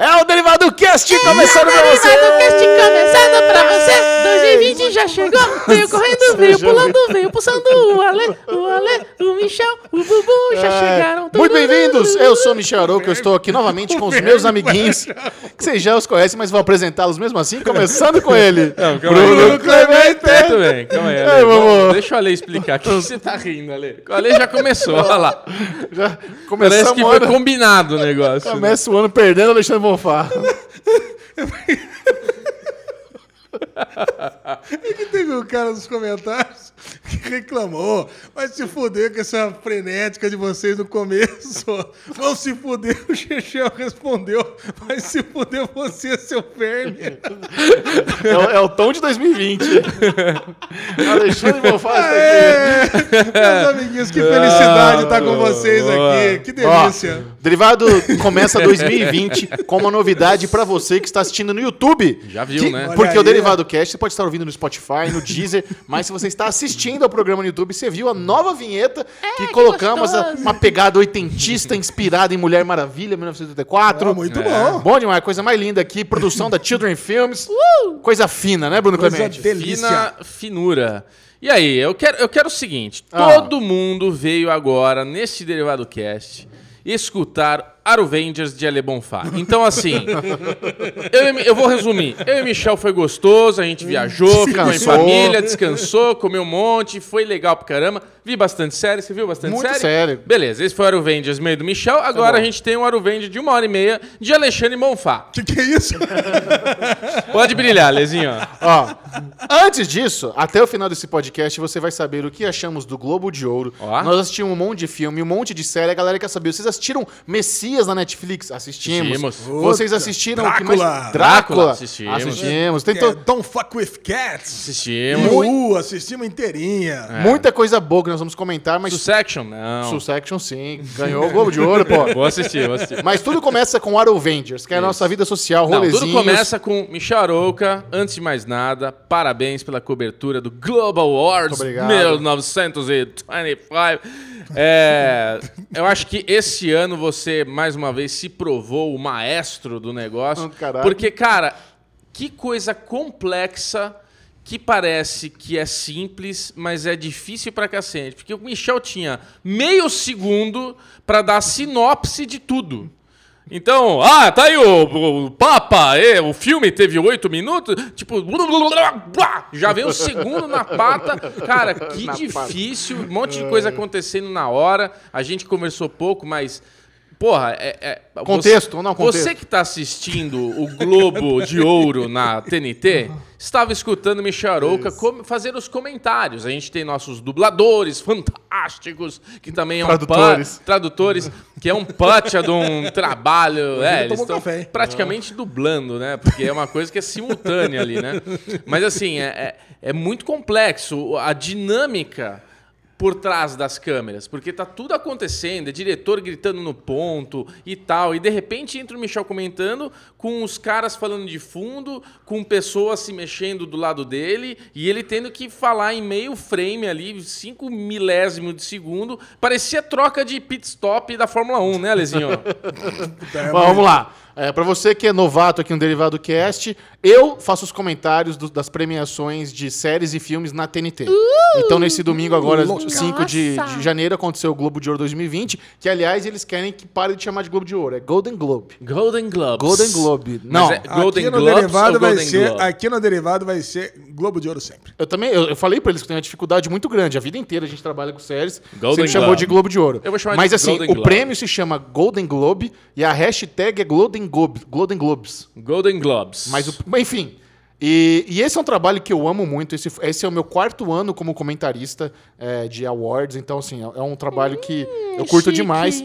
É o Derivado Cast começando pra você! Derivado Cast começando pra você. 2020 já chegou. Veio correndo, veio pulando, veio pulsando. O Ale, o Ale, o Michel, o Bubu já É, chegaram. Muito bem-vindos! Eu sou o Michel Arouca, eu estou aqui novamente com os meus amiguinhos, que vocês já os conhecem, mas vou apresentá-los mesmo assim, começando com ele. calma Bruno aí. Clemente! Muito bem, calma aí, Ale. Vamos. Deixa o Ale explicar. O que você tá rindo, Ale? O Ale já começou, olha lá. Já Parece que foi ano, combinado o negócio. né? começa o ano perdendo o Alexandre Bonfá. que teve um cara nos comentários que reclamou. Vai se fuder com essa frenética de vocês no começo. Vão se fuder. O Chechel respondeu. Vai se fuder você, seu verme. É, o- é o tom de 2020. Alexandre Bonfá aqui. É, meus amiguinhos, que felicidade estar com vocês aqui. Que Ó, delícia. Derivado começa 2020 com uma novidade pra você que está assistindo no YouTube. Já viu, Que- né? Porque o Derivado Cast você pode estar ouvindo no Spotify, no Deezer, mas se você está assistindo ao programa no YouTube, você viu a nova vinheta que que colocamos a- uma pegada oitentista inspirada em Mulher Maravilha, 1984. Oh, muito É. bom. Bom demais, coisa mais linda aqui, produção da Children Films. Coisa fina, né, Bruno Coisa Clemente? delícia. Fina finura. E aí, eu quero, eu quero o seguinte: Ah. todo mundo veio agora, neste Derivado Cast, escutar Aruvengers de Ale Bonfá. Então, assim, eu, eu vou resumir. Eu e Michel foi gostoso, a gente viajou, ficou em Descansou. família, descansou, comeu um monte, foi legal pra caramba. Vi bastante série, você viu bastante Muito série? série. Beleza, esse foi o Aruvengers meio do Michel. Agora a gente tem um Aruvengers de uma hora e meia de Alexandre Bonfá. Que que é isso? Pode brilhar, Lezinho. Ó, antes disso, até o final desse podcast, você vai saber o que achamos do Globo de Ouro. Ó. Nós assistimos um monte de filme, um monte de série. A galera quer saber. Vocês assistiram Messias na Netflix? Assistimos. Assistimos. Vocês assistiram o que mais? Drácula. Drácula. Assistimos. Assistimos. Tem É, to- Don't fuck with cats. Assistimos. Uh, assistimos inteirinha. muita coisa boa que nós vamos comentar, mas Succession? Não. Succession sim, ganhou o Globo de Ouro, pô. Vou assistir, vou assistir. Mas tudo começa com Arrowvengers, que é a nossa vida social, Não, rolezinhos. tudo começa com Michel Arouca. Antes de mais nada, parabéns pela cobertura do Global Awards Muito obrigado. 1925. É, eu acho que esse ano você, mais uma vez, se provou o maestro do negócio. Oh, porque, cara, que coisa complexa que parece que é simples, mas é difícil pra cacete. Porque o Michel tinha meio segundo pra dar a sinopse de tudo. Então, ah, tá aí o, o Papa, é, o filme teve oito minutos, tipo, já vem um segundo na pata. Cara, que Na difícil, um monte de coisa acontecendo na hora. A gente conversou pouco, mas, porra, é. é Contexto, você, não, contexto. Você que tá assistindo o Globo de Ouro na TNT, estava escutando Michel Arouca com- fazer os comentários. A gente tem nossos dubladores fantásticos, que também é um Tradutores. pa- tradutores, que é um pacha de um trabalho. É, eles estão café, praticamente dublando, né? Porque é uma coisa que é simultânea ali, né? Mas assim, é, é, é muito complexo. A dinâmica por trás das câmeras, porque tá tudo acontecendo, é diretor gritando no ponto e tal, e de repente entra o Michel comentando com os caras falando de fundo, com pessoas se mexendo do lado dele, e ele tendo que falar em meio frame ali, cinco milésimo de segundo, parecia troca de pit stop da Fórmula 1, né, Alezinho? Bom, vamos lá. É, para você que é novato aqui no Derivado Cast, eu faço os comentários do- das premiações de séries e filmes na TNT. então, nesse domingo, agora, louca. 5 de, de janeiro, aconteceu o Globo de Ouro 2020, que, aliás, eles querem que pare de chamar de Globo de Ouro. É Golden Globe. Golden Globes. Golden Globe. Não, é Golden aqui no Globes derivado vai Golden ser, Globe? aqui no derivado vai ser Globo de Ouro sempre. eu também, eu, eu falei pra eles que tem uma dificuldade muito grande. A vida inteira a gente trabalha com séries, Golden sempre chamou Globe. de Globo de Ouro. Eu vou chamar Mas de assim, Golden o Globe. prêmio se chama Golden Globe e a hashtag é Golden Globe, Golden Globes. Golden Globes. Mas, o- mas, enfim. E, e esse é um trabalho que eu amo muito. Esse, esse é o meu quarto ano como comentarista é, de awards. Então, assim, é, é um trabalho que eu curto chique. demais.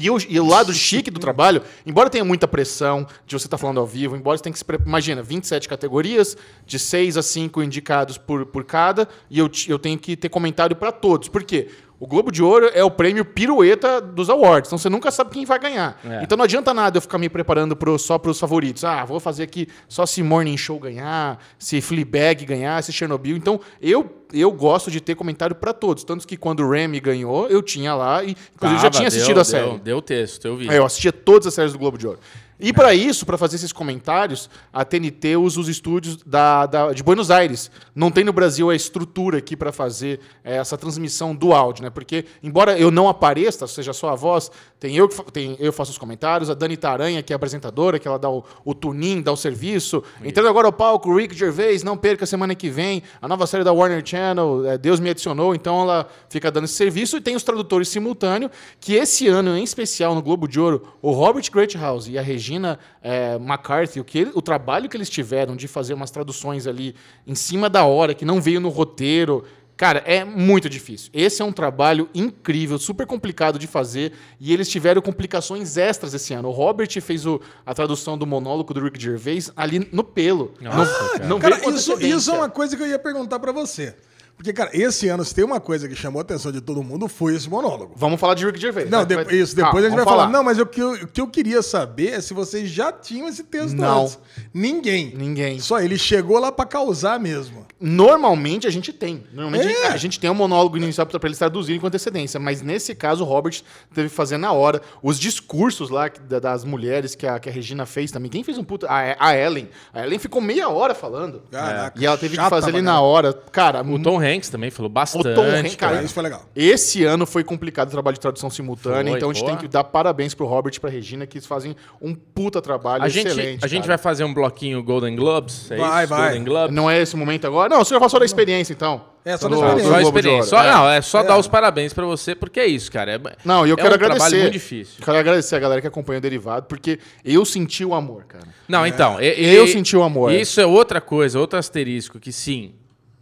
E o, e o lado chique do trabalho, embora tenha muita pressão de você estar falando ao vivo, embora você tenha que se. pre- Imagina, 27 categorias, de 6 a 5 indicados por, por cada, e eu, eu tenho que ter comentário para todos. Por quê? O Globo de Ouro é o prêmio pirueta dos awards, então você nunca sabe quem vai ganhar. É. Então não adianta nada eu ficar me preparando pro, só para os favoritos. Ah, vou fazer aqui só se Morning Show ganhar, se Fleabag ganhar, se Chernobyl. Então eu eu gosto de ter comentário para todos. Tanto que quando o Remy ganhou, eu tinha lá e inclusive já Tava, tinha assistido deu, a série. Deu, deu texto, eu vi. É, eu assistia todas as séries do Globo de Ouro. E para isso, para fazer esses comentários, a TNT usa os estúdios da, da- de Buenos Aires. Não tem no Brasil a estrutura aqui para fazer eh, essa transmissão do áudio, né? Porque, embora eu não apareça, seja só a voz, tem eu que tem, eu faço os comentários, a Dani Taranha, que é a apresentadora, que ela dá o, o tunin, dá o serviço. Entrando agora ao palco, o Rick Gervais, não perca semana que vem, a nova série da Warner Channel, eh, Deus me adicionou, então ela fica dando esse serviço. E tem os tradutores simultâneos, que esse ano, em especial, no Globo de Ouro, o Robert Greathouse e a Regina eh, McCarthy, o, que ele- o trabalho que eles tiveram de fazer umas traduções ali em cima da hora, que não veio no roteiro. Cara, é muito difícil. Esse é um trabalho incrível, super complicado de fazer, e eles tiveram complicações extras esse ano. O Robert fez o- a tradução do monólogo do Rick Gervais ali no pelo. Nossa, não, não Cara, veio com isso, isso é uma coisa que eu ia perguntar pra você. Porque, cara, esse ano, se tem uma coisa que chamou a atenção de todo mundo, foi esse monólogo. Vamos falar de Rick Gervais. Não, né? de- Vai- isso, depois Ah, a gente vai vamos falar. Não, mas o que, eu, o que eu queria saber é se vocês já tinham esse texto Não. antes. Ninguém. Ninguém. Só ele chegou lá pra causar mesmo. Normalmente a gente tem. Normalmente É. a gente tem um monólogo inicial para eles traduzirem com antecedência. Mas nesse caso, o Robert teve que fazer na hora. Os discursos lá das mulheres que a, que a Regina fez também. Quem fez um puta. A, a Ellen. A Ellen ficou meia hora falando. Caraca, E ela teve que fazer ali na hora. Cara, O Tom Hanks também falou bastante. Tom Hanks, cara, Cara, isso foi legal. Esse ano foi complicado o trabalho de tradução simultânea, Foi, então a gente porra. tem que dar parabéns pro Robert e pra Regina, que fazem um puta trabalho A gente, excelente. a gente cara. vai fazer um bloquinho Golden Globes? É Vai, isso? vai. Golden Globes? Não é esse momento agora? Não, o senhor falou da experiência, então. É, só No- da experiência. Só experiência. Só, É. Não, é só É. dar os parabéns pra você, porque é isso, cara. É, Não, e eu é quero um agradecer. trabalho muito difícil. Quero agradecer a galera que acompanha o Derivado, porque eu senti o amor, cara. Não, então. e- Eu e- senti o amor. Isso é outra coisa, outro asterisco que sim.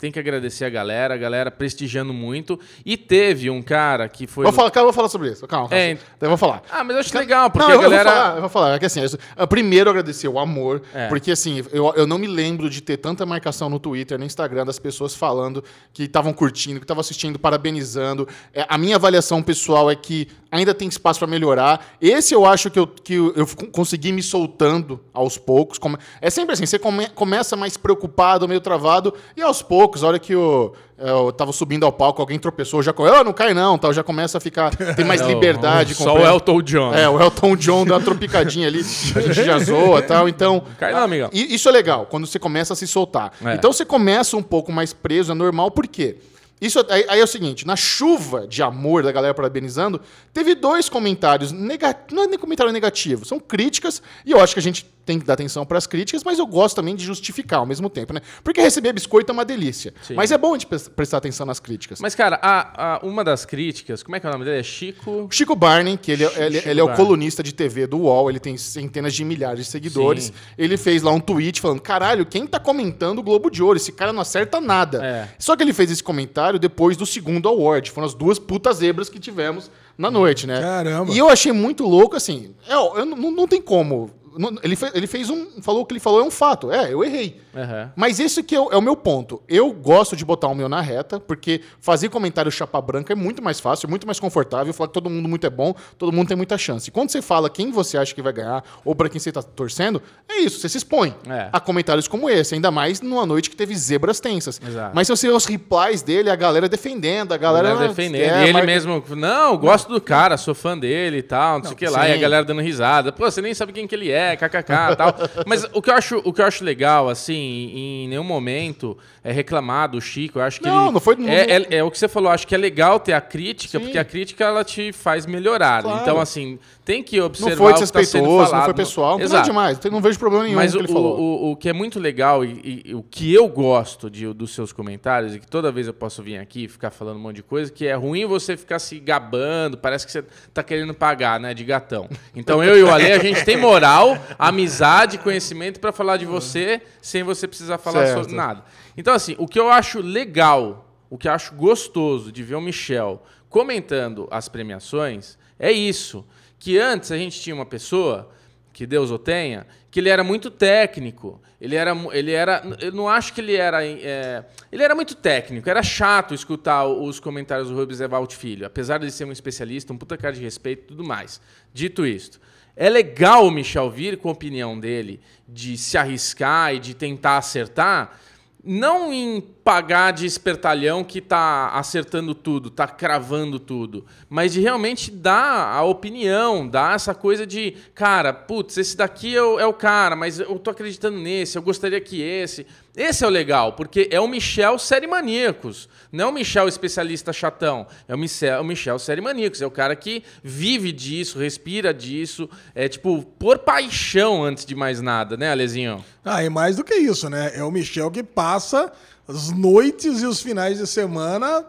Tem que agradecer a galera, a galera prestigiando muito. E teve um cara que foi. Vou falar, vou falar sobre isso. Calma, calma. É, Daí eu vou falar. Ah, mas eu acho legal, porque não, a eu galera. vou falar, eu vou falar. É que assim, eu- primeiro agradecer o amor, É. porque assim, eu, eu não me lembro de ter tanta marcação no Twitter, no Instagram, das pessoas falando que estavam curtindo, que estavam assistindo, parabenizando. É, a minha avaliação pessoal é que ainda tem espaço para melhorar. Esse eu acho que eu, que eu eu con- consegui me soltando aos poucos. É sempre assim, você come- começa mais preocupado, meio travado, e aos poucos, a hora que eu, eu tava subindo ao palco, alguém tropeçou, já, oh, não cai não, tal, já começa a ficar, tem mais Não, liberdade. Só o Elton John. é, o Elton John dá uma tropicadinha ali, a gente já zoa e tal, então... Cai não, amigão. Isso é legal, quando você começa a se soltar. É. Então você começa um pouco mais preso, é normal, por quê? Isso, aí, aí é o seguinte, na chuva de amor da galera parabenizando, teve dois comentários, nega, não é nem comentário negativo, são críticas, e eu acho que a gente tem que dar atenção para as críticas, mas eu gosto também de justificar ao mesmo tempo, né? Porque receber biscoito é uma delícia, Sim. mas é bom a gente pres- prestar atenção nas críticas. Mas, cara, a, a- uma das críticas, como é que é o nome dele? É Chico. Chico Barney, que ele, é- ele- Chico ele é o Barney. colunista de TV do UOL, ele tem centenas de milhares de seguidores. Sim. Ele fez lá um tweet falando: caralho, quem tá comentando o Globo de Ouro? Esse cara não acerta nada. É. Só que ele fez esse comentário depois do segundo award. Foram as duas putas zebras que tivemos na noite, né? Caramba. E eu achei muito louco, assim. Eu, eu não, não tem como. Não- Ele, fe- ele fez um. Falou o que ele falou é um fato. É, eu errei. Aham. Mas esse que é o, é o meu ponto. Eu gosto de botar o meu na reta, porque fazer comentário chapa branca é muito mais fácil, muito mais confortável. Falar que todo mundo muito é bom, todo mundo tem muita chance. Quando você fala quem você acha que vai ganhar, ou para quem você tá torcendo, é isso, você se expõe É. a comentários como esse, ainda mais numa noite que teve zebras tensas. Exato. Mas se você os replies dele, a galera defendendo, a galera. Galera defendendo. é, e ele marca- mesmo, não, gosto do cara, sou fã dele e tal, não, sei o que lá. sim. E a galera dando risada. Pô, você nem sabe quem que ele é, kkk e tal. Mas o que, eu acho, o que eu acho legal, assim, em nenhum momento é reclamar do Chico. Eu acho que Não, ele- não foi- não- é, é- é o que você falou, acho que é legal ter a crítica, Sim. porque a crítica ela te faz melhorar. Claro. Então, assim, tem que observar Não foi o que tá desrespeitoso, não foi pessoal, não tem nada Exato. demais. Não vejo problema nenhum Mas no o, que ele falou. o, o que é muito legal e, e- e o que eu gosto de, dos seus comentários e que toda vez eu posso vir aqui e ficar falando um monte de coisa, que é ruim você ficar se gabando, parece que você tá querendo pagar, né, de gatão. Então eu e o Ale, a gente tem moral, amizade, conhecimento para falar de você sem você precisar falar Certo. sobre nada. Então assim, o que eu acho legal, o que eu acho gostoso de ver o Michel comentando as premiações é isso, que antes a gente tinha uma pessoa que Deus o tenha, que ele era muito técnico. Ele era, ele era, eu não acho que ele era, é, ele era muito técnico. Era chato escutar os comentários do Rubens Evald Filho, apesar de ser um especialista, um puta cara de respeito, e tudo mais. Dito isto, é legal o Michel vir com a opinião dele de se arriscar e de tentar acertar. não em pagar de espertalhão que tá acertando tudo, tá cravando tudo, mas de realmente dar a opinião, dar essa coisa de, cara, putz, esse daqui é o, é o cara, mas eu tô acreditando nesse, eu gostaria que esse. Esse é o legal, porque é o Michel Série Maníacos. Não é o Michel especialista chatão. É o Michel, o Michel Série Maníacos. É o cara que vive disso, respira disso. É tipo, por paixão antes de mais nada, né, Alezinho? Ah, e mais do que isso, né? É o Michel que passa as noites e os finais de semana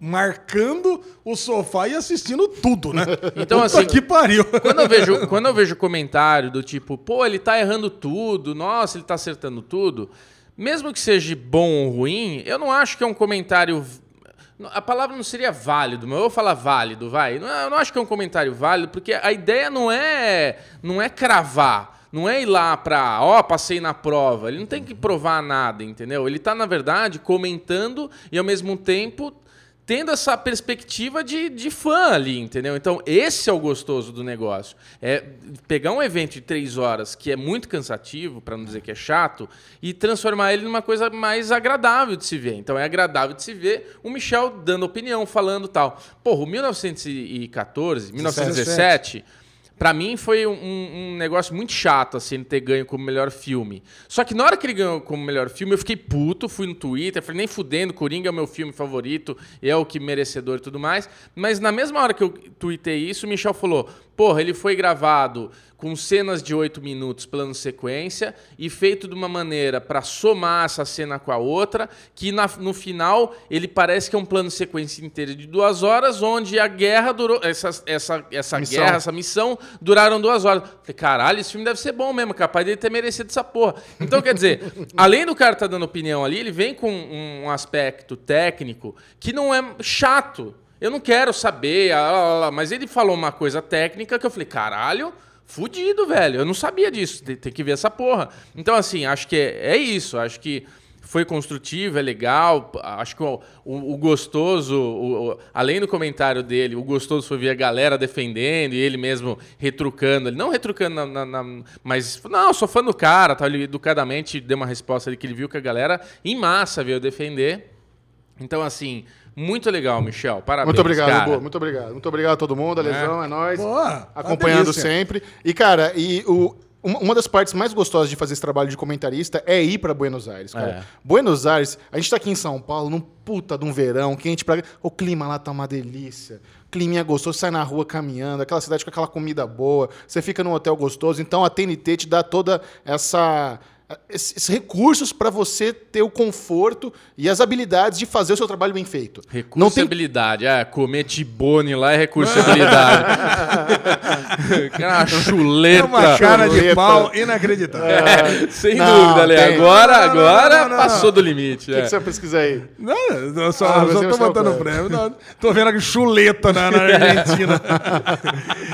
marcando o sofá e assistindo tudo, né? Então, Puta assim, que pariu. Quando eu vejo, quando eu vejo comentário do tipo, pô, ele tá errando tudo, nossa, ele tá acertando tudo, mesmo que seja bom ou ruim, eu não acho que é um comentário. A palavra não seria válido, mas eu vou falar válido, vai. É- Eu não acho que é um comentário válido, porque a ideia não é, não é cravar. Não é ir lá pra, ó, passei na prova. Ele não tem que provar nada, entendeu? Ele tá, na verdade, comentando e ao mesmo tempo tendo essa perspectiva de, de fã ali, entendeu? Então, esse é o gostoso do negócio. É pegar um evento de três horas que é muito cansativo, para não dizer que é chato, e transformar ele numa coisa mais agradável de se ver. Então, é agradável de se ver o Michel dando opinião, falando tal. Porra, o 1914, 1917. Pra mim foi um, um negócio muito chato, assim, ter ganho como melhor filme. Só que na hora que ele ganhou como melhor filme, eu fiquei puto, fui no Twitter, falei, nem fudendo, Coringa é o meu filme favorito, é o que merecedor e tudo mais. Mas na mesma hora que eu tuitei isso, o Michel falou, porra, ele foi gravado com cenas de oito minutos, plano sequência, e feito de uma maneira para somar essa cena com a outra, que na- no final ele parece que é um plano sequência inteiro de duas horas, onde a guerra durou. Essa, essa, essa Missão. guerra, essa missão, duraram duas horas. Falei, caralho, esse filme deve ser bom mesmo, capaz dele ter merecido essa porra. Então, quer dizer, além do cara estar dando opinião ali, ele vem com um aspecto técnico que não é chato. Eu não quero saber, ah, mas ele falou uma coisa técnica que eu falei, caralho, fudido, velho. Eu não sabia disso, tem, que ver essa porra. Então, assim, acho que é, é isso. Acho que foi construtivo, é legal. Acho que o, o- o gostoso, o- além do comentário dele, o gostoso foi ver a galera defendendo e ele mesmo retrucando. Ele não retrucando, na, na- na- mas não, sou fã do cara. Tal, ele educadamente deu uma resposta ali que ele viu que a galera em massa veio defender. Então, assim, muito legal, Michel. Parabéns. Muito obrigado, cara. Boa. Muito obrigado. Muito obrigado a todo mundo. A lesão é, nóis. Boa, Acompanhando sempre. E, cara, e o. Uma das partes mais gostosas de fazer esse trabalho de comentarista é ir pra Buenos Aires, cara. É. Buenos Aires, a gente tá aqui em São Paulo, num puta de um verão, quente pra... O clima lá tá uma delícia. Climinha gostoso, sai na rua caminhando, aquela cidade com aquela comida boa, você fica num hotel gostoso. Então a TNT te dá toda essa esses recursos para você ter o conforto e as habilidades de fazer o seu trabalho bem feito. Recurso Não tem habilidade. Ah, comer tibone lá é recurso habilidade. Aquela É chuleta. uma cara de Chuleta. pau inacreditável. É, sem Não, dúvida, tem. Agora, Não, não, não, agora não, não, passou não. do limite. O é. que, que você vai pesquisar aí? Não, eu só, Ah, eu só tô o botando é. prêmio. Não, tô vendo aqui chuleta na, na Argentina.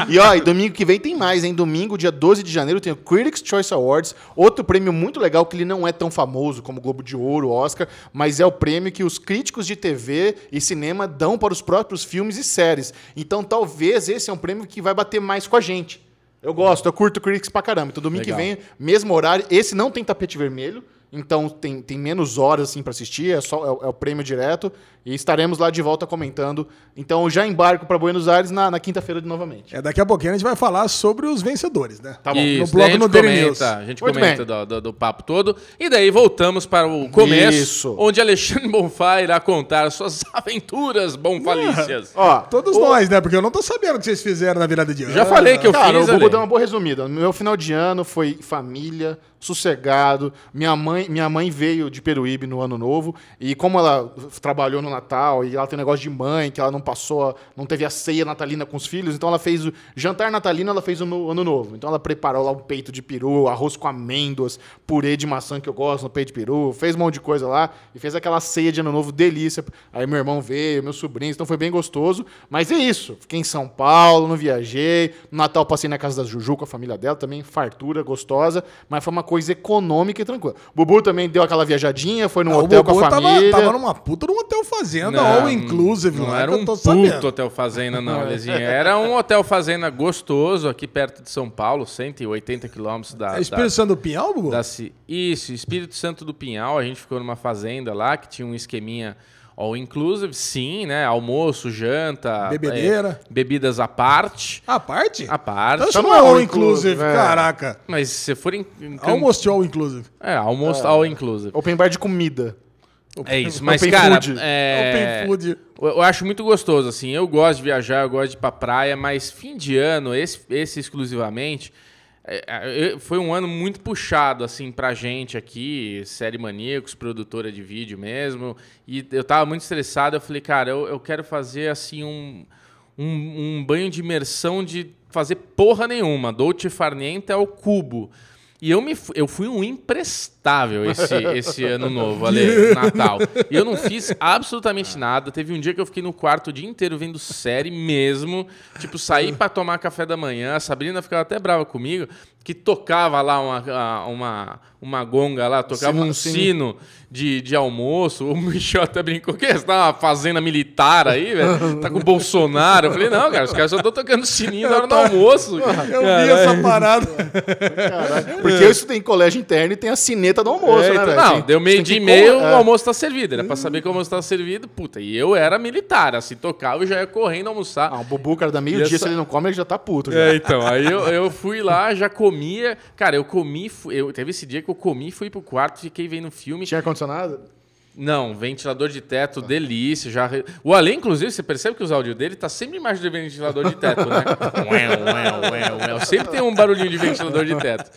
E ó, e domingo que vem tem mais, hein? Domingo, dia 12 de janeiro, tem o Critics' Choice Awards, outro prêmio muito legal que ele não é tão famoso como Globo de Ouro, Oscar, mas é o prêmio que os críticos de TV e cinema dão para os próprios filmes e séries. Então talvez esse é um prêmio que vai bater mais com a gente. Eu gosto, eu curto Critics pra caramba. Então domingo Legal. que vem, mesmo horário, esse não tem tapete vermelho. Então tem, tem menos horas assim para assistir, é só é, o- é o prêmio direto e estaremos lá de volta comentando. Então eu já embarco para Buenos Aires na, na quinta-feira de novamente. É, daqui a pouquinho a gente vai falar sobre os vencedores, né? Tá bom. Isso, no gente no Daily News. a gente Muito comenta do, do- do papo todo. E daí voltamos para o começo, Isso. onde Alexandre Bonfá irá contar suas aventuras bonfalícias. Ó, Todos o- nós, né? Porque eu não tô sabendo o que vocês fizeram na virada de ano. Já falei que eu Cara, fiz, eu vou dar uma boa resumida. Meu final de ano foi família, sossegado. Minha mãe, minha mãe veio de Peruíbe no ano novo e como ela trabalhou no Natal e ela tem um negócio de mãe que ela não passou, não teve a ceia natalina com os filhos, então ela fez o jantar natalino, ela fez no ano novo. Então ela preparou lá um peito de peru, arroz com amêndoas, purê de maçã que eu gosto no peito de peru, fez um monte de coisa lá e fez aquela ceia de ano novo delícia. Aí meu irmão veio, meus sobrinhos, então foi bem gostoso. Mas é isso. Fiquei em São Paulo, não viajei. No Natal passei na casa da Juju com a família dela, também fartura, gostosa. Mas foi uma coisa econômica e tranquila. Bubu também deu aquela viajadinha, foi num Ah, o hotel com Bobo a tava, família. tava numa puta num hotel fazenda, all inclusive, não lá, era um puto sabendo. hotel fazenda, não, Lezinho. Era um hotel fazenda gostoso aqui perto de São Paulo, 180 quilômetros da, É Espírito da, Santo do Pinhal, Bubu? da Isso, Espírito Santo do Pinhal. A gente ficou numa fazenda lá que tinha um esqueminha all inclusive, sim, né? Almoço, janta, Bebedeira. é, bebidas à parte. A parte? À parte. Então isso não é é all inclusive, inclusive, é. caraca. Mas se for Camp- Almost all inclusive. É, almoço all inclusive. Open bar de comida. É isso, mas Open cara, food. é, Open food. eu eu acho muito gostoso, assim. Eu gosto de viajar, eu gosto de ir pra praia, mas fim de ano, esse, esse exclusivamente, é, é, foi um ano muito puxado, assim, pra gente aqui, série Maníacos, produtora de vídeo mesmo. E eu tava muito estressado, eu falei, cara, eu, eu quero fazer, assim, um, um, um banho de imersão de fazer porra nenhuma. Dolce Farniente é o cubo. E eu, me, eu fui um imprestável esse, esse ano novo, ali, Natal. E eu não fiz absolutamente nada. Teve um dia que eu fiquei no quarto o dia inteiro vendo série mesmo. Tipo, saí pra tomar café da manhã. A Sabrina ficava até brava comigo, que tocava lá uma, uma, uma gonga lá, tocava Sino, um sino. sino de, de almoço. O Michel até brincou que você tá uma fazenda militar aí, velho? Tá com o Bolsonaro. Eu falei, não, cara, os caras só estão tocando sininho na hora do almoço. Eu vi essa parada. Caraca. Porque eu estudei em colégio interno e tem a cineta do almoço, É, né, então, velho? não, deu meio dia e que meio, o é. almoço tá servido. Era pra saber que o almoço tá servido, puta. E eu era militar, assim, tocava e já ia correndo almoçar. Ah, o Bubu, cara, da meio-dia, E essa- se ele não come, ele já tá puto. já. É, então, aí eu, eu fui lá, já comia. Cara, eu comi, eu, teve esse dia que eu comi, fui pro quarto, fiquei vendo filme. Tinha ar-condicionado? Não, ventilador de teto, delícia. Já... re- O Ale, inclusive, você percebe que os áudios dele tá sempre embaixo de ventilador de teto, né? Ué, ué, ué, ué. Sempre tem um barulhinho de ventilador de teto.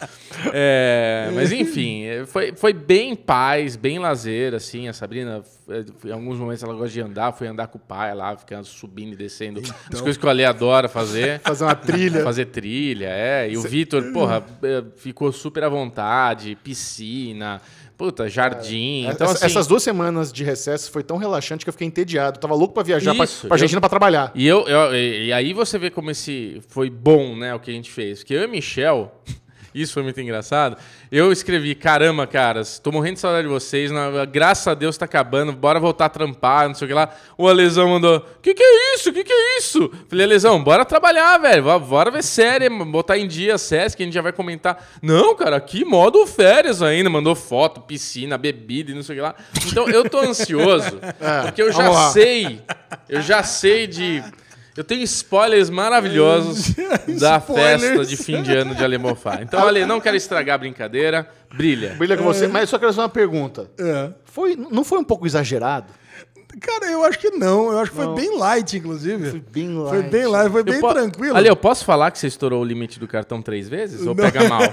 É, mas enfim, é, foi, foi bem paz, bem lazer, assim. A Sabrina, é, em alguns momentos ela gosta de andar, fui andar com o pai lá, ficando subindo e descendo. As coisas que o Ale adora fazer. Fazer uma trilha. Fazer trilha, é. E o Vitor, porra, é, ficou super à vontade, piscina, puta, jardim. Então, Essa- assim, Essas duas semanas de recesso foi tão relaxante que eu fiquei entediado. Tava louco pra viajar pra, Isso, pra eu- Argentina pra trabalhar. E, eu, eu- e e aí você vê como esse foi bom, né, o que a gente fez. Porque eu e Michel, isso foi muito engraçado. Eu escrevi, caramba, caras, tô morrendo de saudade de vocês. na- graças a Deus tá acabando, bora voltar a trampar, não sei o que lá. O Alesão mandou, que que é isso? Que que é isso? Falei, Alesão, bora trabalhar, velho. Bora- ver série, botar em dia que a gente já vai comentar. Não, cara, aqui modo férias ainda. Mandou foto, piscina, bebida e não sei o que lá. Então eu tô ansioso, porque eu já sei, eu já sei de. Eu tenho spoilers maravilhosos da Spoilers. festa de fim de ano de Alemofá. Então, Ale, não quero estragar a brincadeira. Brilha. Brilha com você, mas eu só quero fazer uma pergunta. É. Foi, não foi um pouco exagerado? Cara, eu acho que não. Eu acho que foi bem light, inclusive. Foi bem light. Foi bem light, foi bem po- tranquilo. Ale, eu posso falar que você estourou o limite do cartão três vezes? Ou pega mal?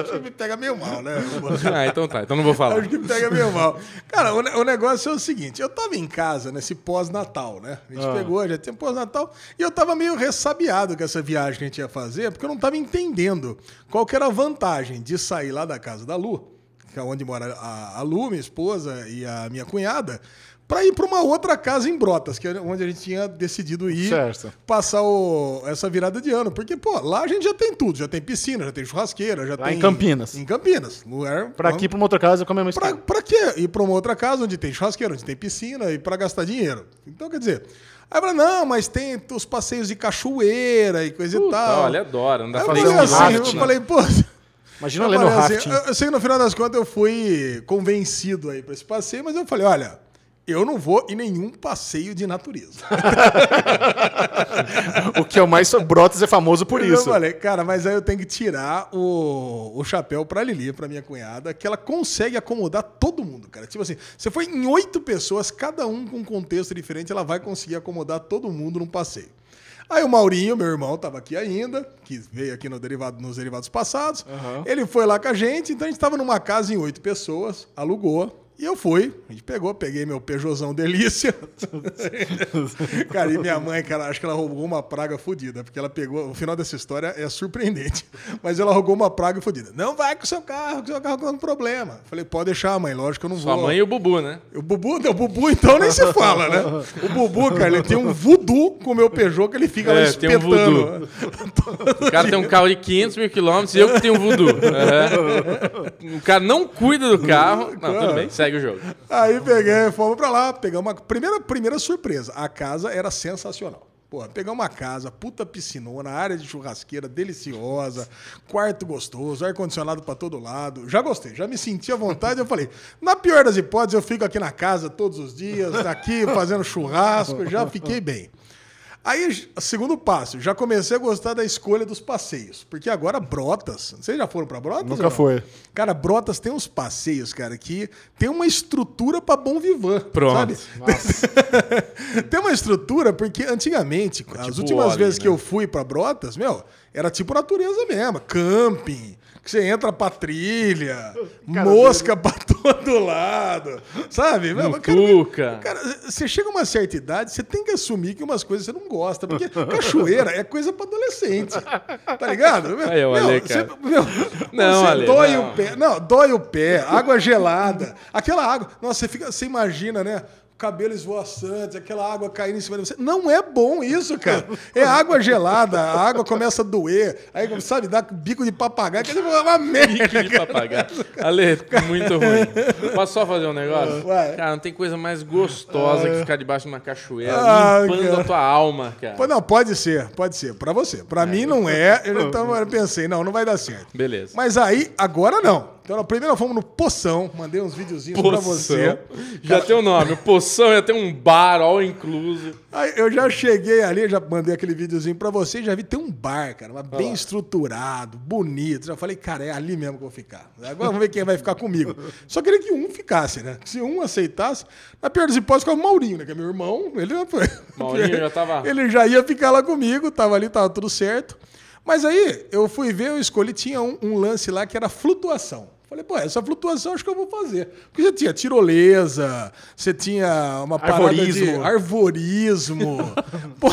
Acho que me pega meio mal, né? ah, então tá. Então não vou falar. Acho que me pega meio mal. Cara, o, o negócio é o seguinte: eu tava em casa nesse pós-natal, né? A gente pegou, já tinha pós-natal, e eu tava meio ressabiado com essa viagem que a gente ia fazer, porque eu não tava entendendo qual que era a vantagem de sair lá da casa da Lu, que é onde mora a, a Lu, minha esposa, e a minha cunhada, pra ir pra uma outra casa em Brotas, que é onde a gente tinha decidido ir Certo. passar o- essa virada de ano. Porque, pô, lá a gente já tem tudo, já tem piscina, já tem churrasqueira, já Lá tem. em Campinas. Em Campinas. Lugar. Pra aqui, pra uma outra casa, como é mais pra quê? Ir pra uma outra casa onde tem churrasqueira, onde tem piscina e pra gastar dinheiro. Então, quer dizer. Aí eu falei, não, mas tem os passeios de cachoeira e coisa e Puta, tal. olha, adora. Não dá pra fazer assim, um eu falei, pô. Imagina eu ler no falei assim, rafting. eu, eu sei que no final das contas eu fui convencido aí pra esse passeio, mas eu falei, olha, eu não vou em nenhum passeio de natureza. O que é o mais... Brotas é famoso por Eu isso. falei, cara, mas aí eu tenho que tirar o, o chapéu pra Lili, pra minha cunhada, que ela consegue acomodar todo mundo, cara. Tipo assim, você foi em oito pessoas, cada um com um contexto diferente, ela vai conseguir acomodar todo mundo num passeio. Aí o Maurinho, meu irmão, tava aqui ainda, que veio aqui no derivado, nos derivados passados. Ele foi lá com a gente, então a gente tava numa casa em oito pessoas, alugou. E eu fui, a gente pegou, peguei meu Peugeotzão delícia. cara, e minha mãe, cara, acho que ela roubou uma praga fodida, porque ela pegou, o final dessa história é surpreendente, mas ela roubou uma praga fodida. Não vai com o seu carro, que o seu carro tá com problema. Falei, pode deixar, mãe, lógico que eu não Sua vou. Sua mãe e o Bubu, né? O Bubu, não, o Bubu então nem se fala, né? O Bubu, cara, ele tem um voodoo com o meu Peugeot que ele fica é, lá espetando. Tem um voodoo. o cara tem um carro de 500 mil quilômetros e eu que tenho um voodoo. É. O cara não cuida do carro. Não, tudo bem, sério segue o jogo. Aí peguei, fomos pra lá, pegamos uma. Primeira, primeira surpresa, a casa era sensacional. pô pegar uma casa, puta piscinona, área de churrasqueira deliciosa, quarto gostoso, ar-condicionado para todo lado. Já gostei, já me senti à vontade. Eu falei, na pior das hipóteses, eu fico aqui na casa todos os dias, aqui fazendo churrasco, já fiquei bem. Aí, segundo passo, já comecei a gostar da escolha dos passeios. Porque agora Brotas. Vocês já foram para Brotas? Nunca foi. Cara, Brotas tem uns passeios, cara, que tem uma estrutura para bom vivan. Pronto. tem uma estrutura, porque antigamente, é tipo as últimas vezes né? que eu fui para Brotas, meu, era tipo natureza mesmo camping que você entra pra trilha, cara mosca dele. pra todo lado, sabe? Mano, cara, cara, você chega a uma certa idade, você tem que assumir que umas coisas você não gosta, porque cachoeira é coisa pra adolescente, tá ligado? Aí, eu, meu, você, meu, não, assim, você Ale, dói não. o pé, não, dói o pé, água gelada, aquela água, nossa, você, fica, você imagina, né? cabelo esvoaçante, aquela água caindo em cima de você. Não é bom isso, cara. É água gelada, a água começa a doer, aí, sabe, dá bico de papagaio, que é uma merda. Bico de papagaio. Ale, muito ruim. Posso só fazer um negócio? Cara, não tem coisa mais gostosa ah. que ficar debaixo de uma cachoeira, ah, limpando cara. a tua alma, cara. Não, pode ser, pode ser. Pra você. Pra é, mim não é, então eu pensei, não, não vai dar certo. Beleza. Mas aí, agora não. Então, primeiro fomos no Poção, mandei uns videozinhos Poção. pra você. Já Cara... tem o um nome, o Poção já tem um bar all incluso. Aí eu já cheguei ali, já mandei aquele videozinho pra você, já vi tem um bar, cara, mas bem ah. estruturado, bonito. Já falei, cara, é ali mesmo que eu vou ficar. Agora vamos ver quem vai ficar comigo. Só queria que um ficasse, né? Se um aceitasse, na pior das hipóteses, com o Maurinho, né? Que é meu irmão. Ele, Maurinho já tava. Ele já ia ficar lá comigo, tava ali, tava tudo certo. Mas aí eu fui ver, eu escolhi, tinha um, um lance lá que era flutuação. Falei, pô, essa flutuação acho que eu vou fazer. Porque você tinha tirolesa, você tinha uma arvorismo. parada de arvorismo, pô,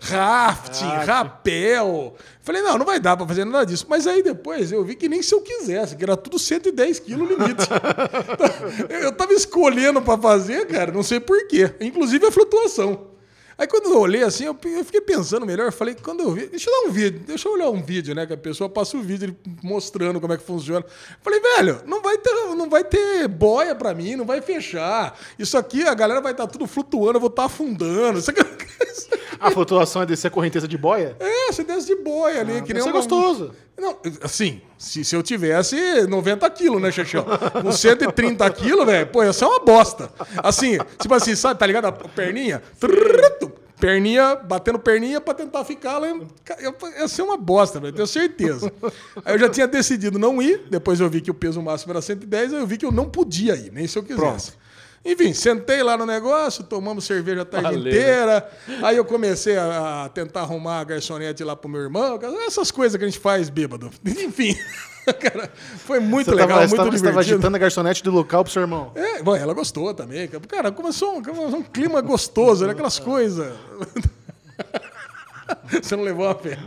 rafting, ah, rapel. Falei, não, não vai dar para fazer nada disso. Mas aí depois eu vi que nem se eu quisesse, que era tudo 110 quilos limite. eu tava escolhendo para fazer, cara, não sei porquê. Inclusive a flutuação. Aí quando eu olhei assim, eu fiquei pensando melhor, eu falei, quando eu vi, deixa eu dar um vídeo, deixa eu olhar um vídeo, né? Que a pessoa passa o vídeo mostrando como é que funciona. Falei, velho, não vai ter, não vai ter boia para mim, não vai fechar. Isso aqui, a galera vai estar tá tudo flutuando, eu vou estar tá afundando. Isso aqui, é isso aqui. A flutuação é descer a correnteza de boia? É, você desce de boia ali. Ah, que nem é gostoso. Não, assim, se, se eu tivesse 90 quilos, né, Xaxão? Com 130 quilos, velho, pô, essa é uma bosta. Assim, tipo assim, sabe, tá ligado? A perninha. Perninha, batendo perninha pra tentar ficar lá. Ia ser uma bosta, velho, tenho certeza. Aí eu já tinha decidido não ir, depois eu vi que o peso máximo era 110, aí eu vi que eu não podia ir, nem se eu quisesse. Pronto. Enfim, sentei lá no negócio, tomamos cerveja a tarde Valeu, né? inteira. Aí eu comecei a, tentar arrumar a garçonete lá pro meu irmão, essas coisas que a gente faz bêbado. Enfim, cara, foi muito Você legal, tava, muito você tava, você tava divertido. agitando a garçonete do local pro seu irmão. É, bom, ela gostou também. Cara, começou um, começou um clima gostoso, era aquelas coisas. Você não levou a pé.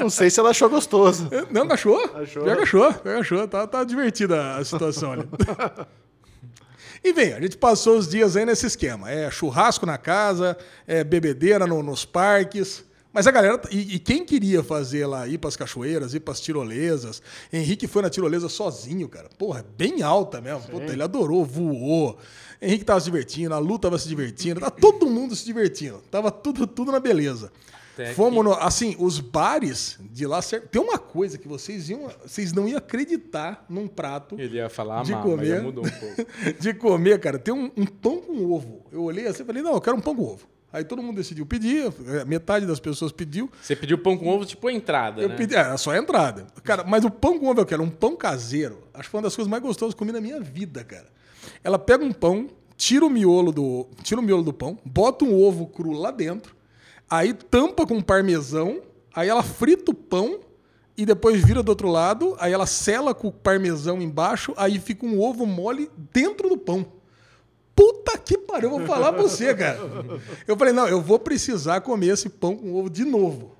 Não sei se ela achou gostoso. Não, achou? Achou. Já achou, já achou. Tá, tá divertida a situação ali. E vem, a gente passou os dias aí nesse esquema. É churrasco na casa, é bebedeira no- nos parques. Mas a galera. E, e quem queria fazer lá, ir pras cachoeiras, ir pras tirolesas? Henrique foi na tirolesa sozinho, cara. Porra, bem alta mesmo. Puta, ele adorou, voou. Henrique tava se divertindo, a Lu tava se divertindo, tá todo mundo se divertindo. Tava tudo, tudo na beleza. Até Fomos no, assim, os bares de lá. Tem uma coisa que vocês iam. Vocês não iam acreditar num prato Ele ia falar de mas já comer. mudou um pouco. de comer, cara. Tem um, um pão com ovo. Eu olhei assim e falei, não, eu quero um pão com ovo. Aí todo mundo decidiu pedir, eh, metade das pessoas pediu. Você pediu pão com ovo, tipo entrada, Eu né? pedi, é, era só a entrada. Cara, mas o pão com ovo eu quero, um pão caseiro. Acho que foi uma das coisas mais gostosas que eu comi na minha vida, cara. Ela pega um pão, tira o miolo do, tira o miolo do pão, bota um ovo cru lá dentro, aí tampa com parmesão, aí ela frita o pão, e depois vira do outro lado, aí ela sela com o parmesão embaixo, aí fica um ovo mole dentro do pão. Puta que pariu, eu vou falar pra você, cara. Eu falei, não, eu vou precisar comer esse pão com ovo de novo.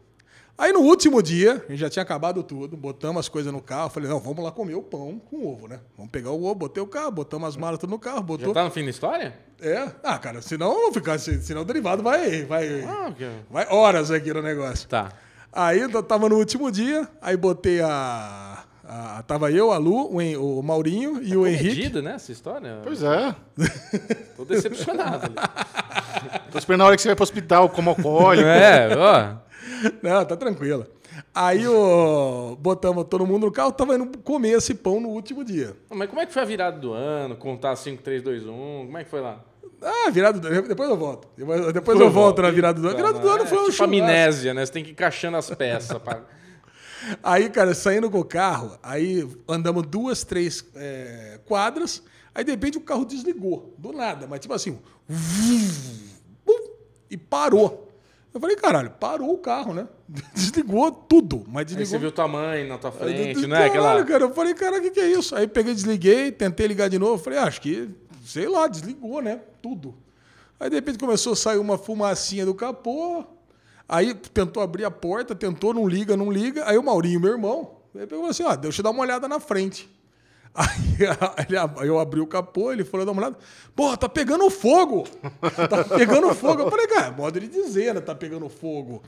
Aí no último dia, a gente já tinha acabado tudo, botamos as coisas no carro, falei, não, vamos lá comer o pão com ovo, né? Vamos pegar o ovo, botei o carro, botamos as malas tudo no carro, Já botou. tá no fim da história? É. Ah, cara, senão eu vou ficar, senão o derivado vai, vai, Ah, que- vai horas aqui no negócio. Tá. Aí eu tava no último dia, aí botei a. a- tava eu, a Lu, o, o Maurinho e o Henrique. Comedido, né, essa história? Pois é. Tô decepcionado. Tô esperando a hora que você vai pro hospital, como alcoólico. é, ó. Não, tá tranquilo. Aí botamos todo mundo no carro, tava indo comer esse pão no último dia. Mas como é que foi a virada do ano? Contar 5, 3, 2, 1? Como é que foi lá? Ah, virada do Depois eu volto. Depois, depois eu volto na virada do ano. Virada do ano É foi um tipo churrasco. amnésia, né? Você tem que ir encaixando as peças. pra- Aí, cara, saindo com o carro, aí andamos duas, três é, quadras, aí de repente o carro desligou, do nada, mas tipo assim, vum, e parou. Eu falei, caralho, parou o carro, né? Desligou tudo, mas Aí desligou. você viu tua mãe na tua Aí, frente, é? caralho, Aquela... cara, eu falei, cara, o que, que é isso? Aí peguei, desliguei, tentei ligar de novo, falei, ah, acho que, sei lá, desligou, né? Tudo. Aí de repente começou a sair uma fumacinha do capô, aí tentou abrir a porta, tentou, não liga, não liga. Aí o Maurinho, meu irmão, ele pegou assim, ó, deixa eu dar uma olhada na frente. Aí eu abri o capô, ele falou da mulher, porra, tá pegando fogo! Tá pegando fogo. Eu falei, cara, é modo de dizer, né? Tá pegando fogo.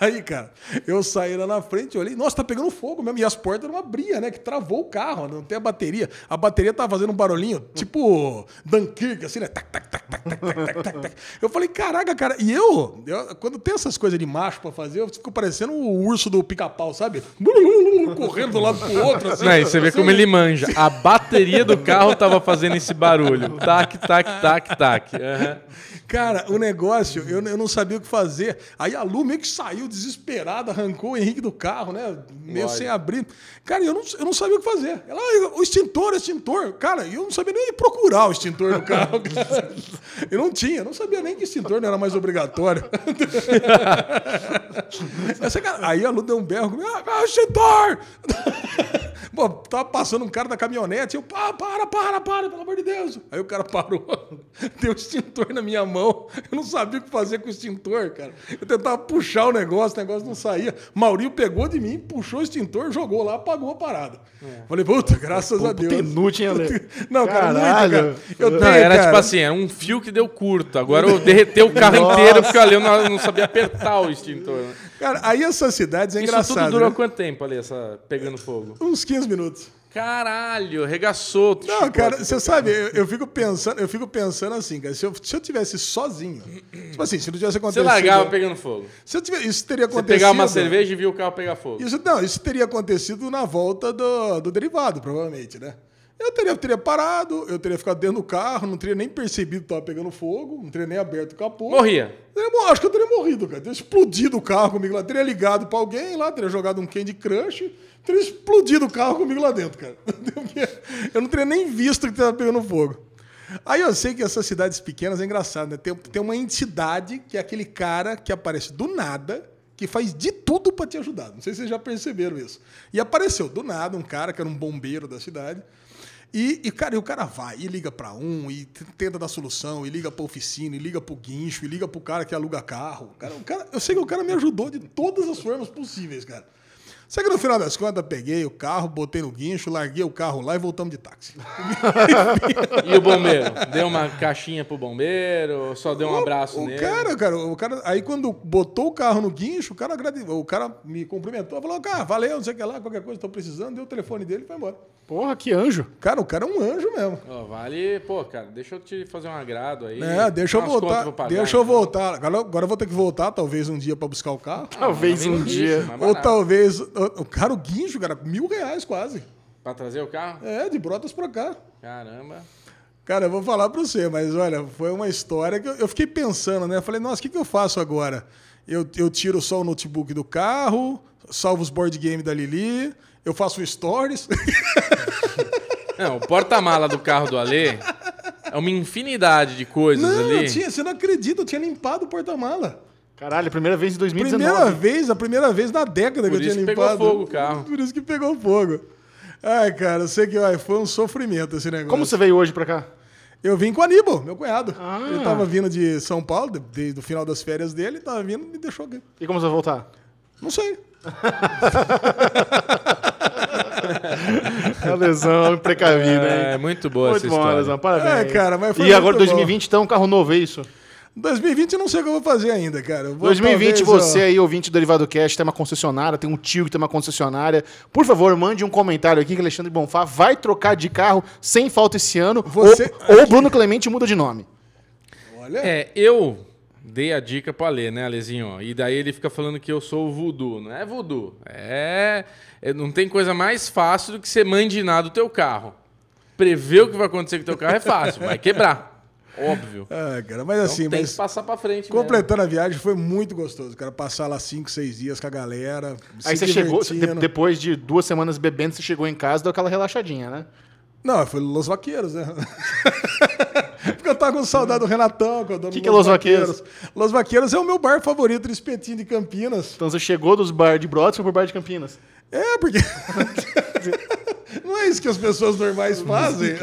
Aí, cara, eu saí lá na frente, olhei, nossa, tá pegando fogo mesmo. E as portas não abriam, né? Que travou o carro, não tem a bateria. A bateria tava fazendo um barulhinho, tipo Dunkirk, assim, né? Tac, tac, tac, tac, tac, tac, tac, tac. Eu falei, caraca, cara, e eu, eu quando tem essas coisas de macho pra fazer, eu fico parecendo o urso do pica-pau, sabe? Correndo do lado pro outro, assim. Não, e você assim, vê como ele manja. A bateria do carro tava fazendo esse barulho. Tac, tac, tac, tac. Aham. Cara, o negócio, eu, eu não sabia o que fazer. Aí a Lu meio que saiu desesperada, arrancou o Henrique do carro, né? Meio sem abrir. Cara, eu não, eu não sabia o que fazer. Ela, "Ah, o extintor, o extintor. Cara, eu não sabia nem procurar o extintor no carro. cara. Eu não tinha, eu não sabia nem que extintor não era mais obrigatório. Essa cara- aí a Lu deu um berro comigo, ah, ah, extintor! Pô, tava passando um cara da caminhonete, eu, pá, para, para, para, pelo amor de Deus. Aí o cara parou, deu o extintor na minha mão. Eu não sabia o que fazer com o extintor, cara. Eu tentava puxar o negócio, o negócio não saía. Maurinho pegou de mim, puxou o extintor, jogou lá, apagou a parada. Falei, puta, graças a Deus. Inútil, hein, Ale? Não, cara, muito, Caralho. cara. Eu Não, tenho, era cara, tipo assim, era um fio que deu curto. Agora eu derretei o carro inteiro porque ali eu não, não sabia apertar o extintor. Cara, aí essas cidades é Isso engraçado. tudo durou né? quanto tempo ali, essa pegando fogo? Uns 15 minutos. Caralho, regaçou. Não, cara, você sabe, eu, eu fico pensando, eu fico pensando assim, cara, se eu, se eu tivesse sozinho, tipo assim, se não tivesse Você acontecido. largava pegando fogo. Se eu tivesse, isso teria Você acontecido. pegava uma cerveja e via o carro pegar fogo. Isso, não, isso teria acontecido na volta do, do derivado, provavelmente, né? Eu teria, eu teria parado, eu teria ficado dentro do carro, não teria nem percebido que tava pegando fogo, não teria nem aberto o capô. Morria. Teria acho que eu teria morrido, cara. Teria explodido o carro comigo lá. Teria ligado pra alguém lá, teria jogado um Candy Crush, teria explodido o carro comigo lá dentro, cara. Eu não teria nem visto que tava pegando fogo. Aí eu sei que essas cidades pequenas é engraçado, né? Tem, tem uma entidade que é aquele cara que aparece do nada, que faz de tudo pra te ajudar. Não sei se vocês já perceberam isso. E apareceu do nada um cara que era um bombeiro da cidade. E, e, cara, e o cara vai e liga pra um, e tenta dar solução, e liga pra oficina, e liga pro guincho, e liga pro cara que aluga carro. O cara, o cara- eu sei que o cara me ajudou de todas as formas possíveis, cara. Só que no final das contas, peguei o carro, botei no guincho, larguei o carro lá e voltamos de táxi. E o bombeiro? Deu uma caixinha pro bombeiro? Só deu um abraço o nele? cara, cara, o cara, aí quando botou o carro no guincho, o cara, agrade- o cara me cumprimentou, falou, cara, valeu, não sei o que lá, qualquer coisa, tô precisando, deu o telefone dele e foi embora. Porra, que anjo. Cara, o cara é um anjo mesmo. Ó, vale, pô, cara, deixa eu te fazer um agrado aí. É, deixa eu voltar. pagar, deixa eu então. voltar. Agora, agora eu vou ter que voltar, talvez um dia pra buscar o carro. Talvez no um dia. mais Ou talvez. O cara, o guincho, cara, mil reais quase. Pra trazer o carro? É, de brotas pra cá. Caramba. Cara, eu vou falar pra você, mas olha, foi uma história que eu, eu fiquei pensando, né? Eu falei, nossa, o que, que eu faço agora? Eu, eu tiro só o notebook do carro, salvo os board game da Lili, eu faço stories. Não, o porta-mala do carro do Alê é uma infinidade de coisas Não, ali. eu tinha, você não acredita, eu tinha limpado o porta-mala. Caralho, primeira vez em 2019. Primeira vez, a primeira vez na década Por que eu isso tinha que pegou limpado. fogo o carro. Por isso que pegou fogo. Ai, cara, eu sei que ai, foi um sofrimento esse negócio. Como você veio hoje pra cá? Eu vim com o Aníbal, meu cunhado. Ah. Ele tava vindo de São Paulo, de- desde o final das férias dele, tava vindo e me deixou aqui. E como você vai voltar? Não sei. É lesão precavida, É, hein? muito boa Muito essa bom, história. lesão. Parabéns. É, cara, mas foi E agora, muito 2020, então, um carro novo, é isso? 2020 eu não sei o que eu vou fazer ainda, cara. Eu vou, 2020, talvez, você ó, aí, ouvinte do Derivado Cash, tem uma concessionária, tem um tio que tem uma concessionária. Por favor, mande um comentário aqui que Alexandre Bonfá vai trocar de carro sem falta esse ano. Você- Ou, ou Bruno Clemente muda de nome. Olha, É, eu dei a dica pra ler, né, Alezinho? E daí ele fica falando que eu sou o voodoo. Não é voodoo. É, é- Não tem coisa mais fácil do que você mandinar do teu carro. Prever o que vai acontecer com o teu carro é fácil. Vai quebrar. Óbvio. Ah, cara, mas Então assim, tem mas que passar pra frente. mesmo. completando a viagem foi muito gostoso, cara. Passar lá 5, 6 dias com a galera. Aí você chegou, de- depois de duas semanas bebendo, você chegou em casa e deu aquela relaxadinha, né? Não, foi Los Vaqueiros, né? Porque eu tava com saudade do Renatão, que é o dono Que que é Los Vaqueiros? Los Vaqueiros é o meu bar favorito de espetinho de Campinas. Então você chegou dos bar de Brotas e foi pro bar de Campinas. É, porque. Não é isso que as pessoas normais fazem.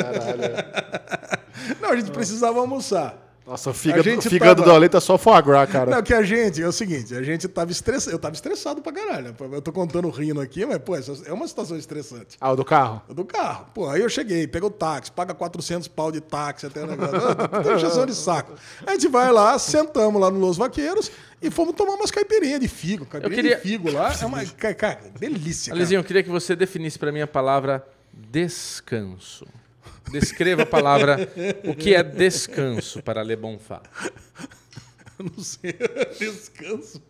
Não, a gente precisava almoçar. Nossa, o fígado, gente o fígado tava- do Ale tá só foie gras, cara. Não, que a gente, é o seguinte, a gente tava estressado. Eu tava estressado pra caralho. né? Eu tô contando rindo aqui, mas, pô, é uma situação estressante. Ah, o do carro? Do carro. Pô, aí eu cheguei, pegou o táxi, paga 400 pau de táxi até o negócio. Ah, Tem injeção de saco. A gente vai lá, sentamos lá no Los Vaqueiros e fomos tomar umas caipirinhas de figo. Caipirinha queria- de figo lá. É uma. Cara, delícia. Cara. Alezinho, eu queria que você definisse pra mim a palavra descanso. Descreva a palavra o que é descanso para Le Bonfá. Não sei. Descanso.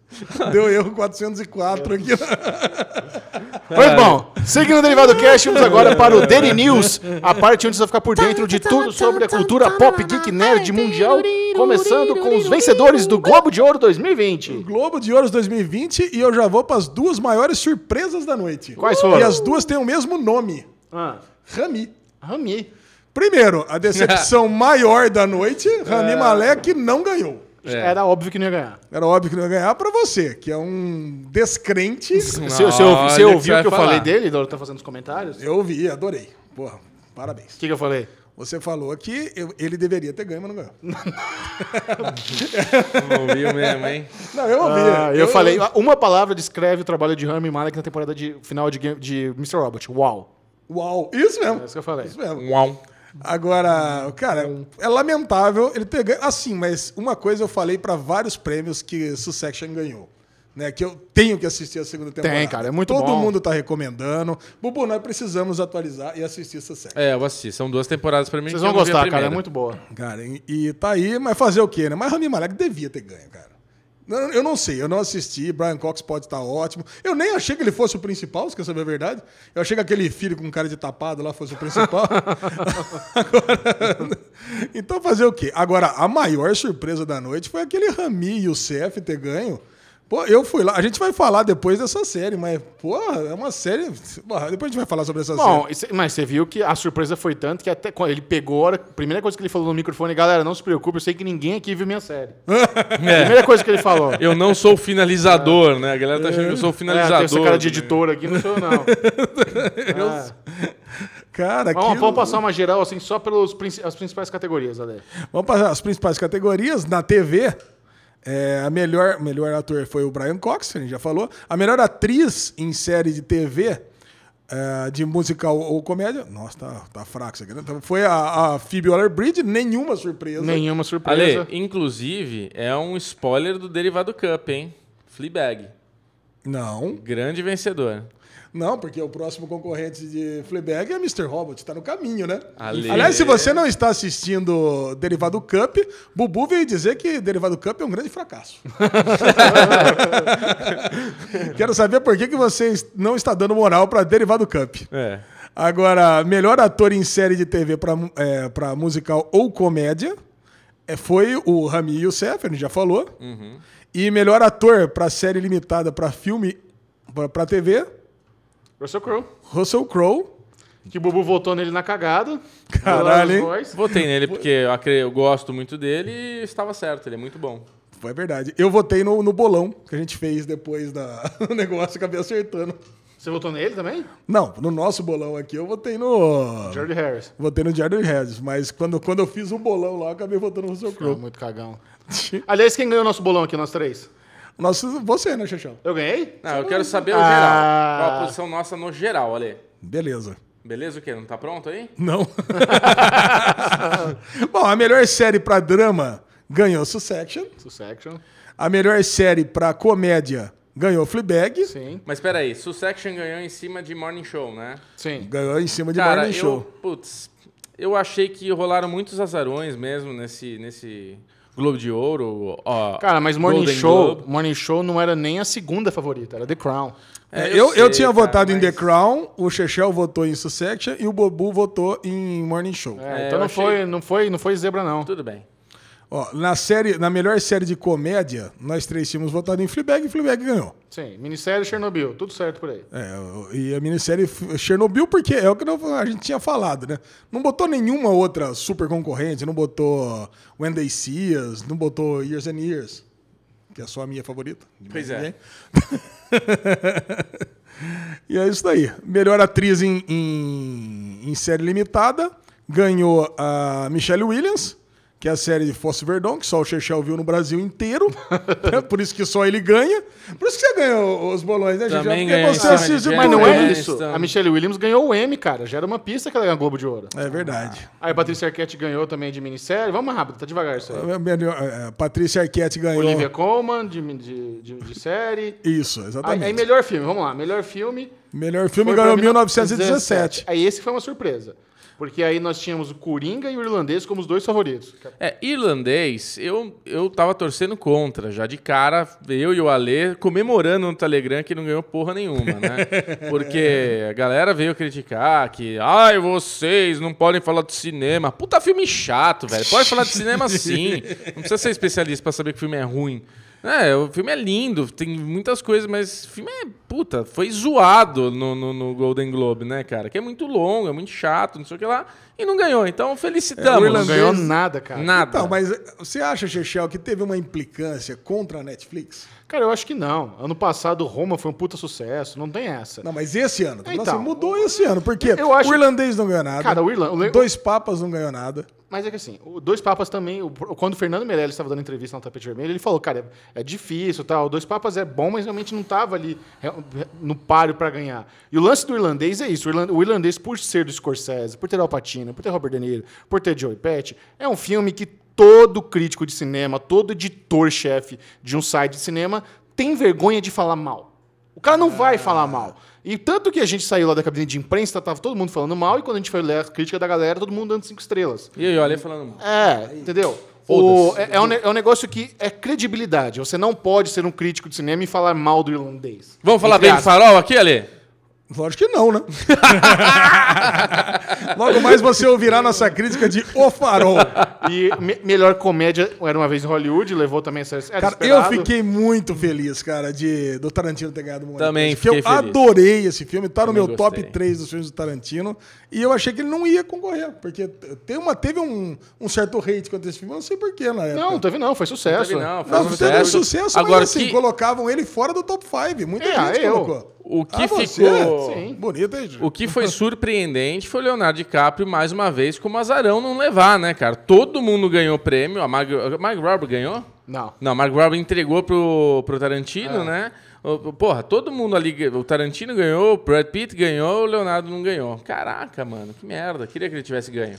Deu erro 404 aqui. Muito bom. Seguindo o Derivado Cash, vamos agora para o Daily News, a parte onde você vai ficar por dentro de tudo sobre a cultura pop, geek, nerd mundial, começando com os vencedores do Globo de Ouro 2020. Globo de Ouros 2020 e eu já vou para as duas maiores surpresas da noite. Quais foram? E as duas têm o mesmo nome. Ah, Rami. Rami. Primeiro, a decepção maior da noite, Rami Malek não ganhou. É. Era óbvio que não ia ganhar. Era óbvio que não ia ganhar pra você, que é um descrente. Você, você, o que ouviu o você que eu vai falei falar. dele, Dora tá fazendo os comentários? O Eu ouvi, adorei. Porra, parabéns. que, que eu falei? Você falou que eu- ele deveria ter ganho, mas não ganhou. Não ouviu mesmo, hein? Não, eu ouvi. Ah, eu, falei, uma palavra descreve o trabalho de Rami Malek na temporada de final de, game- de Mr. Robot. Uau. Uau, isso mesmo. É isso que eu falei. Isso mesmo. Uau. Agora, cara, é lamentável ele ter ganho. Assim, mas uma coisa eu falei pra vários prêmios que Succession ganhou. Né, que eu tenho que assistir a segunda temporada. cara, é muito Todo bom. mundo tá recomendando. Bubu, nós precisamos atualizar e assistir Succession. É, eu vou assistir. São duas temporadas pra mim. Vocês que eu vão gostar, cara. É muito boa. Cara, e, e tá aí, mas fazer o quê, né? Mas Rami Malek devia ter ganho, cara. Eu não sei, eu não assisti. Brian Cox pode estar ótimo. Eu nem achei que ele fosse o principal, se quer saber a verdade. Eu achei que aquele filho com cara de tapado lá fosse o principal. Agora, então fazer o quê? Agora, a maior surpresa da noite foi aquele Rami e o CF ter ganho. Pô, eu fui lá. A gente vai falar depois dessa série, mas, porra, é uma série. Porra, depois a gente vai falar sobre essa Bom, série. cê- mas você viu que a surpresa foi tanto que até quando ele pegou, a hora- a primeira coisa que ele falou no microfone, galera, não se preocupe, eu sei que ninguém aqui viu minha série. Primeira coisa que ele falou. Eu não sou o finalizador, né? A galera tá achando que eu sou o É, finalizador. tem essa cara de editor aqui, não sou eu, não. É. Cara, Vamos, aquilo- vamos passar uma geral, assim, só pelas as principais categorias, Ale. Vamos passar as principais categorias. Na TV, é, a melhor, melhor ator foi o Brian Cox, a gente já falou. A melhor atriz em série de TV, é, de musical ou comédia. Nossa, tá, tá fraco isso aqui, né? Então, foi a, a Phoebe Waller-Bridge, nenhuma surpresa. Nenhuma surpresa. Ale, inclusive, é um spoiler do Derivado Cup, hein? Fleabag. Não, Grande vencedor. Não, porque o próximo concorrente de Fleabag é Mr. Robot, tá no caminho, né? Ale. Aliás, se você não está assistindo Derivado Cup, Bubu veio dizer que Derivado Cup é um grande fracasso. Quero saber por que, que você não está dando moral para Derivado Cup. É. Agora, melhor ator em série de TV para é, pra musical ou comédia é, foi o Rami Youssef, a gente já falou. E melhor ator para série limitada para filme, para TV, Russell Crowe. Russell Crowe. Que o Bubu votou nele na cagada. Caralho. Votei nele porque eu, gosto muito dele e estava certo, ele é muito bom. Foi verdade. Eu votei no, no bolão que a gente fez depois da- do negócio acabei acertando. Você votou nele também? Não, no nosso bolão aqui eu votei no. George Harris. Votei no Jared Harris, mas quando, quando eu fiz o bolão lá, eu acabei votando no seu Ah, Crow. muito cagão. Aliás, quem ganhou o nosso bolão aqui, nós três? Nosso, você, né, Xexão? Eu ganhei? Não, eu quero saber o Ah. geral. Qual a posição nossa no geral, Ale? Beleza. Beleza o quê? Não tá pronto aí? Não. Bom, a melhor série pra drama ganhou Succession. Succession. A melhor série pra comédia ganhou Fleabag. Sim. Mas peraí, Succession ganhou em cima de Morning Show, né? Sim. Ganhou em cima de Cara, Morning eu, Show. putz, eu achei que rolaram muitos azarões mesmo nesse, nesse Globo de Ouro. Ó, Cara, mas Morning Golden Show, Globe. Morning Show não era nem a segunda favorita, era The Crown. É, eu, eu, sei, tinha cara, votado em The mas- Crown, o Chechel votou em Succession e o Bobu votou em Morning Show. É, É, então eu não, achei- foi, não, foi, não foi zebra, não. Tudo bem. Ó, na, série, na melhor série de comédia, nós três tínhamos votado em Fleabag e Fleabag ganhou. Sim, minissérie Chernobyl, tudo certo por aí. É, e a minissérie Chernobyl, porque é o que a gente tinha falado, né? Não botou nenhuma outra super concorrente, não botou When They See Us, não botou Years and Years, que é só a minha favorita. Pois é. ninguém. e é isso daí. Melhor atriz em, em, em série limitada ganhou a Michelle Williams, que é a série de Fosse Verdon, que só o Chechel viu no Brasil inteiro. né? Por isso que só ele ganha. Por isso que você ganhou os bolões, né, Chechel? Também Porque em você assiste Mas não é isso. A Michelle Williams ganhou o M, cara. Já era uma pista que ela ganhou o Globo de Ouro. É verdade. Aí a Patrícia Arquette ganhou também de minissérie. Vamos rápido, tá devagar isso aí. A melhor- a Patrícia Arquette ganhou. Olivia Colman, de, de, de, de série. Isso, Aí, exatamente. aí, melhor filme, vamos lá. Melhor filme. Melhor filme ganhou 1917. 1917. Aí esse foi uma surpresa. Porque aí nós tínhamos o Coringa e o Irlandês como os dois favoritos. É, irlandês, eu, eu tava torcendo contra, já de cara, eu e o Alê comemorando no Telegram que não ganhou porra nenhuma, né? Porque a galera veio criticar que, ai, vocês não podem falar de cinema. Puta filme chato, velho. Pode falar de cinema sim. Não precisa ser especialista pra saber que o filme é ruim. É, o filme é lindo, tem muitas coisas, mas o filme é, puta, foi zoado no, no, no Golden Globe, né, cara? Que é muito longo, é muito chato, não sei o que lá, e não ganhou. Então, felicitamos. É, o Não irlandês- ganhou nada, cara. Nada. Então, mas você acha, Chechel, que teve uma implicância contra a Netflix? Cara, eu acho que não. Ano passado, Roma foi um puta sucesso. Não tem essa. Não, mas esse ano. Então, assim, mudou esse ano. Porque eu acho- o irlandês não ganhou nada. Cara, o Irlan- o le- Dois papas não ganhou nada. Mas é que assim, o Dois Papas também, quando o Fernando Meirelles estava dando entrevista no Tapete Vermelho, ele falou, cara, é, é difícil, tal, o Dois Papas é bom, mas realmente não estava ali no páreo para ganhar. E o lance do irlandês é isso, o irlan- o irlandês, por ser do Scorsese, por ter Al Pacino, por ter Robert De Niro, por ter Joey Pesci, é um filme que todo crítico de cinema, todo editor-chefe de um site de cinema tem vergonha de falar mal. O cara não vai falar mal. E tanto que a gente saiu lá da cabine de imprensa, tava todo mundo falando mal, e quando a gente foi ler a crítica da galera, todo mundo dando cinco estrelas. E aí, o Alê falando... É, entendeu? Foda-se. O- é, é um, é um negócio que é credibilidade. Você não pode ser um crítico de cinema e falar mal do irlandês. Vamos falar Entre bem do aspas. farol aqui, Alê? Lógico que não, né? Logo mais você ouvirá nossa crítica de O Farol. E me- melhor comédia era uma vez em Hollywood, levou também essa. Cara, eu fiquei muito feliz, cara, de do Tarantino ter ganhado o. Também Porque eu fiquei feliz. adorei esse filme, tá no Também meu top gostei. 3 dos filmes do Tarantino. E eu achei que ele não ia concorrer, porque tem uma, teve um, um certo hate contra esse filme, eu não sei porquê na época. Não, não teve não, foi sucesso. Não teve, não, foi Não, um teve um sucesso. sucesso, Agora, mas assim, que- colocavam ele fora do top 5. Muita É, gente eu. colocou. O que Ah, você? ficou- Sim. Bonito, hein? O que foi surpreendente foi o Leonardo DiCaprio, mais uma vez, como azarão não levar, né, cara? Todo mundo ganhou prêmio. A Marg, a Marg Robbie ganhou? Não. Não, a Marg Robbie entregou pro, pro Tarantino, É. né? Porra, todo mundo ali. O Tarantino ganhou, o Brad Pitt ganhou, o Leonardo não ganhou. Caraca, mano, que merda. Queria que ele tivesse ganho.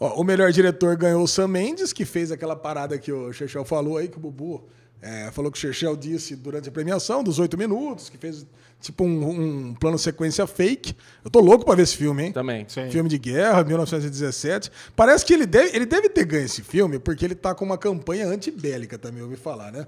Ó, o melhor diretor ganhou o Sam Mendes, que fez aquela parada que o Chechel falou aí, que o Bubu é, falou que o Chechel disse durante a premiação, dos oito minutos, que fez tipo um, um plano sequência fake. Eu tô louco pra ver esse filme, hein? Também. Sim. Filme de guerra, 1917. Parece que ele deve, ele deve ter ganho esse filme porque ele tá com uma campanha antibélica também, ouvi falar, né?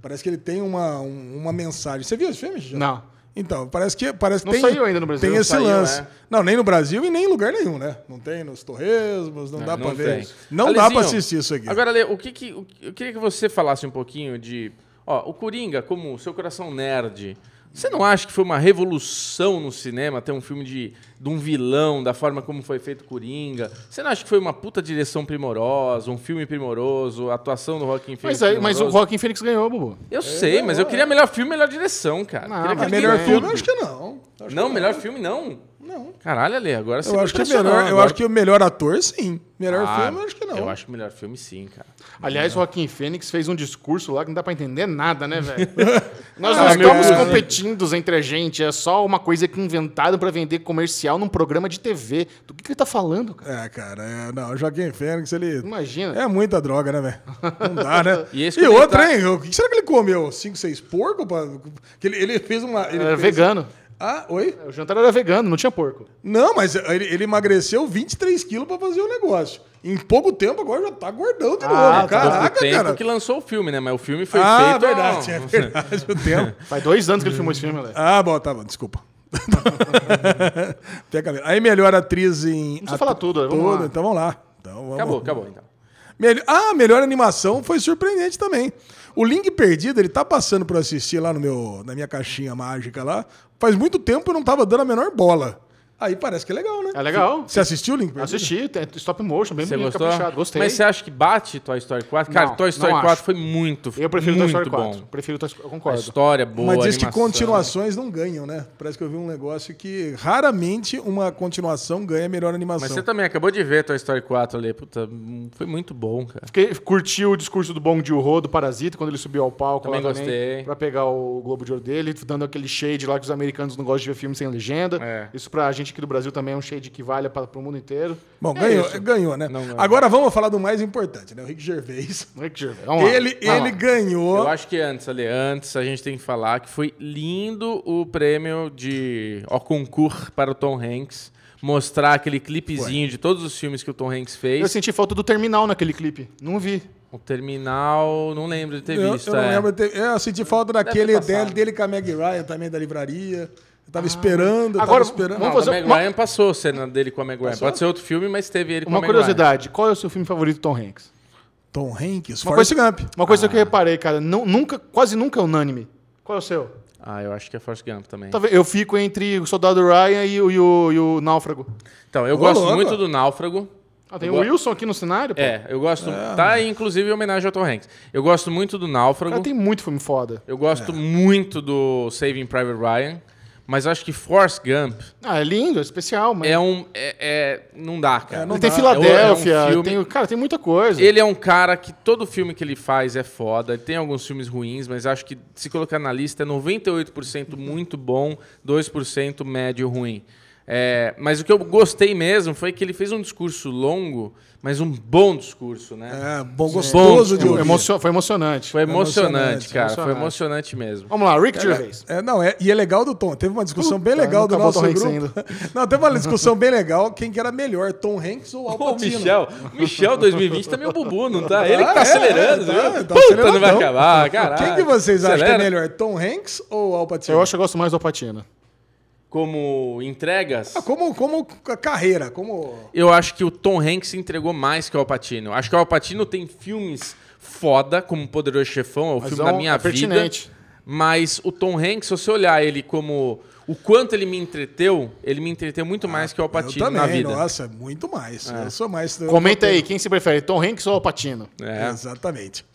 Parece que ele tem uma, um- uma mensagem. Você viu esse filme, Chechel? Não. Então, parece que parece que Não tem, saiu ainda no Brasil. Tem esse saiu, lance. é. Não, nem no Brasil e nem em lugar nenhum, né? Não tem nos torresmos, não, Não, dá pra ver. Não dá Alezinho, pra assistir isso aqui. Agora, Lê, o que que- eu queria que você falasse um pouquinho de... Ó, o Coringa, como seu coração nerd, Você não acha que foi uma revolução no cinema ter um filme de, de um vilão, da forma como foi feito Coringa? Você não acha que foi uma puta direção primorosa, um filme primoroso, a atuação do Joaquin Phoenix Mas, aí, mas o? Joaquin Phoenix ganhou, Bubu. Eu sei, mas eu queria melhor filme, melhor direção, cara. Não, Queria mas melhor filme, eu acho que não. Acho Não, que melhor filme não. Não. Caralho, Ale, agora você Eu acho que é melhor. Eu Agora- acho que o melhor ator, sim. Melhor Ah, filme, eu acho que não. Eu acho que o melhor filme sim, cara. Aliás, o Joaquim Fênix fez um discurso lá que não dá pra entender nada, né, velho? Nós Ah, não estamos cara. competindo entre a gente. É só uma coisa que inventaram pra vender comercial num programa de TV. Do que, que ele tá falando, cara? É, cara, é, não, o Joaquim Fênix, ele. Imagina. É muita droga, né, velho? Não dá, né? E esse e outra, hein? O que será que ele comeu? Cinco, seis porco? Pra... Que ele, ele fez uma. Ele Era fez- vegano. Ah, oi? O jantar era vegano, não tinha porco. Não, mas ele, ele emagreceu 23 quilos pra fazer o negócio. Em pouco tempo, agora já tá gordão de Ah, novo. tá. Caraca, tempo cara. que lançou o filme, né? Mas o filme foi ah, feito... verdade, ó, é verdade, o tempo. Faz dois anos que ele filmou esse filme, Alex. Ah, bom, tá bom, desculpa. Aí, melhor atriz em. precisa falar tudo, vamos tudo, lá. Então vamos lá. Então, vamos Acabou, acabou então. Melhor... Ah, melhor animação foi surpreendente também. O Link Perdido, ele tá passando eu assistir lá no meu, na minha caixinha mágica lá. Faz muito tempo eu não tava dando a menor bola. Aí parece que é legal, né? É legal. Você assistiu o Link Perdido? Assisti, tem stop motion, bem Você bonito, gostou? caprichado. Gostei. Mas você acha que bate Toy Story 4? Cara, Não, Toy Story não 4 acho. foi muito, Eu prefiro Toy muito Story 4. bom. Prefiro Toy Story, eu A concordo. história boa, Mas diz que animação. continuações não ganham, né? Parece que eu vi um negócio que raramente uma continuação ganha melhor animação. Mas você também acabou de ver Toy Story 4 ali. Puta, hum, foi muito bom, cara. Fiquei, curti o discurso do Bong Joon-ho, do Parasita, quando ele subiu ao palco Também lá gostei. Pra pegar o Globo de Ouro dele, dando aquele shade lá que os americanos não gostam de ver filme sem legenda. É. Isso pra gente aqui do Brasil também é um shade que vale para pro mundo inteiro. Bom, É ganhou, isso. ganhou, né? Não ganhou. Agora vamos falar do mais importante, né? O Rick Gervais. Rick Gervais. Vamos lá. Ele, Vamos ele lá. ganhou. Eu acho que antes, ali, antes a gente tem que falar que foi lindo o prêmio de O Concur para o Tom Hanks. Mostrar aquele clipezinho de todos os filmes que o Tom Hanks Eu fez. senti falta do terminal naquele clipe. Não vi. O Terminal, não lembro de ter Eu, visto. eu não é. lembro. de ter- Eu senti falta daquele dele, dele com a Meg Ryan também da livraria. Eu tava esperando, eu Ah. Agora, tava esperando. vamos Não, fazer a Meg uma- Ryan passou a cena dele com a Meg Ryan. Passou? Pode ser outro filme, mas teve ele com a Uma curiosidade, qual é o seu filme favorito do Tom Hanks? Tom Hanks, Uma Forrest coisa, Gump. uma coisa que eu reparei, cara, não- nunca, quase nunca é unânime. Qual é o seu? Ah, eu acho que é Forrest Gump também. Eu fico entre o Soldado Ryan e o, e o, e o Náufrago. Então, eu Ô, gosto louco. muito do Náufrago. Ah, tem Eu o go- Wilson aqui no cenário, pô. É, eu gosto. Tá aí, inclusive, em homenagem ao Tom Hanks. Eu gosto muito do Náufrago. Cara, tem muito filme foda. Eu gosto muito do Saving Private Ryan. Mas eu acho que Forrest Gump Ah, é lindo, é especial, mas... é um. É, é- não dá, cara. É, não tem dá. Filadélfia, É um filme- tem, cara, tem muita coisa. Ele é um cara que todo filme que ele faz é foda. Ele tem alguns filmes ruins, mas acho que se colocar na lista é 98% muito bom, 2% médio ruim. É, mas o que eu gostei mesmo foi que ele fez um discurso longo, mas um bom discurso, né? É, bom, gostoso de ouvir. emocio- Foi emocionante. Foi emocionante, emocionante, cara. Foi emocionante. emocionante mesmo. Vamos lá, Rick Gervais. É, não, é, e é legal do Tom. Teve uma discussão bem Puta, legal do nosso o Tom Hanks grupo. Não, teve uma discussão bem legal quem que era melhor, Tom Hanks ou Al Pacino. Michel, Michel 2020 tá meio bubu, não tá? Ele que tá Ah, é, acelerando, é, tá, viu? tá Puta, não vai acabar, caralho. Quem que vocês acham que é Acelera. melhor, Tom Hanks ou Al Pacino? Eu acho que eu gosto mais do Alpatino. Como entregas, Ah, como, como a carreira, como... eu acho que o Tom Hanks entregou mais que o Alpatino. Acho que o Alpatino tem filmes foda, como Poderoso Chefão, é o Mas filme é da um- minha é vida. pertinente. Mas o Tom Hanks, se você olhar ele como o quanto ele me entreteu, ele me entreteu muito mais que o Alpatino na vida. nossa, muito mais. Eu sou mais... Comenta aí, quem se prefere, Tom Hanks ou Alpatino? É. Exatamente.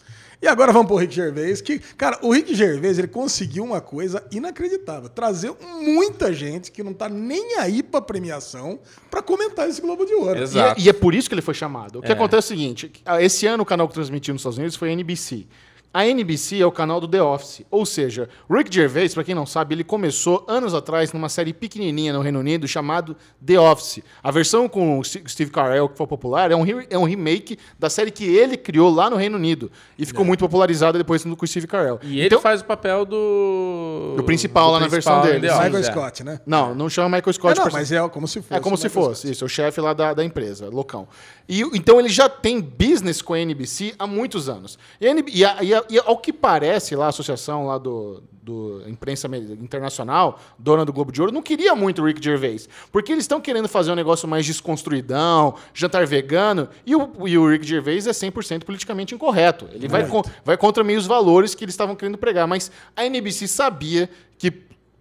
E agora vamos pro Rick Gervais, que, cara, o Rick Gervais, ele conseguiu uma coisa inacreditável. Trazer muita gente que não tá nem aí pra premiação pra comentar esse Globo de Ouro. E é, Exato. e é por isso que ele foi chamado. O que É. acontece é o seguinte: esse ano o canal que transmitiu nos Estados Unidos foi a NBC. A NBC é o canal do The Office. Ou seja, Rick Gervais, pra quem não sabe, ele começou anos atrás numa série pequenininha no Reino Unido chamado The Office. A versão com o St- Steve Carell, que foi popular, é um, é um remake da série que ele criou lá no Reino Unido. E ficou muito popularizada depois com o Steve Carell. E ele Então- faz o papel do. Do principal lá na principal versão em dele. Michael é. Scott, né? Não, não chama Michael É, Scott. não, person- mas é como se fosse. É como se fosse, Scott. isso, o chefe lá da, da empresa, locão. E, então ele já tem business com a NBC há muitos anos. E, a e, a- e a- e ao que parece lá, a associação lá do, do imprensa internacional, dona do Globo de Ouro, não queria muito o Rick Gervais. Porque eles estão querendo fazer um negócio mais desconstruidão, jantar vegano, e o, e o Rick Gervais é 100% politicamente incorreto. Ele vai, vai contra meio os valores que eles estavam querendo pregar. Mas a NBC sabia que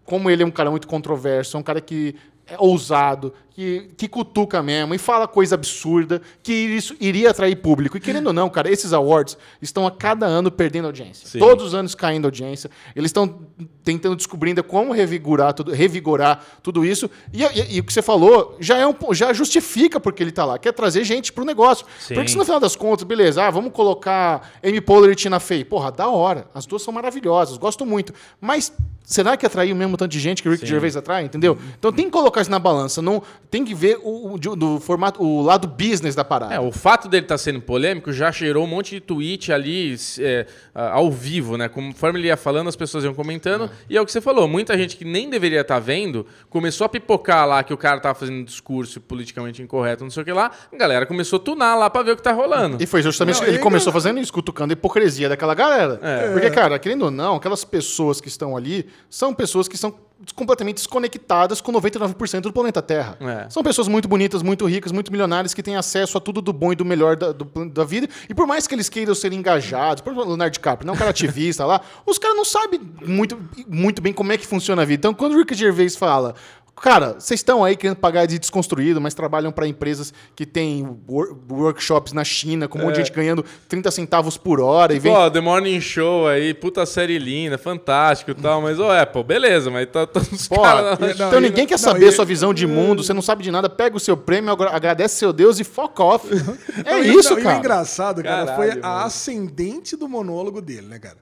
como ele é um cara muito controverso, é um cara que é ousado, que, que cutuca mesmo e fala coisa absurda, que isso iria atrair público. E querendo ou não, cara, esses awards estão a cada ano perdendo audiência. Sim. Todos os anos caindo audiência. Eles estão tentando descobrir ainda como revigorar tudo, revigorar tudo isso. E, e- e o que você falou já, é um, já justifica porque ele tá lá. Quer trazer gente pro negócio. Sim. Porque se no final das contas, beleza, ah, vamos colocar Amy Poehler e Tina Fey. Porra, da hora. As duas são maravilhosas, gosto muito. Mas será que atraiu o mesmo tanto de gente que o Rick Gervais atrai? Entendeu? Então tem que colocar isso na balança. Não, tem que ver o, o, do formato, o lado business da parada. É, o fato dele estar sendo polêmico já gerou um monte de tweet ali é, ao vivo, né? Conforme ele ia falando, as pessoas iam comentando. E é o que você falou, muita gente que nem deveria estar vendo começou a pipocar lá que o cara tava fazendo um discurso politicamente incorreto, não sei o que lá. A galera começou a tunar lá pra ver o que tá rolando. E foi justamente Não, ele começou fazendo isso, cutucando a hipocrisia daquela galera. É. Porque, cara, querendo ou não, aquelas pessoas que estão ali são pessoas que são completamente desconectadas com 99% do planeta Terra. É. São pessoas muito bonitas, muito ricas, muito milionárias que têm acesso a tudo do bom e do melhor da, do- da vida. E por mais que eles queiram ser engajados, por exemplo, o Leonardo DiCaprio, não é um cara ativista lá, os caras não sabem muito, muito bem como é que funciona a vida. Então, quando o Rick Gervais fala, Cara, vocês estão aí querendo pagar de desconstruído, mas trabalham para empresas que têm wor- workshops na China, com um monte de gente ganhando 30 centavos por hora e vem. Pô, The Morning Show aí, puta série linda, fantástico e tal, mas, ô, Apple, beleza, mas tá, tá os Pô, caras... não, então ninguém quer não, saber e- sua visão de mundo, você não sabe de nada, pega o seu prêmio, agra- agradece seu Deus e fuck off. É Não, isso, não, E o cara. engraçado, cara, Caralho, foi mano. a ascendente do monólogo dele, né, cara?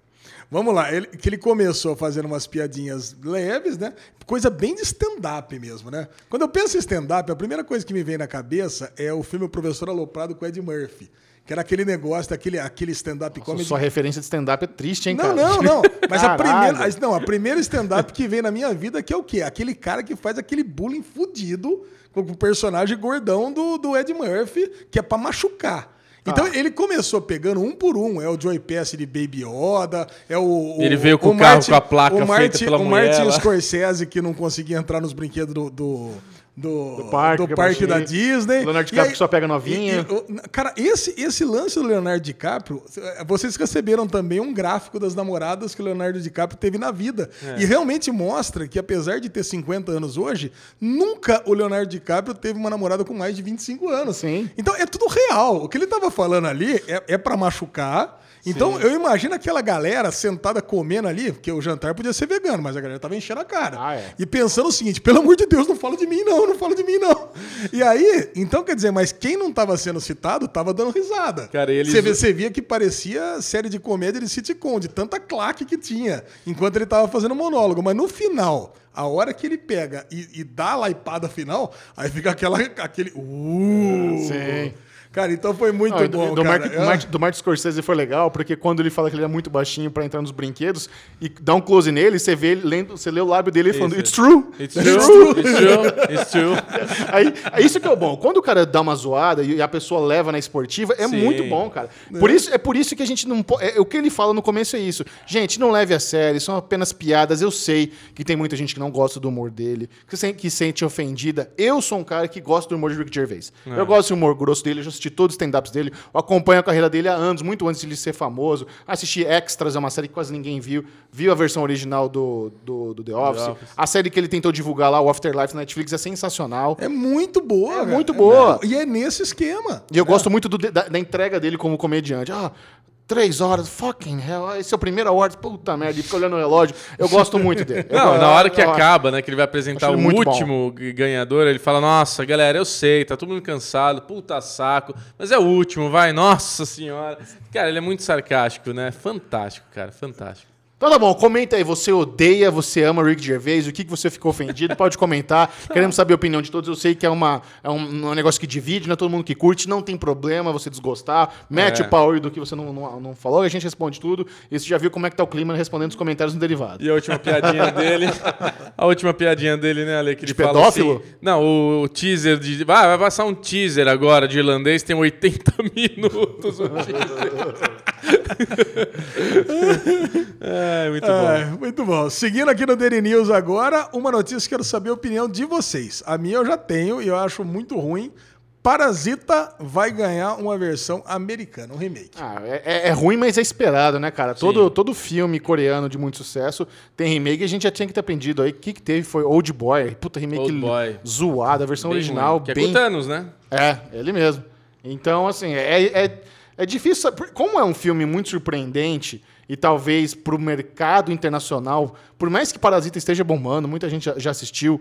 Vamos lá, ele, que ele começou fazendo umas piadinhas leves, né? Coisa bem de stand-up mesmo, né? Quando eu penso em stand-up, a primeira coisa que me vem na cabeça é o filme O Professor Aloprado com Ed Murphy. Que era aquele negócio daquele aquele stand-up comedy. Sua referência de stand-up é triste, hein, Não, cara? não, não. Mas a primeira, não, a primeira stand-up que vem na minha vida que é o quê? Aquele cara que faz aquele bullying fudido com o personagem gordão do, do Ed Murphy, que é pra machucar. Então ele começou pegando um por um. É o Joey Pesci de Baby Yoda, é o. o- Ele veio com o carro com a placa o feita Martin, pela o mulher Martin lá. Scorsese que não conseguia entrar nos brinquedos do. do do, Do parque, do parque da. Disney. Leonardo DiCaprio aí- que só pega novinha. e- e- Cara, esse, esse lance do Leonardo DiCaprio, vocês receberam também um gráfico das namoradas que o Leonardo DiCaprio teve na vida. É. E realmente mostra que, apesar de ter 50 anos hoje, nunca o Leonardo DiCaprio teve uma namorada com mais de 25 anos. Sim. Então é tudo real. O que ele tava falando ali é, é para machucar. Então eu imagino aquela galera sentada comendo ali, porque o jantar podia ser vegano, mas a galera tava enchendo a cara. Ah, é. E pensando o seguinte, pelo amor de Deus, não fala de mim não, não fala de mim não. E aí, então quer dizer, mas quem não tava sendo citado tava dando risada. Cara, eles- Você vê- você via que parecia série de comédia de sitcom, de tanta claque que tinha, enquanto ele tava fazendo monólogo. Mas no final, a hora que ele pega e, e dá a laipada final, aí fica aquela, aquele... Uh, Sim. Cara, então foi muito Não, bom, do. Mark, do, Mark, do Martin Scorsese foi legal, porque quando ele fala que ele é muito baixinho pra entrar nos brinquedos e dá um close nele, você vê ele lendo, você lê o lábio dele falando, Isso. it's true. It's true, it's true, it's true. Aí, é isso que é o bom. Quando o cara dá uma zoada e a pessoa leva na esportiva, é Sim. muito bom, cara. Por isso, é por isso que a gente não pode. É, o que ele fala no começo é isso. Gente, não leve a sério, são apenas piadas. Eu sei que tem muita gente que não gosta do humor dele, que se, que sente ofendida. Eu sou um cara que gosta do humor de Rick Gervais. Eu gosto do humor grosso dele, eu já assisti todos os stand-ups dele, eu acompanho a carreira dele há anos, muito antes de ele ser famoso. Assisti Extras, é uma série que quase ninguém viu. Viu a versão original do, do, do The Office. Office. A série que ele tentou divulgar lá, o Afterlife na Netflix, é sensacional. É muito boa. É cara. muito boa. E é nesse esquema. E eu gosto muito do- da, da entrega dele como comediante. Ah, três horas, fucking hell, esse é o primeiro award, puta merda, e fica olhando o relógio. Eu gosto muito dele. Eu Não, gosto- na hora que eu- acaba, né, que ele vai apresentar o último g- ganhador, ele fala: Nossa, galera, eu sei, tá todo mundo cansado, puta saco, mas é o último, vai, nossa senhora. Cara, ele é muito sarcástico, né? Fantástico, cara, fantástico. Então tá bom, comenta aí, você odeia, você ama Rick Gervais, o que, que você ficou ofendido, pode comentar. Queremos saber a opinião de todos. Eu sei que é, uma, é um, um negócio que divide, não é todo mundo que curte, não tem problema você desgostar. Mete É. o pau aí do que você não, não, não falou, a gente responde tudo. E você já viu como é que tá o clima respondendo os comentários no derivado. E a última piadinha dele. A última piadinha dele, né, Ale? Que De pedófilo? assim, não, o, o teaser de. Ah, vai passar um teaser agora de irlandês, tem 80 minutos o teaser. É, muito bom. É, muito bom. Seguindo aqui no Daily News agora, uma notícia que eu quero saber a opinião de vocês. A minha eu já tenho e eu acho muito ruim Parasita vai ganhar uma versão americana, um remake. Ah, é, é- é ruim, mas é esperado, né, cara? Todo, todo filme coreano de muito sucesso tem remake e a gente já tinha que ter aprendido aí. O que, que teve foi Old Boy. Puta, remake Old Boy. zoado, a versão Bem original ruim, que é bem... com o Thanos, né? É, ele mesmo. Então, assim, é, é, é difícil. Como é um filme muito surpreendente e talvez pro mercado internacional, por mais que Parasita esteja bombando, muita gente já, assistiu,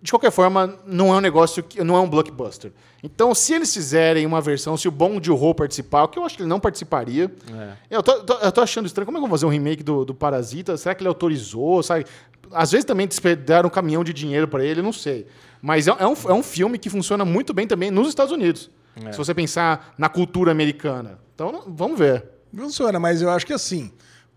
de qualquer forma, não é um negócio que não é um blockbuster. Então, se eles fizerem uma versão, se o Bong Joon-ho participar, o que eu acho que ele não participaria, eu, tô, tô- eu tô achando estranho. Como é que eu vou fazer um remake do, do Parasita? Será que ele autorizou? Sabe? Às vezes também deram um caminhão de dinheiro para ele, não sei. Mas é, é um, é um filme que funciona muito bem também nos Estados Unidos. Se você pensar na cultura americana. Então, não- vamos ver. Funciona, mas eu acho que assim,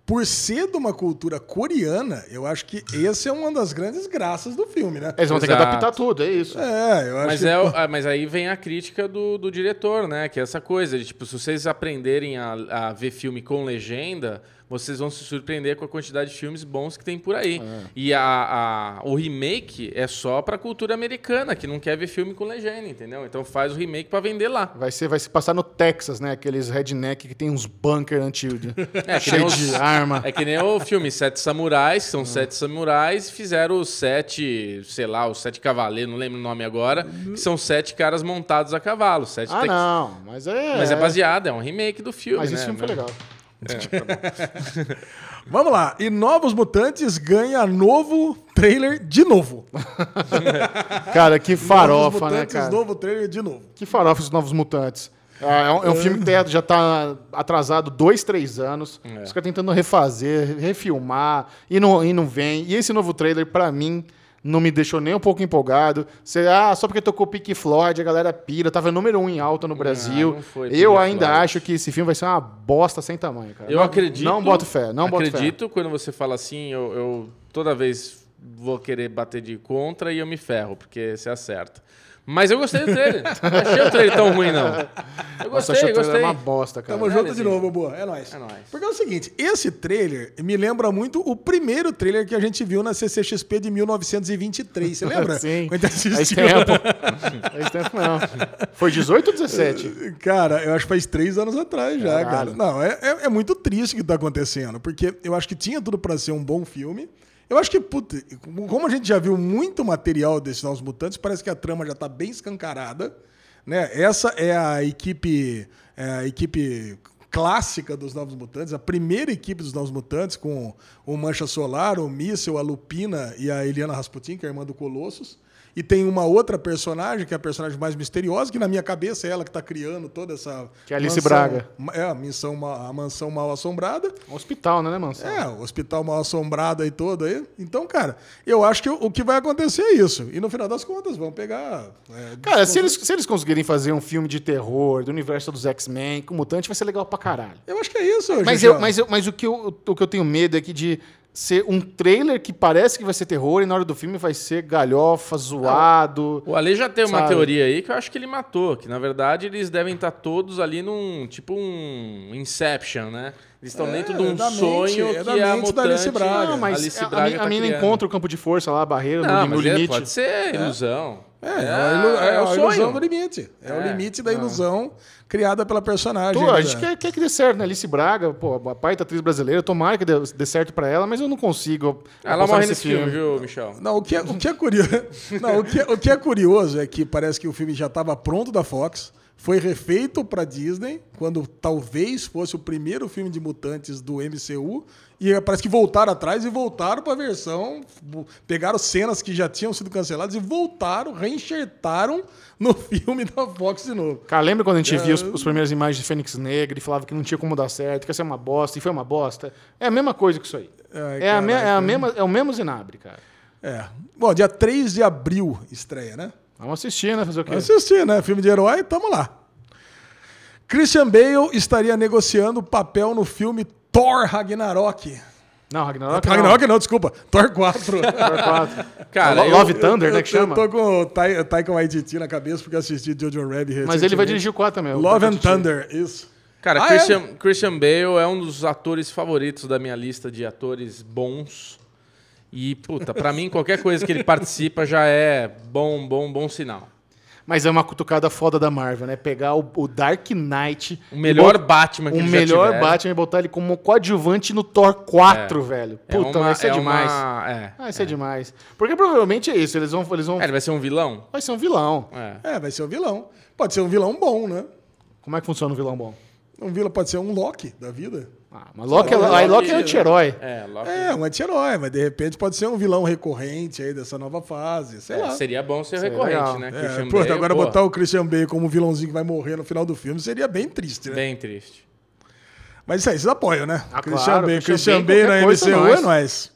por ser de uma cultura coreana, eu acho que esse é uma das grandes graças do filme, né? Eles vão ter que Exato. adaptar tudo, é isso. É, eu acho Mas, que... é, ah, mas aí vem a crítica do, do diretor, né? Que é essa coisa de, tipo, se vocês aprenderem a, a ver filme com legenda, vocês vão se surpreender com a quantidade de filmes bons que tem por aí. E a, a- o remake é só pra cultura americana, que não quer ver filme com legenda, entendeu? Então faz o remake pra vender lá. Vai, ser, vai se passar no Texas, né? Aqueles redneck que tem uns bunker antigos. É, cheio os- de arma. É que nem o filme Sete Samurais, que são sete samurais, e fizeram os sete, sei lá, os sete cavaleiros, não lembro o nome agora, que são sete caras montados a cavalo. Sete Ah, tex- não. Mas é. Mas é baseado, é um remake do filme. Mas né? esse filme foi legal. Vamos lá. E Novos Mutantes ganha novo trailer de novo. Cara, que farofa, né, Mutantes, cara? novo trailer de novo. Que farofa os Novos Mutantes. É, é um, é um filme que já tá atrasado dois, três anos. É. Os caras tentando refazer, refilmar, e não, e não vem. E esse novo trailer, pra mim, não me deixou nem um pouco empolgado. Você, ah, só porque tocou Pink Floyd, a galera pira. Tava número um em alta no Brasil. não foi Eu ainda Floyd. acho que esse filme vai ser uma bosta sem tamanho, cara. Eu não, acredito. Não boto fé, não boto fé. Acredito quando você fala assim, eu, eu toda vez vou querer bater de contra e eu me ferro, porque você acerta. Mas eu gostei do trailer. Não achei o trailer tão ruim, não. Eu Nossa, gostei, achei o trailer gostei. uma bosta, cara. Tamo É, junto de Lezinho. novo, boa. É nóis. É nóis. Porque é o seguinte, esse trailer me lembra muito o primeiro trailer que a gente viu na CCXP de 1923. Você lembra? Sim. Quando a gente Faz assistiu. tempo. Faz tempo não. Foi 18 ou 17? Cara, eu acho que faz três anos atrás já, cara. Caralho. Não, é, é, é muito triste o que tá acontecendo, porque eu acho que tinha tudo pra ser um bom filme. Eu acho que, puta, como a gente já viu muito material desses Novos Mutantes, parece que a trama já tá bem escancarada, né? Essa é a equipe, é a equipe clássica dos Novos Mutantes, a primeira equipe dos Novos Mutantes, com o Mancha Solar, o Míssel, a Lupina e a Eliana Rasputin, que é a irmã do Colossus. E tem uma outra personagem, que é a personagem mais misteriosa, que na minha cabeça é ela que está criando toda essa. Que é Alice mansão- Braga. É, a, mansão, ma- a mansão mal assombrada. Um hospital, né, né, mansão? É, o hospital mal assombrado aí todo aí. Então, cara, eu acho que o, o que vai acontecer é isso. E no final das contas, vão pegar. é, Cara, se eles, se eles conseguirem fazer um filme de terror do universo dos X-Men com mutante, vai ser legal pra caralho. Eu acho que é isso, Mas, eu, mas, eu, mas o, que eu, o que eu tenho medo é que de ser um trailer que parece que vai ser terror e na hora do filme vai ser galhofa, zoado. O Ale já tem uma Sabe? teoria aí que eu acho que ele matou, que na verdade eles devem estar todos ali num tipo um Inception, né? Eles estão É, dentro de um é da mente, sonho é da que a mente da mutante, Alice Braga. Não, mas Alice a, a, Braga mi- a tá mina criando. encontra o campo de força lá, a barreira, Não, no, no mas é- limite. pode ser ilusão. É, é, a ilu- é é o a ilusão sonho. do limite. É, o É. limite da ilusão criada pela personagem. Pô, a né? gente quer, quer que dê certo, né? Alice Braga, pô, a baita atriz brasileira, tomara que dê, dê certo pra ela, mas eu não consigo. Ela morre nesse filme, viu, Michel? Não, o que é, o que é curioso, não, o que é, o que é curioso é que parece que o filme já estava pronto da Fox, foi refeito para Disney, quando talvez fosse o primeiro filme de mutantes do MCU, e parece que voltaram atrás e voltaram para a versão, pegaram cenas que já tinham sido canceladas e voltaram, reenxertaram no filme da Fox de novo. Cara, lembra quando a gente via os, os primeiras imagens de Fênix Negra e falava que não tinha como dar certo, que ia ser uma bosta, e foi uma bosta? É a mesma coisa que isso aí. Ai, é, a me- é, a mesma, é o mesmo Zinabre, cara. É. Bom, dia 3 de abril estreia, né? Vamos assistir, né? Fazer o quê? Vamos assistir, né? Filme de herói, tamo lá. Christian Bale estaria negociando papel no filme Thor Ragnarok. Não, Ragnarok não. Ragnarok não, desculpa. Thor 4. Thor 4. Cara, eu- Love Thunder, né, que eu, chama? Eu tô com o Tai- Taika Waititi na cabeça porque eu assisti Jojo Rabbit Mas ele vai dirigir o 4 também. Love and. Thunder, isso. Cara, Ah, Christian, Christian Bale é um dos atores favoritos da minha lista de atores bons. E, puta, pra mim, qualquer coisa que ele participa já é bom, bom, bom sinal. Mas é uma cutucada foda da Marvel, né? Pegar o, o Dark Knight. O melhor bot- Batman que O melhor. Batman e botar ele como coadjuvante no Thor 4, velho. É Puta, uma- vai ser é demais. uma- é. Vai ser demais. Porque provavelmente é isso. Eles vão. Eles vão É, ele vai ser um vilão? Vai ser um vilão. É. É, vai ser um vilão. Pode ser um vilão bom, né? Como é que funciona um vilão bom? Um vilão pode ser um Loki da vida. Ah, mas Loki, é, Loki- aí Loki é anti-herói. É, Loki. É, um anti-herói, mas de repente pode ser um vilão recorrente aí dessa nova fase, sei É, lá. seria bom ser Seria recorrente, legal. né? É, Christian pô, Bale, agora pô, botar o Christian Bale como vilãozinho que vai morrer no final do filme seria bem triste, né? Bem triste. Mas isso aí, vocês apoiam, né? Ah, Christian claro, Bale, Christian Christian Bale, Bale na qualquer coisa, MCU nós. é nóis.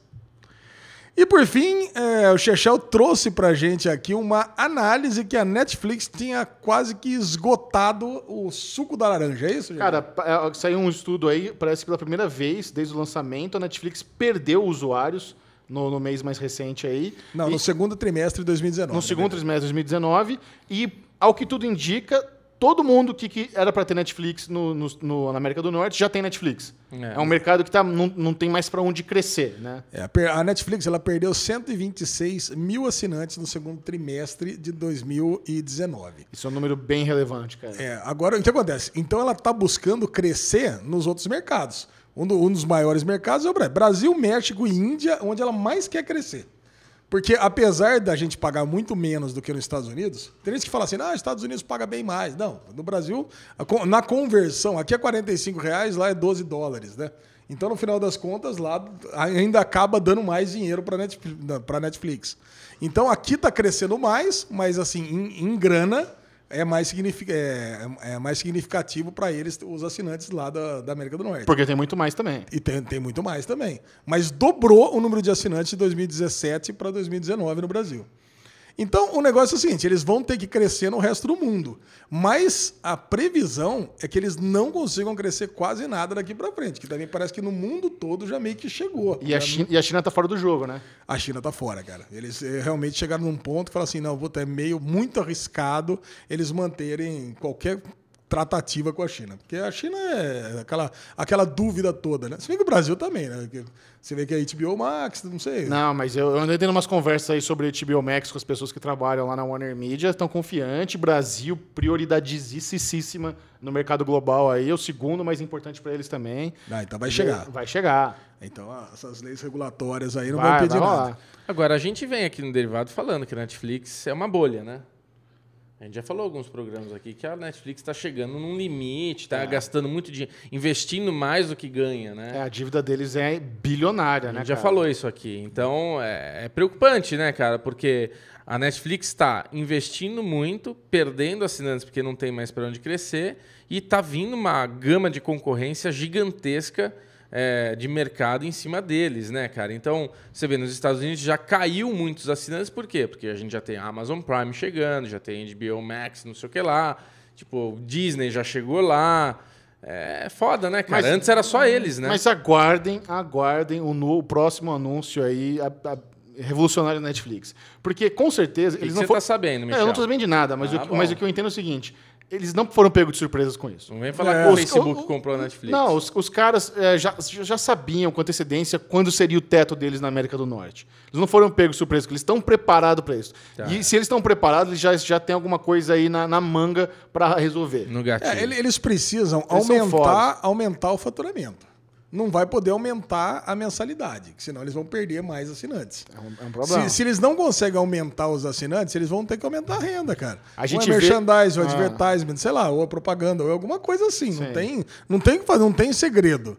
E por fim, é, o Chechel trouxe pra gente aqui uma análise que a Netflix tinha quase que esgotado o suco da laranja, é isso? gente? Cara, é, saiu um estudo aí, parece que pela primeira vez, desde o lançamento, a Netflix perdeu usuários no, no mês mais recente aí. Não, E- no segundo trimestre de 2019. no segundo trimestre de 2019. E, ao que tudo indica, todo mundo que, que era para ter Netflix no, no- no- na América do Norte já tem Netflix. É. É, um mercado que tá, não, não tem mais para onde crescer, né? É, a Netflix ela perdeu 126 mil assinantes no segundo trimestre de 2019. Isso é um número bem relevante, cara. É, agora, o que acontece? Então, ela está buscando crescer nos outros mercados. Um, do- um dos maiores mercados é o Brasil. Brasil, México e Índia, onde ela mais quer crescer. Porque, apesar da gente pagar muito menos do que nos Estados Unidos, tem gente que fala assim, ah, Estados Unidos paga bem mais. Não, no Brasil, na conversão, aqui é 45 reais, lá é 12 dólares, né? Então, no final das contas, lá ainda acaba dando mais dinheiro para Netflix. Então, aqui está crescendo mais, mas assim, em, em grana, é mais, signifi- é, é mais significativo para eles, os assinantes lá da, da América do Norte. Porque tem muito mais também. E tem, tem muito mais também. Mas dobrou o número de assinantes de 2017 para 2019 no Brasil. Então, o negócio é o seguinte: eles vão ter que crescer no resto do mundo. Mas a previsão é que eles não consigam crescer quase nada daqui para frente. Que também parece que no mundo todo já meio que chegou. E a, China, e a China tá fora do jogo, né? a China tá fora, cara. Eles eh, realmente chegaram num ponto que falaram assim, não, puta, é meio muito arriscado eles manterem qualquer tratativa com a China. Porque a China é aquela, aquela dúvida toda, né? Se bem que o Brasil também, né? Você vê que a HBO Max, não sei. Não, mas eu, eu andei tendo umas conversas aí sobre HBO Max com as pessoas que trabalham lá na Warner Media, estão confiantes. Brasil, prioridadíssima no mercado global aí, é o segundo mais importante para eles também. Ah, então vai chegar. Vai chegar. Então ah, essas leis regulatórias aí não Vai, vão impedir vai nada. Agora, a gente vem aqui no Derivado falando que a Netflix é uma bolha, né? A gente já falou alguns programas aqui que a Netflix está chegando num limite, está gastando muito dinheiro, investindo mais do que ganha, É, né? a dívida deles é bilionária, a né? gente já cara? falou isso aqui. Então, é, é preocupante, né, cara? Porque a Netflix está investindo muito, perdendo assinantes porque não tem mais para onde crescer, e está vindo uma gama de concorrência gigantesca é, de mercado em cima deles, né, cara? Então, você vê, nos Estados Unidos já caiu muitos assinantes, por quê? Porque a gente já tem a Amazon Prime chegando, já tem HBO Max, não sei o que lá, tipo, Disney já chegou lá. É foda, né, cara? Mas- Antes era só eles, né? Mas aguardem, aguardem o, no- o próximo anúncio aí, a, a- revolucionário da Netflix. Porque, com certeza, eles que não você tá foram... sabendo, É, Michel? eu não tô sabendo de nada, mas, Ah, o, que- mas o que eu entendo é o seguinte: eles não foram pegos de surpresas com isso. Não vem falar É, que o os- Facebook o- comprou a Netflix. Não, os, os caras é, já, já sabiam com antecedência quando seria o teto deles na América do Norte. Eles não foram pegos de surpresa, porque eles estão preparados para isso. Tá. E se eles estão preparados, eles já, já tem alguma coisa aí na, na manga para resolver. No gatilho. É, ele- eles precisam Eles aumentar, aumentar o faturamento. Não vai poder aumentar a mensalidade, senão eles vão perder mais assinantes. É um, é um problema. Se, se eles não conseguem aumentar os assinantes, eles vão ter que aumentar a renda, cara. A gente ou é vê- merchandising, ou Ah. advertisement, sei lá, ou é propaganda, ou é alguma coisa assim. Não tem, não tem o que fazer, não tem segredo.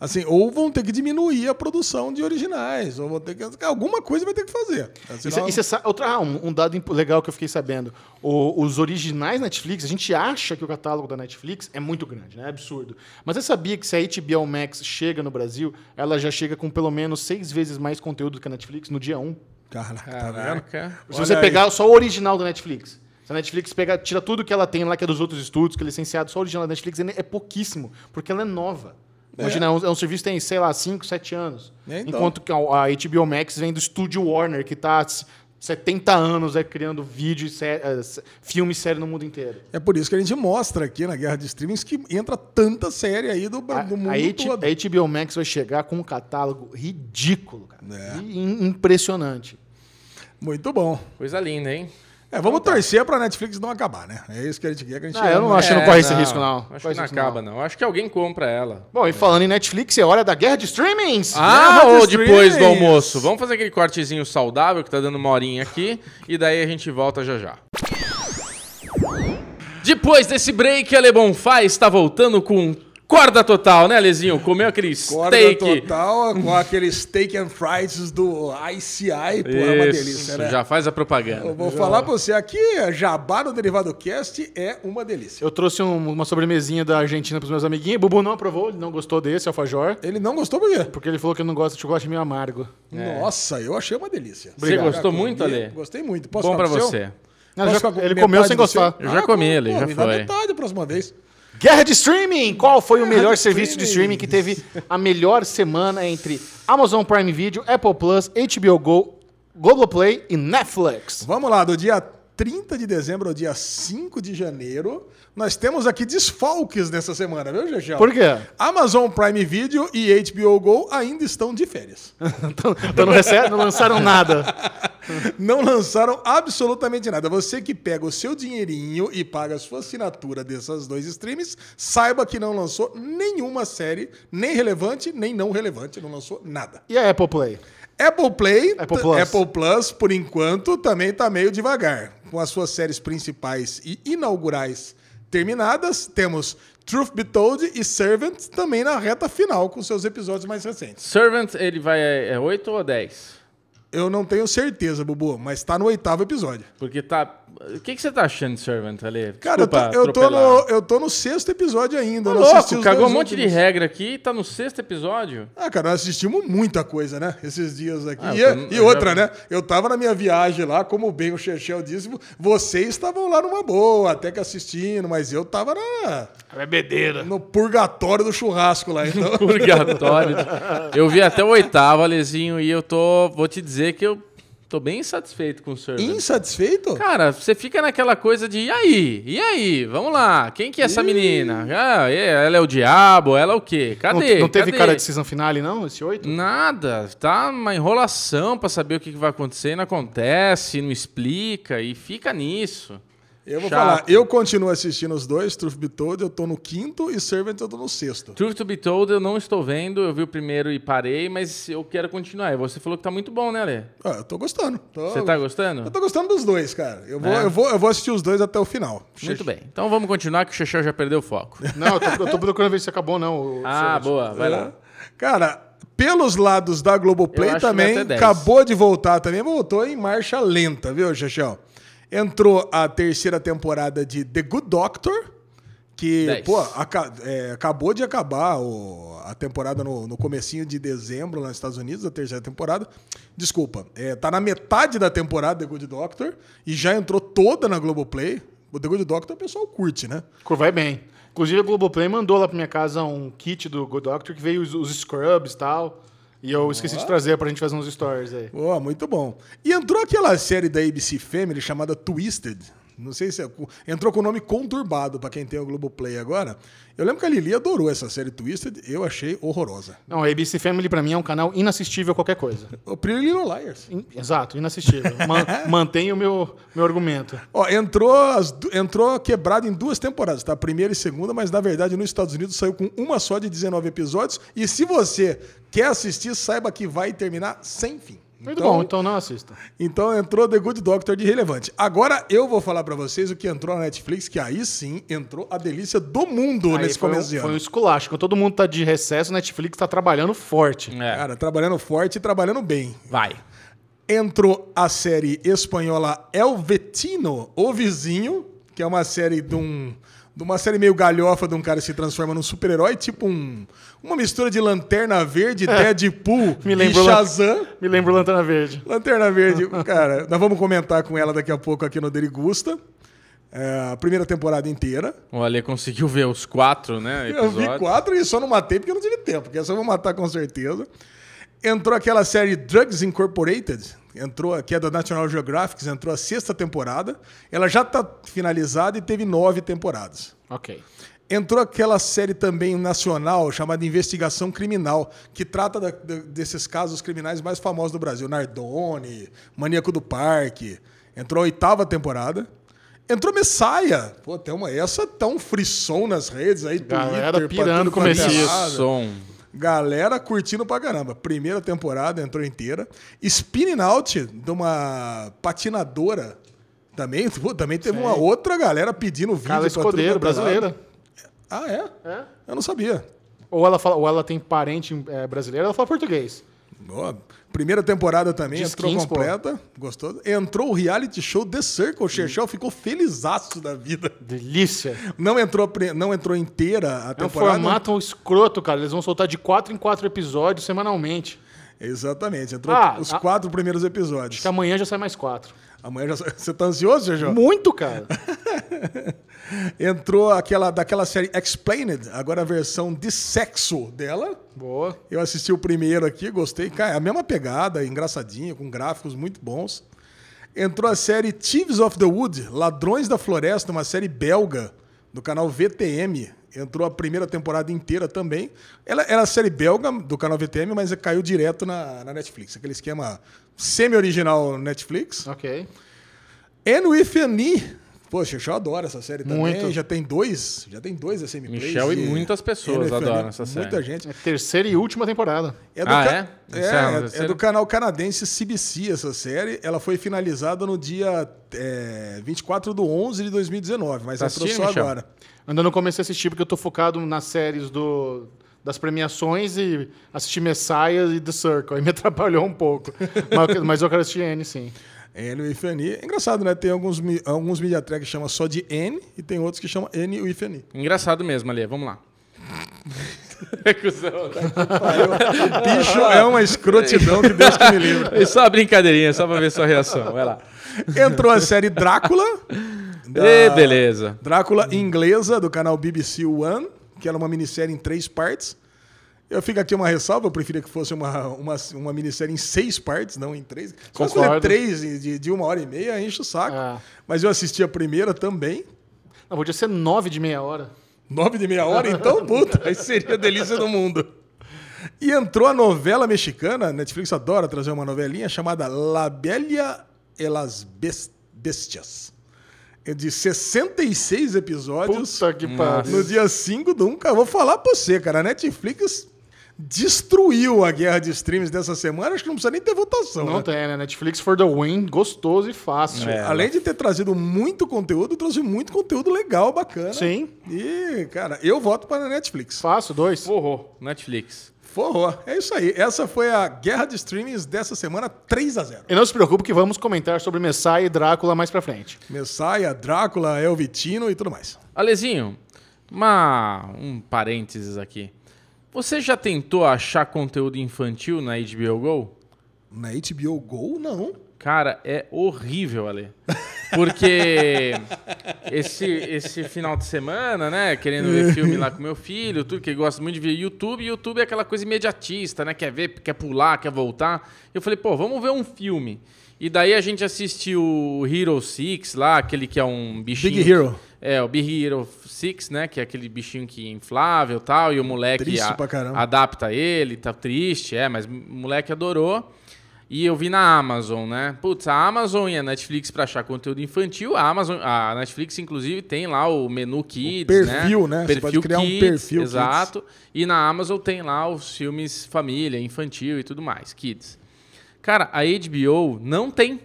Assim, ou vão ter que diminuir a produção de originais, ou vão ter que. Alguma coisa vai ter que fazer. Senão- e cê sa- outra, ah, um, um dado legal que eu fiquei sabendo. O- os originais Netflix, a gente acha que o catálogo da Netflix é muito grande, né? É absurdo. Mas você sabia que se a HBO Max chega no Brasil, ela já chega com pelo menos seis vezes mais conteúdo do que a Netflix no dia 1? Caraca, tá vendo? Caraca. Se Olha você aí. pegar só o original da Netflix. Se a Netflix pega, tira tudo que ela tem lá, que é dos outros estúdios, que é licenciado, só o original da Netflix é é pouquíssimo, porque ela é nova. Imagina, é um, é um serviço que tem, sei lá, 5, 7 anos. É, então. Enquanto que a, a HBO Max vem do estúdio Warner, que está 70 anos é, criando vídeo, e sé- s- filme e série no mundo inteiro. É por isso que a gente mostra aqui na Guerra de Streamings que entra tanta série aí do, A, do mundo a H- todo. a HBO Max vai chegar com um catálogo ridículo, cara. É. E im- impressionante. Muito bom. Coisa linda, hein? É, vamos torcer pra Netflix não acabar, né? É isso que a gente quer. Que a gente Ah, eu não acho que não corre esse risco, não. Acho que não acaba, não. Acho que alguém compra ela. Bom, e falando em Netflix, é hora da guerra de streamings. Ah, ou de depois do almoço. Vamos fazer aquele cortezinho saudável que tá dando uma horinha aqui. e daí a gente volta já já. Depois desse break, a Le Bonfá está voltando com corda total, né, Lezinho? Comeu aquele Corda steak. total com aquele steak and fries do ICI, pô, é uma Isso, delícia, né? já faz a propaganda. Eu vou falar pra você aqui, jabá no Derivado Cast é uma delícia. Eu trouxe um- uma sobremesinha da Argentina pros meus amiguinhos. Bubu não aprovou, ele não gostou desse alfajor. Ele não gostou por quê? Porque ele falou que não gosta de chocolate meio amargo. Nossa, eu achei uma delícia. Você Já gostou muito, Ale? Gostei muito. Posso Bom pra você. Não, já- ele comeu sem do seu? gostar. Eu já comi ele, já me dá foi. metade a próxima vez. Guerra de streaming! Qual foi o melhor de serviço de streaming. streaming que teve a melhor semana entre Amazon Prime Video, Apple Plus, HBO Go, Globoplay e Netflix? Vamos lá, do dia 30 de dezembro ao dia 5 de janeiro, nós temos aqui desfalques nessa semana, viu, Gegel? Por quê? Amazon Prime Video e HBO Go ainda estão de férias. Então, então não, recebe- não lançaram nada. Não lançaram absolutamente nada. Você que pega o seu dinheirinho e paga a sua assinatura desses dois streams, saiba que não lançou nenhuma série, nem relevante, nem não relevante, não lançou nada. E a Apple Play? Apple Play, Apple Plus. Apple Plus, por enquanto, também tá meio devagar. Com as suas séries principais e inaugurais terminadas, temos Truth Be Told e Servant também na reta final com seus episódios mais recentes. Servant, ele vai é 8 ou 10? Eu não tenho certeza, Bubu, mas tá no oitavo episódio. Porque tá. O que, que você tá achando de Servant, Ale? Cara, eu tô, eu, tô no, eu tô no sexto episódio ainda. Ô, assisti louco, os cagou um monte de últimos. regra aqui, tá no sexto episódio. Ah, cara, nós assistimos muita coisa, né? Esses dias aqui. Ah, e, eu e eu outra, já- né? Eu tava na minha viagem lá, como bem o Chechel disse, vocês estavam lá numa boa, até que assistindo, mas eu tava na, Bebedeira. no purgatório do churrasco lá, então. Purgatório. eu vi até o oitavo, Alezinho, e eu tô. Vou te dizer que eu tô bem insatisfeito com o Servant. Insatisfeito? Cara, você fica naquela coisa de, e aí? E aí? Vamos lá, quem que é essa menina? Ah, é, ela é o diabo, ela é o quê? Não, Cadê? não teve Cadê? cara de season finale, não? Esse 8? Nada, tá uma enrolação pra saber o que que vai acontecer, não acontece, não explica e fica nisso. Eu vou Chato. falar, eu continuo assistindo os dois, Truth Be Told, eu tô no quinto e Servant eu tô no sexto. Truth to be told, eu não estou vendo, eu vi o primeiro e parei, mas eu quero continuar. E você falou que tá muito bom, né, Ale? Ah, eu tô gostando. Tô- Você tá gostando? Eu tô gostando dos dois, cara. Eu vou, É. eu vou, eu vou assistir os dois até o final. Muito bem. Então vamos continuar que o Xexel já perdeu o foco. Não, eu tô, eu tô procurando ver se acabou, não. o ah, Servant. boa, vai lá. Cara, pelos lados da Globoplay também, vai até 10. acabou de voltar também, voltou em marcha lenta, viu, Chechel? Entrou a terceira temporada de The Good Doctor, que, 10. pô, aca- é, acabou de acabar o- a temporada no, no comecinho de dezembro lá nos Estados Unidos, a terceira temporada. Desculpa, é, tá na metade da temporada The Good Doctor e já entrou toda na Globoplay. O The Good Doctor o pessoal curte, né? Vai bem. Inclusive, a Globoplay mandou lá pra minha casa um kit do Good Doctor que veio os, os scrubs e tal. E eu esqueci de trazer pra gente fazer uns stories aí. Pô, muito bom. E entrou aquela série da ABC Family chamada Twisted. Não sei se é, entrou com o nome conturbado pra quem tem o Globoplay agora. Eu lembro que a Lili adorou essa série Twisted, eu achei horrorosa. Não, a ABC Family pra mim é um canal inassistível a qualquer coisa. O Pretty Little Liars. In- Exato, inassistível. Man, mantenho o meu, meu argumento. Ó, entrou, as entrou quebrado em duas temporadas, tá? Primeira e segunda, mas na verdade nos Estados Unidos saiu com uma só de 19 episódios. E se você quer assistir, saiba que vai terminar sem fim. Muito bom, então não assista. Então entrou The Good Doctor de relevante. Agora eu vou falar pra vocês o que entrou na Netflix, que aí sim entrou a delícia do mundo Aí nesse foi, um, começo de foi um ano. esculacho. Quando todo mundo tá de recesso, Netflix tá trabalhando forte. É, Cara, trabalhando forte e trabalhando bem. vai. Entrou a série espanhola El Vetino, O Vizinho, que é uma série de um. De uma série meio galhofa de um cara que se transforma num super-herói, tipo um, uma mistura de Lanterna Verde, Deadpool Me e Shazam. Me lembro Lanterna Verde. Lanterna Verde, cara, nós vamos comentar com ela daqui a pouco aqui no Derigusta. É, a primeira temporada inteira. O Ale conseguiu ver os quatro, né? Eu vi Episódios. quatro e só não matei porque eu não tive tempo, porque essa eu vou matar com certeza. Entrou aquela série Drugs Incorporated, entrou, que é da National Geographic, entrou a sexta temporada. Ela já está finalizada e teve nove temporadas. Ok. Entrou aquela série também nacional chamada Investigação Criminal, que trata da- da- desses casos criminais mais famosos do Brasil. Nardone, Maníaco do Parque. Entrou a oitava temporada. Entrou Messiah. Pô, tem uma, essa tá um frisson nas redes aí, Galera Twitter, pirando com é Messias. Som. Galera curtindo pra caramba. Primeira temporada entrou inteira. Spinning Out de uma patinadora também. pô, também teve uma outra galera pedindo vídeo. Carla Escodeiro, é brasileira. Ah, é? É. Eu não sabia. Ou ela, fala, ou ela tem parente é, brasileiro, ela fala português. Primeira temporada também De entrou skins, pô. completa. Gostou? Entrou o reality show The Circle. O Chechel ficou felizaço da vida. Delícia. Não entrou, não entrou inteira a É um temporada. formato escroto, cara. Eles vão soltar de 4 em 4 episódios semanalmente. Exatamente. Entrou Ah, os a- quatro primeiros episódios. Que amanhã já sai mais 4. Amanhã já... Você tá ansioso, Chechel? Muito, cara. Entrou aquela daquela série Explained, agora a versão de sexo dela. Boa. Eu assisti o primeiro aqui, gostei. Cara, é a mesma pegada, engraçadinha, com gráficos muito bons. Entrou a série Thieves of the Wood, Ladrões da Floresta, uma série belga, do canal VTM. Entrou a primeira temporada inteira também. Ela era a série belga do canal VTM, mas caiu direto na, na Netflix. Aquele esquema semi-original Netflix. Ok. And With an E. Poxa, eu adoro essa série também. Muito. Já tem dois, já tem dois SM Plays Michel e de muitas pessoas E. adoram essa série. Muita gente. É terceira e última temporada. É do, Ah, ca- é? É, é terceira? do canal canadense CBC essa série. Ela foi finalizada no dia é, 24 de 11 de 2019, mas Tá entrou só Michel? agora. Ainda não comecei a assistir porque eu tô focado nas séries do, das premiações e assisti Messiah e The Circle. Aí me atrapalhou um pouco. mas, mas eu quero assistir N, sim. N with an E. É engraçado, né? Tem alguns, alguns media track que chama só de N e tem outros que chamam N E. Engraçado mesmo, ali. Vamos lá. É cuzão. Bicho é uma escrotidão que Deus que me livre. É só uma brincadeirinha, só pra ver sua reação. Vai lá. Entrou a série Drácula. Ê, beleza. Drácula inglesa, do canal BBC One, que era uma minissérie em três partes. Eu fico aqui uma ressalva, eu preferia que fosse uma, uma, uma minissérie em seis partes, não em três. Se fosse três de, de uma hora e meia, enche o saco. Ah. Mas eu assisti a primeira também. Não, podia ser nove de meia hora. Nove de meia hora, então, puta, aí seria a delícia do mundo. E entrou a novela mexicana, Netflix adora trazer uma novelinha chamada La Bella e las Bes- Bestias. É de 66 episódios. Puta que pariu. No dia 5 do 1, cara, vou falar pra você, cara, a Netflix destruiu a guerra de streams dessa semana, acho que não precisa nem ter votação. Não né? tem, né? Netflix for the win, gostoso e fácil. É. Além de ter trazido muito conteúdo, trouxe muito conteúdo legal, bacana. Sim, E, cara, eu voto para a Netflix. fácil, dois. Forrou. Netflix. Forró. É isso aí. Essa foi a guerra de streamings dessa semana, 3 a 0 E não se preocupe que vamos comentar sobre Messiah e Drácula mais pra frente. Messiah, Drácula, Elvitino e tudo mais. Alezinho, uma, um parênteses aqui. Você já tentou achar conteúdo infantil na HBO Go? Na HBO Go, não. Cara, é horrível, Ale. Porque esse, esse final de semana, né, querendo ver filme lá com meu filho, tudo que ele gosta muito de ver YouTube, e YouTube é aquela coisa imediatista, né? Quer ver, quer pular, quer voltar. Eu falei, pô, vamos ver um filme. E daí a gente assistiu o Hero Six lá, aquele que é um bichinho. Big Hero. É, o Big Hero Six, né? Que é aquele bichinho que é inflável e tal, e o moleque a- adapta ele, tá triste, é, mas o moleque adorou. E eu vi na Amazon, né? Putz, a Amazon e a Netflix pra achar conteúdo infantil. A Amazon, a Netflix, inclusive, tem lá o menu Kids, perfil, né? Você Perfil pode criar um Kids, perfil Exato. E na Amazon tem lá os filmes família, infantil e tudo mais, Kids. Cara, a HBO não tem.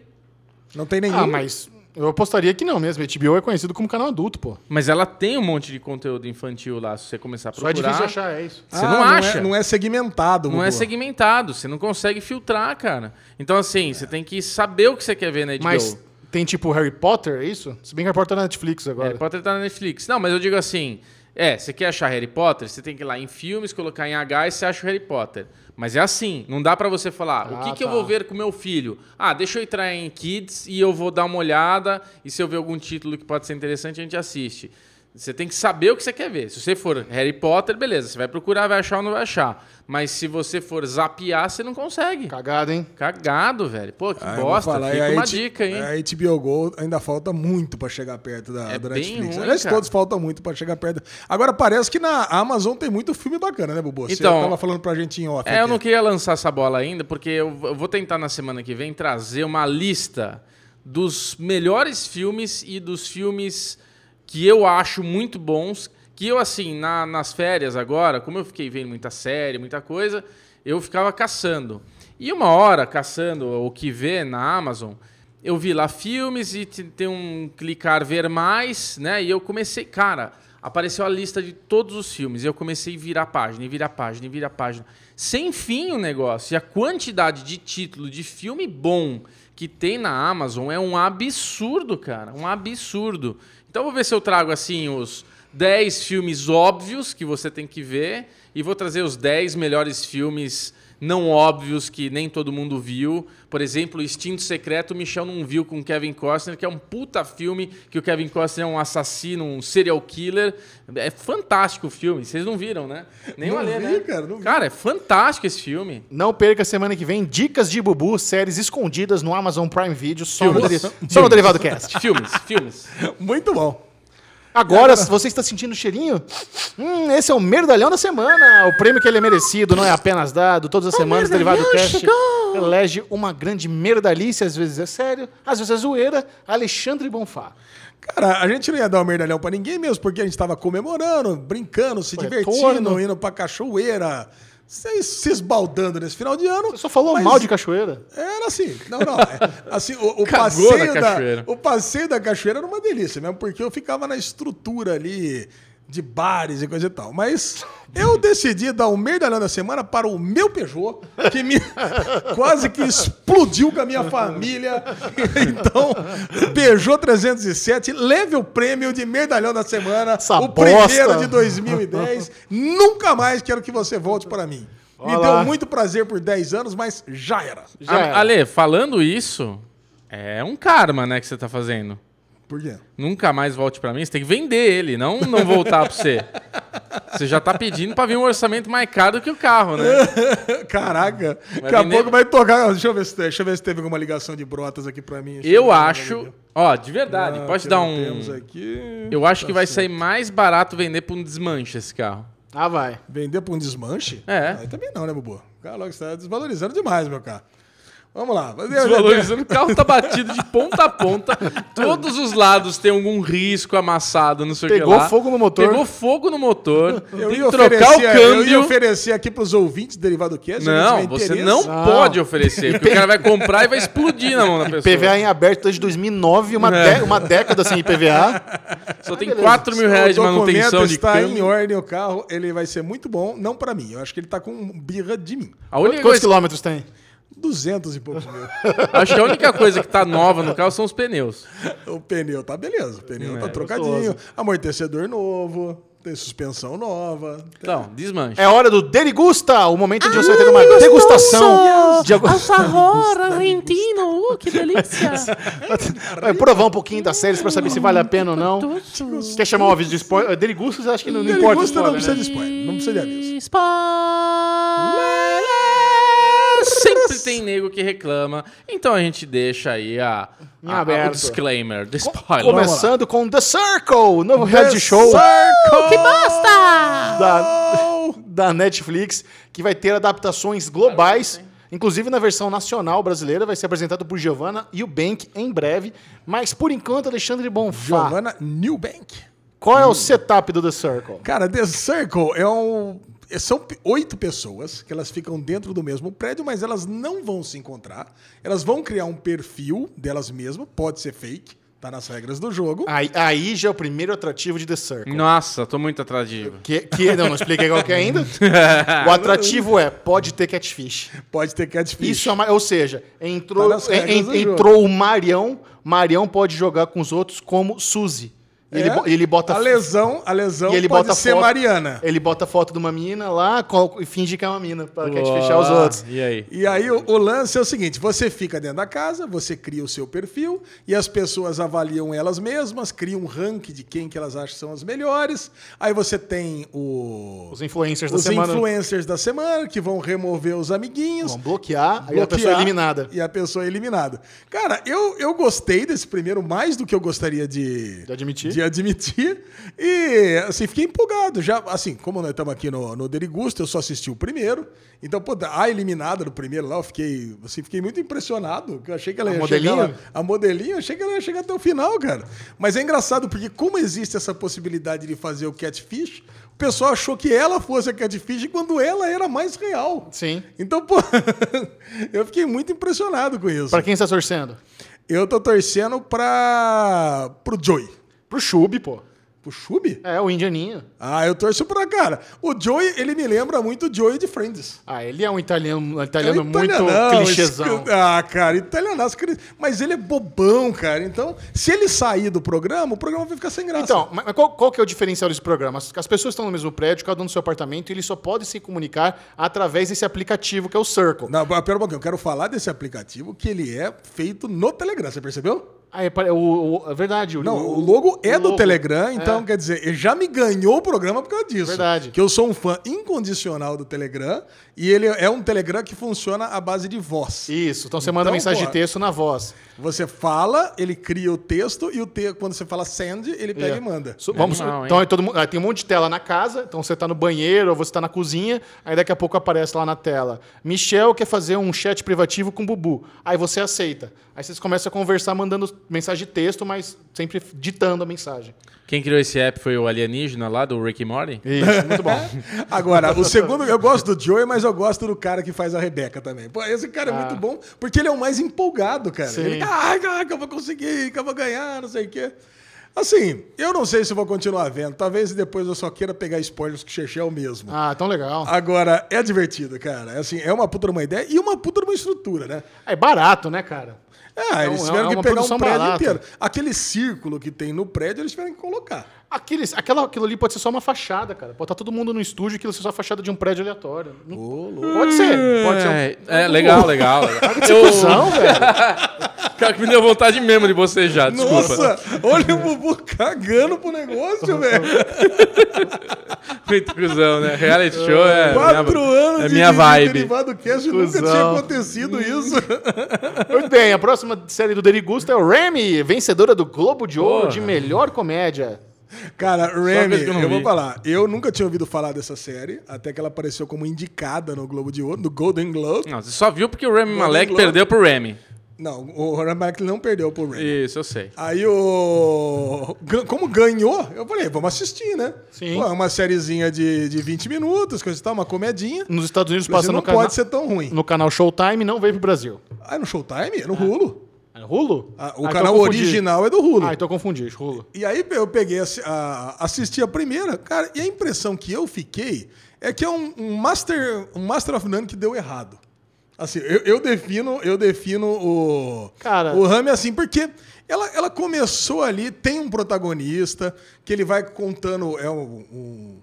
Não tem nenhum. Ah, mas eu apostaria que não mesmo. HBO é conhecido como canal adulto, pô. Mas ela tem um monte de conteúdo infantil lá, se você começar a Só é procurar. difícil achar, é isso. Você Ah, não acha. É, não é segmentado. Não é segmentado, você não consegue filtrar, cara. Então, assim, você tem que saber o que você quer ver na HBO. Mas tem tipo Harry Potter, é isso? Se bem que Harry Potter tá na Netflix agora. Harry Potter tá na Netflix. Não, mas eu digo assim, é, você quer achar Harry Potter, você tem que ir lá em filmes, colocar em H e você acha o Harry Potter. Mas é assim, não dá pra você falar, o Ah, que, que eu tá. vou ver com meu filho? Ah, deixa eu entrar em Kids e eu vou dar uma olhada, e se eu ver algum título que pode ser interessante, a gente assiste. Você tem que saber o que você quer ver. Se você for Harry Potter, beleza, você vai procurar, vai achar ou não vai achar. Mas se você for zapear, você não consegue. Cagada, hein? Cagado, velho. Pô, que Ah, eu vou bosta. falar, Fica e a uma H- dica, hein? A HBO Go ainda falta muito pra chegar perto da, É bem Netflix. ruim, Aliás, cara. todos faltam muito pra chegar perto. Agora, parece que na Amazon tem muito filme bacana, né, Bubu? Você Então- tava falando pra gente em off. É, eu não queria lançar essa bola ainda, porque eu vou tentar na semana que vem trazer uma lista dos melhores filmes e dos filmes que eu acho muito bons. Que eu, assim, na- nas férias agora, como eu fiquei vendo muita série, muita coisa, eu ficava caçando. E uma hora, caçando o que vê na Amazon, eu vi lá filmes e te- tem um clicar ver mais, né? E eu comecei, cara, apareceu a lista de todos os filmes. E eu comecei a virar página, e virar página, e virar página. Sem fim o negócio. E a quantidade de título de filme bom que tem na Amazon é um absurdo, cara. Um absurdo. Então vou ver se eu trago assim os 10 filmes óbvios que você tem que ver e vou trazer os 10 melhores filmes não óbvios que nem todo mundo viu. Por exemplo, Instinto Secreto, o Michel não viu com Kevin Costner, que é um puta filme que o Kevin Costner é um assassino, um serial killer. É fantástico o filme. Vocês não viram, né? Nem Não o Alê, vi, né? cara, não vi. Cara, é fantástico esse filme. Não perca semana que vem dicas de Bubu, séries escondidas no Amazon Prime Video, só, no, deri- só no Derivado Cast. Filmes, filmes. Muito bom. Agora, se você está sentindo o cheirinho, hum, esse é o merdalhão da semana. O prêmio que ele é merecido, não é apenas dado. Todas as semanas, o Derivado merdalhão Cast chegou! elege uma grande merdalice, às vezes é sério, às vezes é zoeira, Alexandre Bonfá. Cara, a gente não ia dar um merdalhão pra ninguém mesmo, porque a gente tava comemorando, brincando, se Retorno. divertindo, indo pra cachoeira, se, se esbaldando nesse final de ano. Você só falou mal de cachoeira. Era assim, não, não. é, assim, o, o passeio da, cachoeira. o passeio da cachoeira era uma delícia mesmo, porque eu ficava na estrutura ali de bares e coisa e tal. Mas eu decidi dar o merdalhão da semana para o meu Peugeot, que me quase que explodiu com a minha família. Então, Peugeot 307, leve o prêmio de merdalhão da semana, Essa o bosta. primeiro de 2010. Nunca mais quero que você volte para mim. Me Olha deu muito prazer por 10 anos, mas já era. Já era. Ale, falando isso, é um karma, né, que você tá fazendo. Por quê? Nunca mais volte pra mim, você tem que vender ele, não não voltar pra você. Você já tá pedindo pra vir um orçamento mais caro que o carro, né? Caraca, Vai daqui a vender- pouco vai tocar. Deixa eu, ver se, deixa eu ver se teve alguma ligação de brotas aqui pra mim. Deixa Eu acho, ó, de verdade, Ah, pode que dar um. Temos aqui. Eu acho que Tá vai certo. sair mais barato vender pra um desmanche esse carro. Ah, vai. Vender pra um desmanche? É. Aí também não, né, Bubu? O cara logo está desvalorizando demais, meu carro. Vamos lá. Desvalorizando, o carro tá batido de ponta a ponta. Todos os lados tem algum risco amassado, não sei o que Pegou lá. fogo no motor. Pegou fogo no motor. Eu tem ia, que trocar o oferecer, eu ia câmbio. oferecer aqui pros ouvintes do Derivado Cast. Não, você não, Não. pode oferecer, porque o cara vai comprar e vai explodir na mão da pessoa. PVA em aberto desde 2009, uma, É. dé- uma década sem IPVA. Só tem 4 mil reais de manutenção de está em câmbio. ordem o carro, ele vai ser muito bom, não pra mim. Eu acho que ele tá com birra de mim. Quantos coisa, quilômetros tem? 200 e poucos mil. acho que a única coisa que tá nova no carro são os pneus. O pneu tá beleza, o pneu É, tá trocadinho, amortecedor novo, tem suspensão nova. Não, desmanche. É hora do Derigusta, o momento de você ter uma degustação de algum... Alfajor argentino, uh, que delícia. Vai provar um pouquinho das séries pra saber se vale a pena ou não. Quer chamar um aviso de spoiler? Derigustas, acho que não, não importa. o Derigusta não precisa né? de spoiler, não precisa de aviso. Spoiler! Sempre tem nego que reclama. Então a gente deixa aí a, a- a- aberto. o disclaimer, the spoiler. Começando com The Circle, o novo reality show Que bosta! da, da Netflix, que vai ter adaptações globais. Inclusive na versão nacional brasileira, vai ser apresentado por Giovanna e o Bank em breve. Mas por enquanto, Alexandre Bonfá. Giovanna Newbank. Qual é o setup do The Circle? Cara, The Circle é um. São p- oito pessoas que elas ficam dentro do mesmo prédio, mas elas não vão se encontrar. Elas vão criar um perfil delas mesmas, pode ser fake, tá nas regras do jogo. Aí, aí já é o primeiro atrativo de The Circle. Nossa, tô muito atrativo. Que, que não, não expliquei qual que é ainda. O atrativo é, pode ter catfish. Pode ter catfish. Isso é ou seja, entrou, Tá en- entrou o Marião, Marião pode jogar com os outros como Suzy. E ele, É? ele bota a lesão, a lesão e ele pode bota ser foto, Mariana. Ele bota foto de uma menina lá e finge que é uma mina pra catfishar os Boa. outros. E aí? E aí o, o lance é o seguinte: você fica dentro da casa, você cria o seu perfil e as pessoas avaliam elas mesmas, criam um ranking de quem que elas acham que são as melhores. Aí você tem o, Os influencers da os semana influencers da semana que vão remover os amiguinhos. vão bloquear, aí a bloquear, pessoa é eliminada. E a pessoa é eliminada. Cara, eu, eu gostei desse primeiro mais do que eu gostaria de, De admitir? de admitir. E, assim, fiquei empolgado. Já, assim, como nós estamos aqui no, no Derigusto, eu só assisti o primeiro. Então, pô, a eliminada do primeiro lá, eu fiquei, assim, fiquei muito impressionado. Eu achei que ela A ia modelinha? chegar... A modelinha, eu achei que ela ia chegar até o final, cara. Mas é engraçado, porque como existe essa possibilidade de fazer o catfish, o pessoal achou que ela fosse a catfish quando ela era mais real. Sim. Então, pô, eu fiquei muito impressionado com isso. Pra quem você tá torcendo? Eu tô torcendo pra. pro Joey. Pro Chub, pô. Pro Chub? É, o indianinho. Ah, eu torço pra cara. O Joey, ele me lembra muito o Joey de Friends. Ah, ele é um italiano, um É italiano um muito clichêzão. esse- Ah, cara, italianaço. cri- Mas ele é bobão, cara. Então, se ele sair do programa, o programa vai ficar sem graça. Então, mas qual, qual que é o diferencial desse programa? As, as pessoas estão no mesmo prédio, cada um no seu apartamento, e eles só podem se comunicar através desse aplicativo que é o Circle. Não, pera um pouquinho. Eu quero falar desse aplicativo que ele é feito no Telegram. Você percebeu? Ah, é, o, o- é verdade. Não, o logo é o do logo. Telegram, então É. quer dizer, ele já me ganhou o programa por causa disso. Verdade. Que eu sou um fã incondicional do Telegram e ele é um Telegram que funciona à base de voz. Isso, então você manda Então, mensagem porra. de texto na voz. Você fala, ele cria o texto e o te... quando você fala send, ele pega É. e manda. Su- Vamos, Animal, então é todo mundo, tem um monte de tela na casa, então você tá no banheiro ou você tá na cozinha, aí daqui a pouco aparece lá na tela. Michel quer fazer um chat privativo com o Bubu. Aí você aceita. Aí vocês começam a conversar mandando mensagem de texto, mas sempre ditando a mensagem. Quem criou esse app foi o alienígena lá do Rick and Morty? Isso, muito bom. Agora, o segundo, eu gosto do Joey, mas eu gosto do cara que faz a Rebeca também. Pô, esse cara é Ah. muito bom, porque ele é o mais empolgado, cara. Sim. Ele, ai, ai, que eu vou conseguir, que eu vou ganhar, não sei o quê. Assim, eu não sei se eu vou continuar vendo. Talvez depois eu só queira pegar spoilers que o Xexé é o mesmo. Ah, tão legal. Agora, é divertido, cara. É Assim, é uma puta de uma ideia e uma puta de uma estrutura, né? É barato, né, cara? É, eles É tiveram é que pegar um prédio inteiro. Aquele círculo que tem no prédio, eles tiveram que colocar. Aqueles, aquela, aquilo ali pode ser só uma fachada, cara. Pode estar todo mundo no estúdio, aquilo ser só a fachada de um prédio aleatório. Não- Pode ser. Pode ser. um- É, é, legal, legal. legal. É cuzão, velho. Cara, que me deu vontade mesmo de bocejar, desculpa. Nossa, olha o Bubu cagando pro negócio, velho. Muito cuzão, né? Reality show é. Quatro minha, anos é de, minha de vibe. Derivado Cast nunca Cusão. tinha acontecido isso. Muito bem, a próxima série do Derigusta é o Remy, vencedora do Globo de Ouro Porra. de melhor comédia. Cara, Remy, eu eu, não vou falar. Eu nunca tinha ouvido falar dessa série, até que ela apareceu como indicada no Globo de Ouro, no Golden Globe. Não, você só viu porque o Remy Golden Malek Globe. perdeu pro Remy. Não, o Remy Malek não perdeu pro Remy. Isso, eu sei. Aí o. Como ganhou, eu falei, vamos assistir, né? Sim. Pô, é uma sériezinha de, de 20 minutos, coisa e tal, uma comedinha. Nos Estados Unidos Passa não no, cana pode ser tão ruim. no canal Showtime, não veio pro Brasil. Ah, é no Showtime? É no Hulu. É no Hulu? Ah, o Ah, então canal original é do Hulu. Ah, então confundi, Hulu. E aí eu peguei, a- assisti a primeira, cara, e a impressão que eu fiquei é que é um, um Master, um Master of None que deu errado. Assim, eu, eu defino, eu defino o, Cara- o Rami assim, porque ela, ela começou ali, tem um protagonista que ele vai contando, é um, um-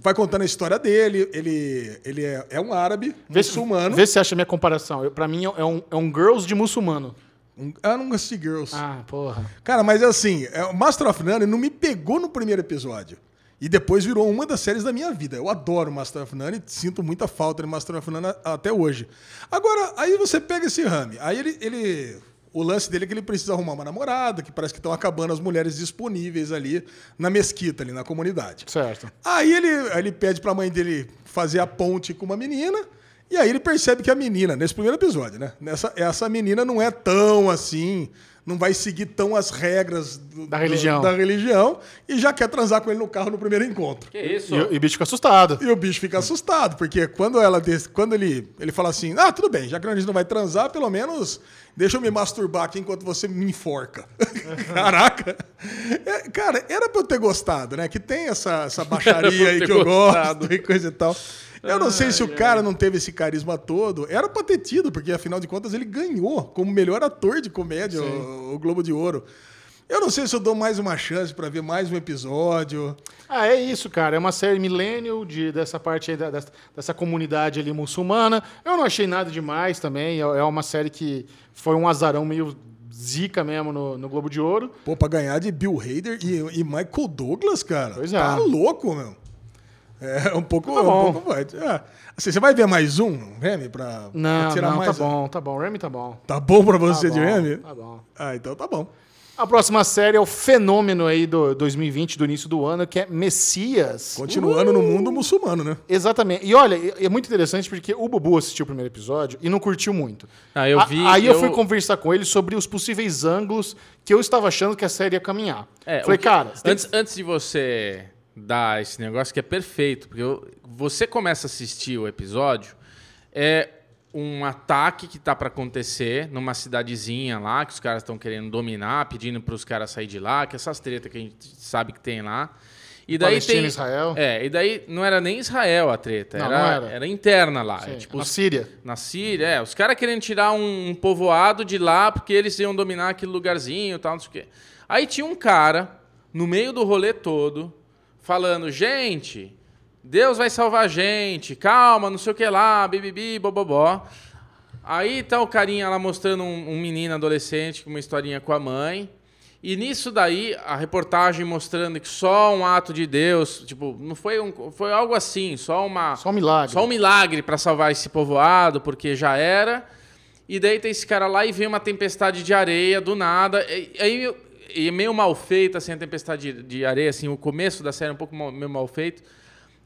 vai contando a história dele, ele, ele é, é um árabe, Vê se- muçulmano. Vê se você acha a minha comparação. Pra mim é um, é um Girls de muçulmano. Ah, não Girls. Ah, porra. Cara, mas assim, é, o Master of None não me pegou no primeiro episódio. E depois virou uma das séries da minha vida. Eu adoro Master of None e sinto muita falta de Master of None a- até hoje. Agora, aí você pega esse Rami. Aí ele, ele. O lance dele é que ele precisa arrumar uma namorada, que parece que estão acabando as mulheres disponíveis ali na mesquita, ali na comunidade. Certo. Aí ele, aí ele pede pra mãe dele fazer a ponte com uma menina. E aí ele percebe que a menina, nesse primeiro episódio, né? Nessa, essa menina não é tão assim, não vai seguir tão as regras do- Da do- religião. da religião e já quer transar com ele no carro no primeiro encontro. Que isso? E, o- e o bicho fica assustado. E o bicho fica assustado, porque quando ela quando ele, ele fala assim: Ah, tudo bem, já que a gente não vai transar, pelo menos deixa eu me masturbar aqui enquanto você me enforca. Caraca! É, cara, era pra eu ter gostado, né? Que tem essa, essa baixaria aí ter que eu gostado. gosto e coisa e tal. Eu não sei se o cara não teve esse carisma todo. Era pra ter tido, porque afinal de contas ele ganhou como melhor ator de comédia o, o Globo de Ouro. Eu não sei se eu dou mais uma chance pra ver mais um episódio. Ah, é isso, cara. É uma série millennial de, dessa parte aí, da- dessa, dessa comunidade ali muçulmana. Eu não achei nada demais também. É, é uma série que foi um azarão meio zica mesmo no, no Globo de Ouro. Pô, pra ganhar de Bill Hader e, e Michael Douglas, cara. Pois é. Tá louco, meu. É um pouco. Tá um bom. pouco forte. É. Assim, você vai ver mais um, Remy, pra, Não, pra tirar não, mais. tá bom, tá bom. Remy tá bom. Tá bom pra Tá você de bom, Remy? Tá bom. Ah, então tá bom. A próxima série é o fenômeno aí do 2020, do início do ano, que é Messias. Continuando no mundo muçulmano, né? Exatamente. E olha, é muito interessante porque o Bubu assistiu o primeiro episódio e não curtiu muito. Ah, eu A- vi, Aí eu... eu- fui conversar com ele sobre os possíveis ângulos que eu estava achando que a série ia caminhar. É, Falei, que- cara, você tem antes, antes de você dar esse negócio que é perfeito, porque você começa a assistir o episódio, é um ataque que tá para acontecer numa cidadezinha lá, que os caras estão querendo dominar, pedindo para os caras sair de lá, que essas tretas que a gente sabe que tem lá. E daí Palestina, tem, Israel. É, e daí não era nem Israel a treta, Não, era, não era. era interna lá. É, tipo, na os- Síria. na Síria, é. Os caras querendo tirar um, um povoado de lá porque eles iam dominar aquele lugarzinho e tal, não sei o quê. Aí tinha um cara, no meio do rolê todo, falando: gente, Deus vai salvar a gente, calma, não sei o que lá, bibibi, bobobó. Aí tá o carinha lá mostrando um, um menino adolescente com uma historinha com a mãe. E nisso daí, a reportagem mostrando que só um ato de Deus, tipo, não foi um, foi algo assim, só uma Só um milagre. só um milagre para salvar esse povoado, porque já era. E daí tem esse cara lá e vem uma tempestade de areia do nada. E, aí e é meio mal feita assim a tempestade de, de areia, assim, o começo da série é um pouco mal, meio mal feito.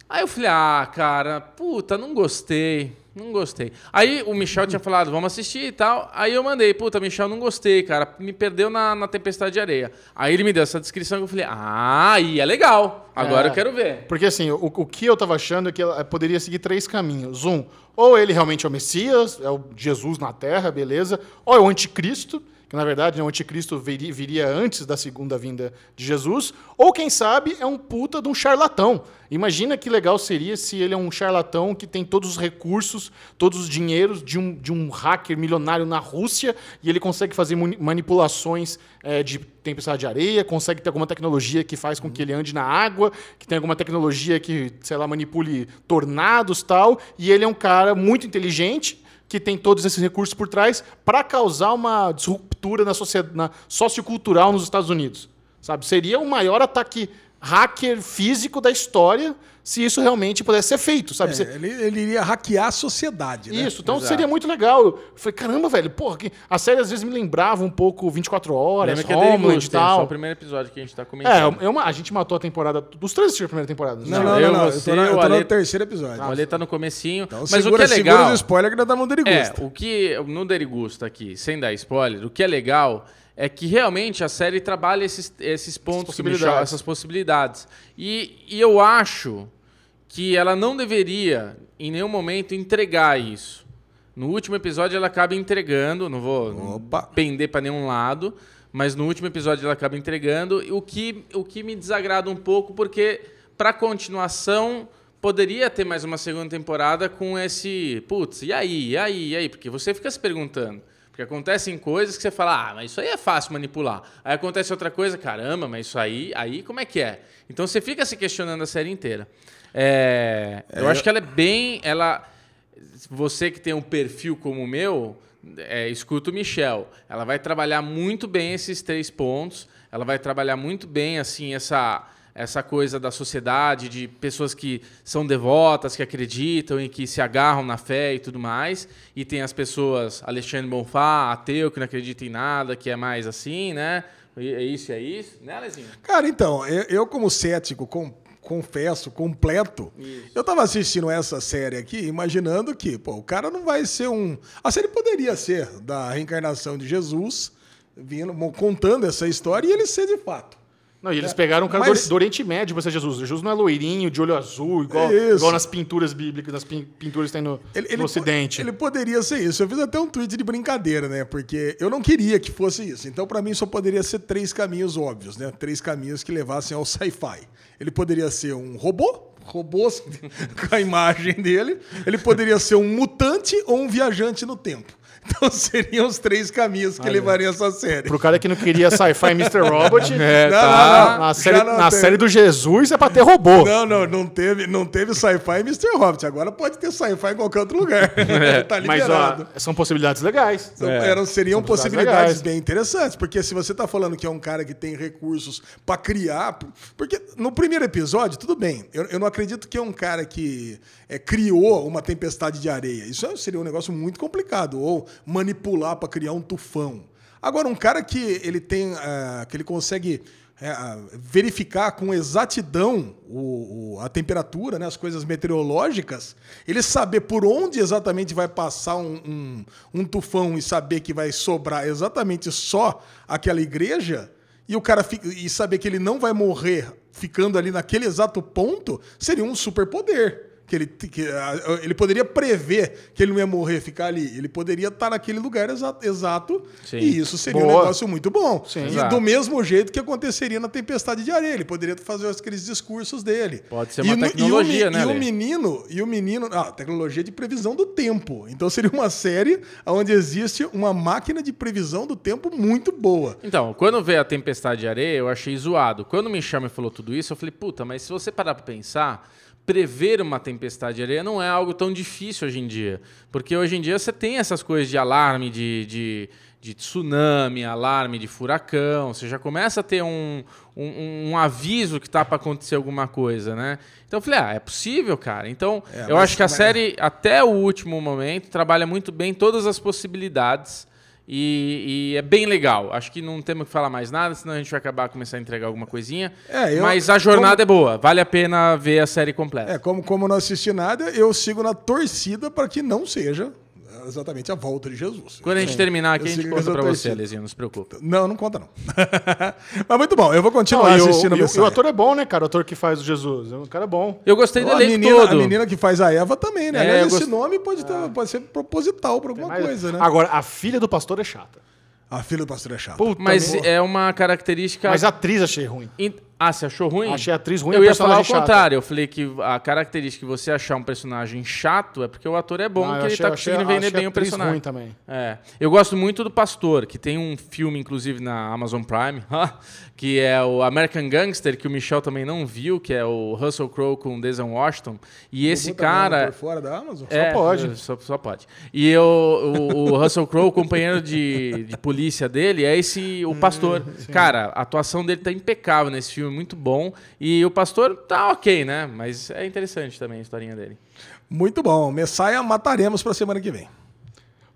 Aí eu falei: "Ah, cara, puta, não gostei. Não gostei". Aí o Michel tinha falado: "Vamos assistir" e tal. Aí eu mandei: "Puta, Michel, não gostei, cara. Me perdeu na, na tempestade de areia". Aí ele me deu essa descrição que eu falei: "Ah, aí é legal. Agora É. eu quero ver". Porque assim, o, o que eu tava achando é que ela poderia seguir três caminhos. Um, ou ele realmente é o Messias, é o Jesus na Terra, beleza. Ou é o anticristo, que na verdade né, o anticristo viria, viria antes da segunda vinda de Jesus. Ou quem sabe é um puta de um charlatão. Imagina que legal seria se ele é um charlatão que tem todos os recursos, todos os dinheiros de um, de um hacker milionário na Rússia e ele consegue fazer manipulações eh, de tempestade de areia, consegue ter alguma tecnologia que faz com que ele ande na água, que tem alguma tecnologia que, sei lá, manipule tornados tal, e ele é um cara muito inteligente que tem todos esses recursos por trás para causar uma disruptura na sociedade na sociocultural nos Estados Unidos. Sabe? Seria o maior ataque hacker físico da história se isso realmente pudesse ser feito, sabe? É, ele, ele iria hackear a sociedade, né? isso, então Exato. seria muito legal. Eu falei, caramba, velho, porra, que a série às vezes me lembrava um pouco 24 horas, Lembra que é Homeland e é só o tal. primeiro episódio que a gente tá É, comentando. é uma, a gente matou a temporada. Dos três assistiram a primeira temporada. Não, né? não, eu, não, não. você, eu tô, na, eu o tô no Ale- terceiro episódio. O Ale tá no comecinho. Então mas segura, o que é segura legal... os spoilers que nós damos um É, derigusto. o que no Derigusta aqui, sem dar spoiler, o que é legal é que realmente a série trabalha esses, esses pontos, o Michel- possibilidades. essas possibilidades. E, e eu acho que ela não deveria, em nenhum momento, entregar isso. No último episódio ela acaba entregando, não vou Opa. pender para nenhum lado, mas no último episódio ela acaba entregando, o que, o que me desagrada um pouco, porque para continuação poderia ter mais uma segunda temporada com esse, putz, e aí, e aí, e aí? Porque você fica se perguntando. Porque acontecem coisas que você fala, ah, mas isso aí é fácil manipular. Aí acontece outra coisa, caramba, mas isso aí, aí como é que é? Então você fica se questionando a série inteira. É, eu acho que ela é bem, ela, você que tem um perfil como o meu, é, escuta o Michel. Ela vai trabalhar muito bem esses três pontos. Ela vai trabalhar muito bem assim essa essa coisa da sociedade de pessoas que são devotas, que acreditam e que se agarram na fé e tudo mais. E tem as pessoas Alexandre Bonfá, ateu que não acredita em nada, que é mais assim, né? É isso, é isso, né, Alezinho? Cara, então, eu, eu como cético, com- confesso, completo, eu tava assistindo essa série aqui, imaginando que, pô, o cara não vai ser um... A série poderia ser da reencarnação de Jesus, vindo, contando essa história, e ele ser de fato. Não, e eles pegaram um cara Mas- do, Oriente Médio pra ser Jesus. Jesus não é loirinho, de olho azul, igual, Isso. igual nas pinturas bíblicas, nas pin- pinturas que tem no, Ele, ele no Ocidente. Ele poderia ser isso. Eu fiz até um tweet de brincadeira, né? Porque eu não queria que fosse isso. Então, pra mim, só poderia ser três caminhos óbvios, né? Três caminhos que levassem ao sci-fi. Ele poderia ser um robô, robôs com a imagem dele. Ele poderia ser um mutante ou um viajante no tempo. Então, seriam os três caminhos que levariam essa série. Pro cara que não queria sci-fi Mr. Robot, É, Não, tá. não, não. na, série, não na série do Jesus é pra ter robô. Não, não, não teve, não teve sci-fi e Mr. Hobbit. Agora pode ter sci-fi em qualquer outro lugar. tá Mas liberado. ó, são possibilidades legais. São- É. eram, seriam São possibilidades possibilidades bem interessantes, porque se você tá falando que é um cara que tem recursos pra criar. Porque no primeiro episódio, tudo bem. Eu, eu não acredito que é um cara que é, criou uma tempestade de areia. Isso seria um negócio muito complicado. Ou manipular pra criar um tufão. Agora, um cara que ele tem. ah, que ele consegue ah, verificar com exatidão o, o- a temperatura, né, as coisas meteorológicas, ele saber por onde exatamente vai passar um, um, um tufão e saber que vai sobrar exatamente só aquela igreja, e o cara fi- e saber que ele não vai morrer ficando ali naquele exato ponto, seria um superpoder. Que ele, que, ah, ele poderia prever que ele não ia morrer, ficar ali. Ele poderia estar naquele lugar exa- exato. Sim. E isso seria um Boa. negócio muito bom. Sim. e Exato. do mesmo jeito que aconteceria na tempestade de areia. Ele poderia fazer aqueles discursos dele. Pode ser E uma no- tecnologia, e o, né, E o menino, e o menino. Ah, tecnologia de previsão do tempo. Então seria uma série onde existe uma máquina de previsão do tempo muito boa. Então, quando veio a tempestade de areia, eu achei zoado. Quando o Michel me falou tudo isso, eu falei, puta, mas se você parar pra pensar, prever uma tempestade de areia não é algo tão difícil hoje em dia. Porque hoje em dia você tem essas coisas de alarme de, de, de tsunami, alarme de furacão, você já começa a ter um, um, um aviso que tá pra acontecer alguma coisa, né? Então eu falei, ah, é possível, cara. Então, É, eu acho que a mas- série, até o último momento, trabalha muito bem todas as possibilidades. E, e é bem legal. Acho que não temos que falar mais nada, senão a gente vai acabar começar a entregar alguma coisinha. É, eu- Mas a jornada é boa. Vale a pena ver a série completa. É, como, como não assisti nada, eu sigo na torcida para que não seja exatamente a volta de Jesus. Quando a gente terminar aqui, Eu a gente conta pra você. Alezinho, não se preocupa. Não, não conta não. Mas muito bom, eu vou continuar Não, o- assistindo e, a o, e o ator é bom, né, cara? O ator que faz o Jesus. É um cara bom. Eu gostei do elenco menina, todo. a menina que faz a Eva também, né? É, Aliás, eu esse gost- nome pode, ter, pode ser proposital para alguma Mas- coisa, né? Agora, a filha do pastor é chata. A filha do pastor é chata. Puta Mas merda. é uma característica... Mas a atriz achei ruim. In- Ah, você achou ruim? Achei a atriz ruim, Eu ia falar chata. contrário. Eu falei que a característica de você achar um personagem chato é porque o ator é bom, Não, que ele achei- tá achei- conseguindo vender achei a bem o atriz personagem. ruim também. É. Eu gosto muito do Pastor, que tem um filme, inclusive, na Amazon Prime, que é o American Gangster, que o Michel também não viu, que é o Russell Crowe com o Denzel Washington. E esse cara... Por fora da Amazon? É, pode. Só, só pode. E eu, o, o Russell Crowe, o companheiro de, de polícia dele, é esse, o pastor. Cara, a atuação dele tá impecável nesse filme, muito bom. E o pastor tá ok, né? Mas é interessante também a historinha dele. Muito bom. Messiah mataremos para semana que vem.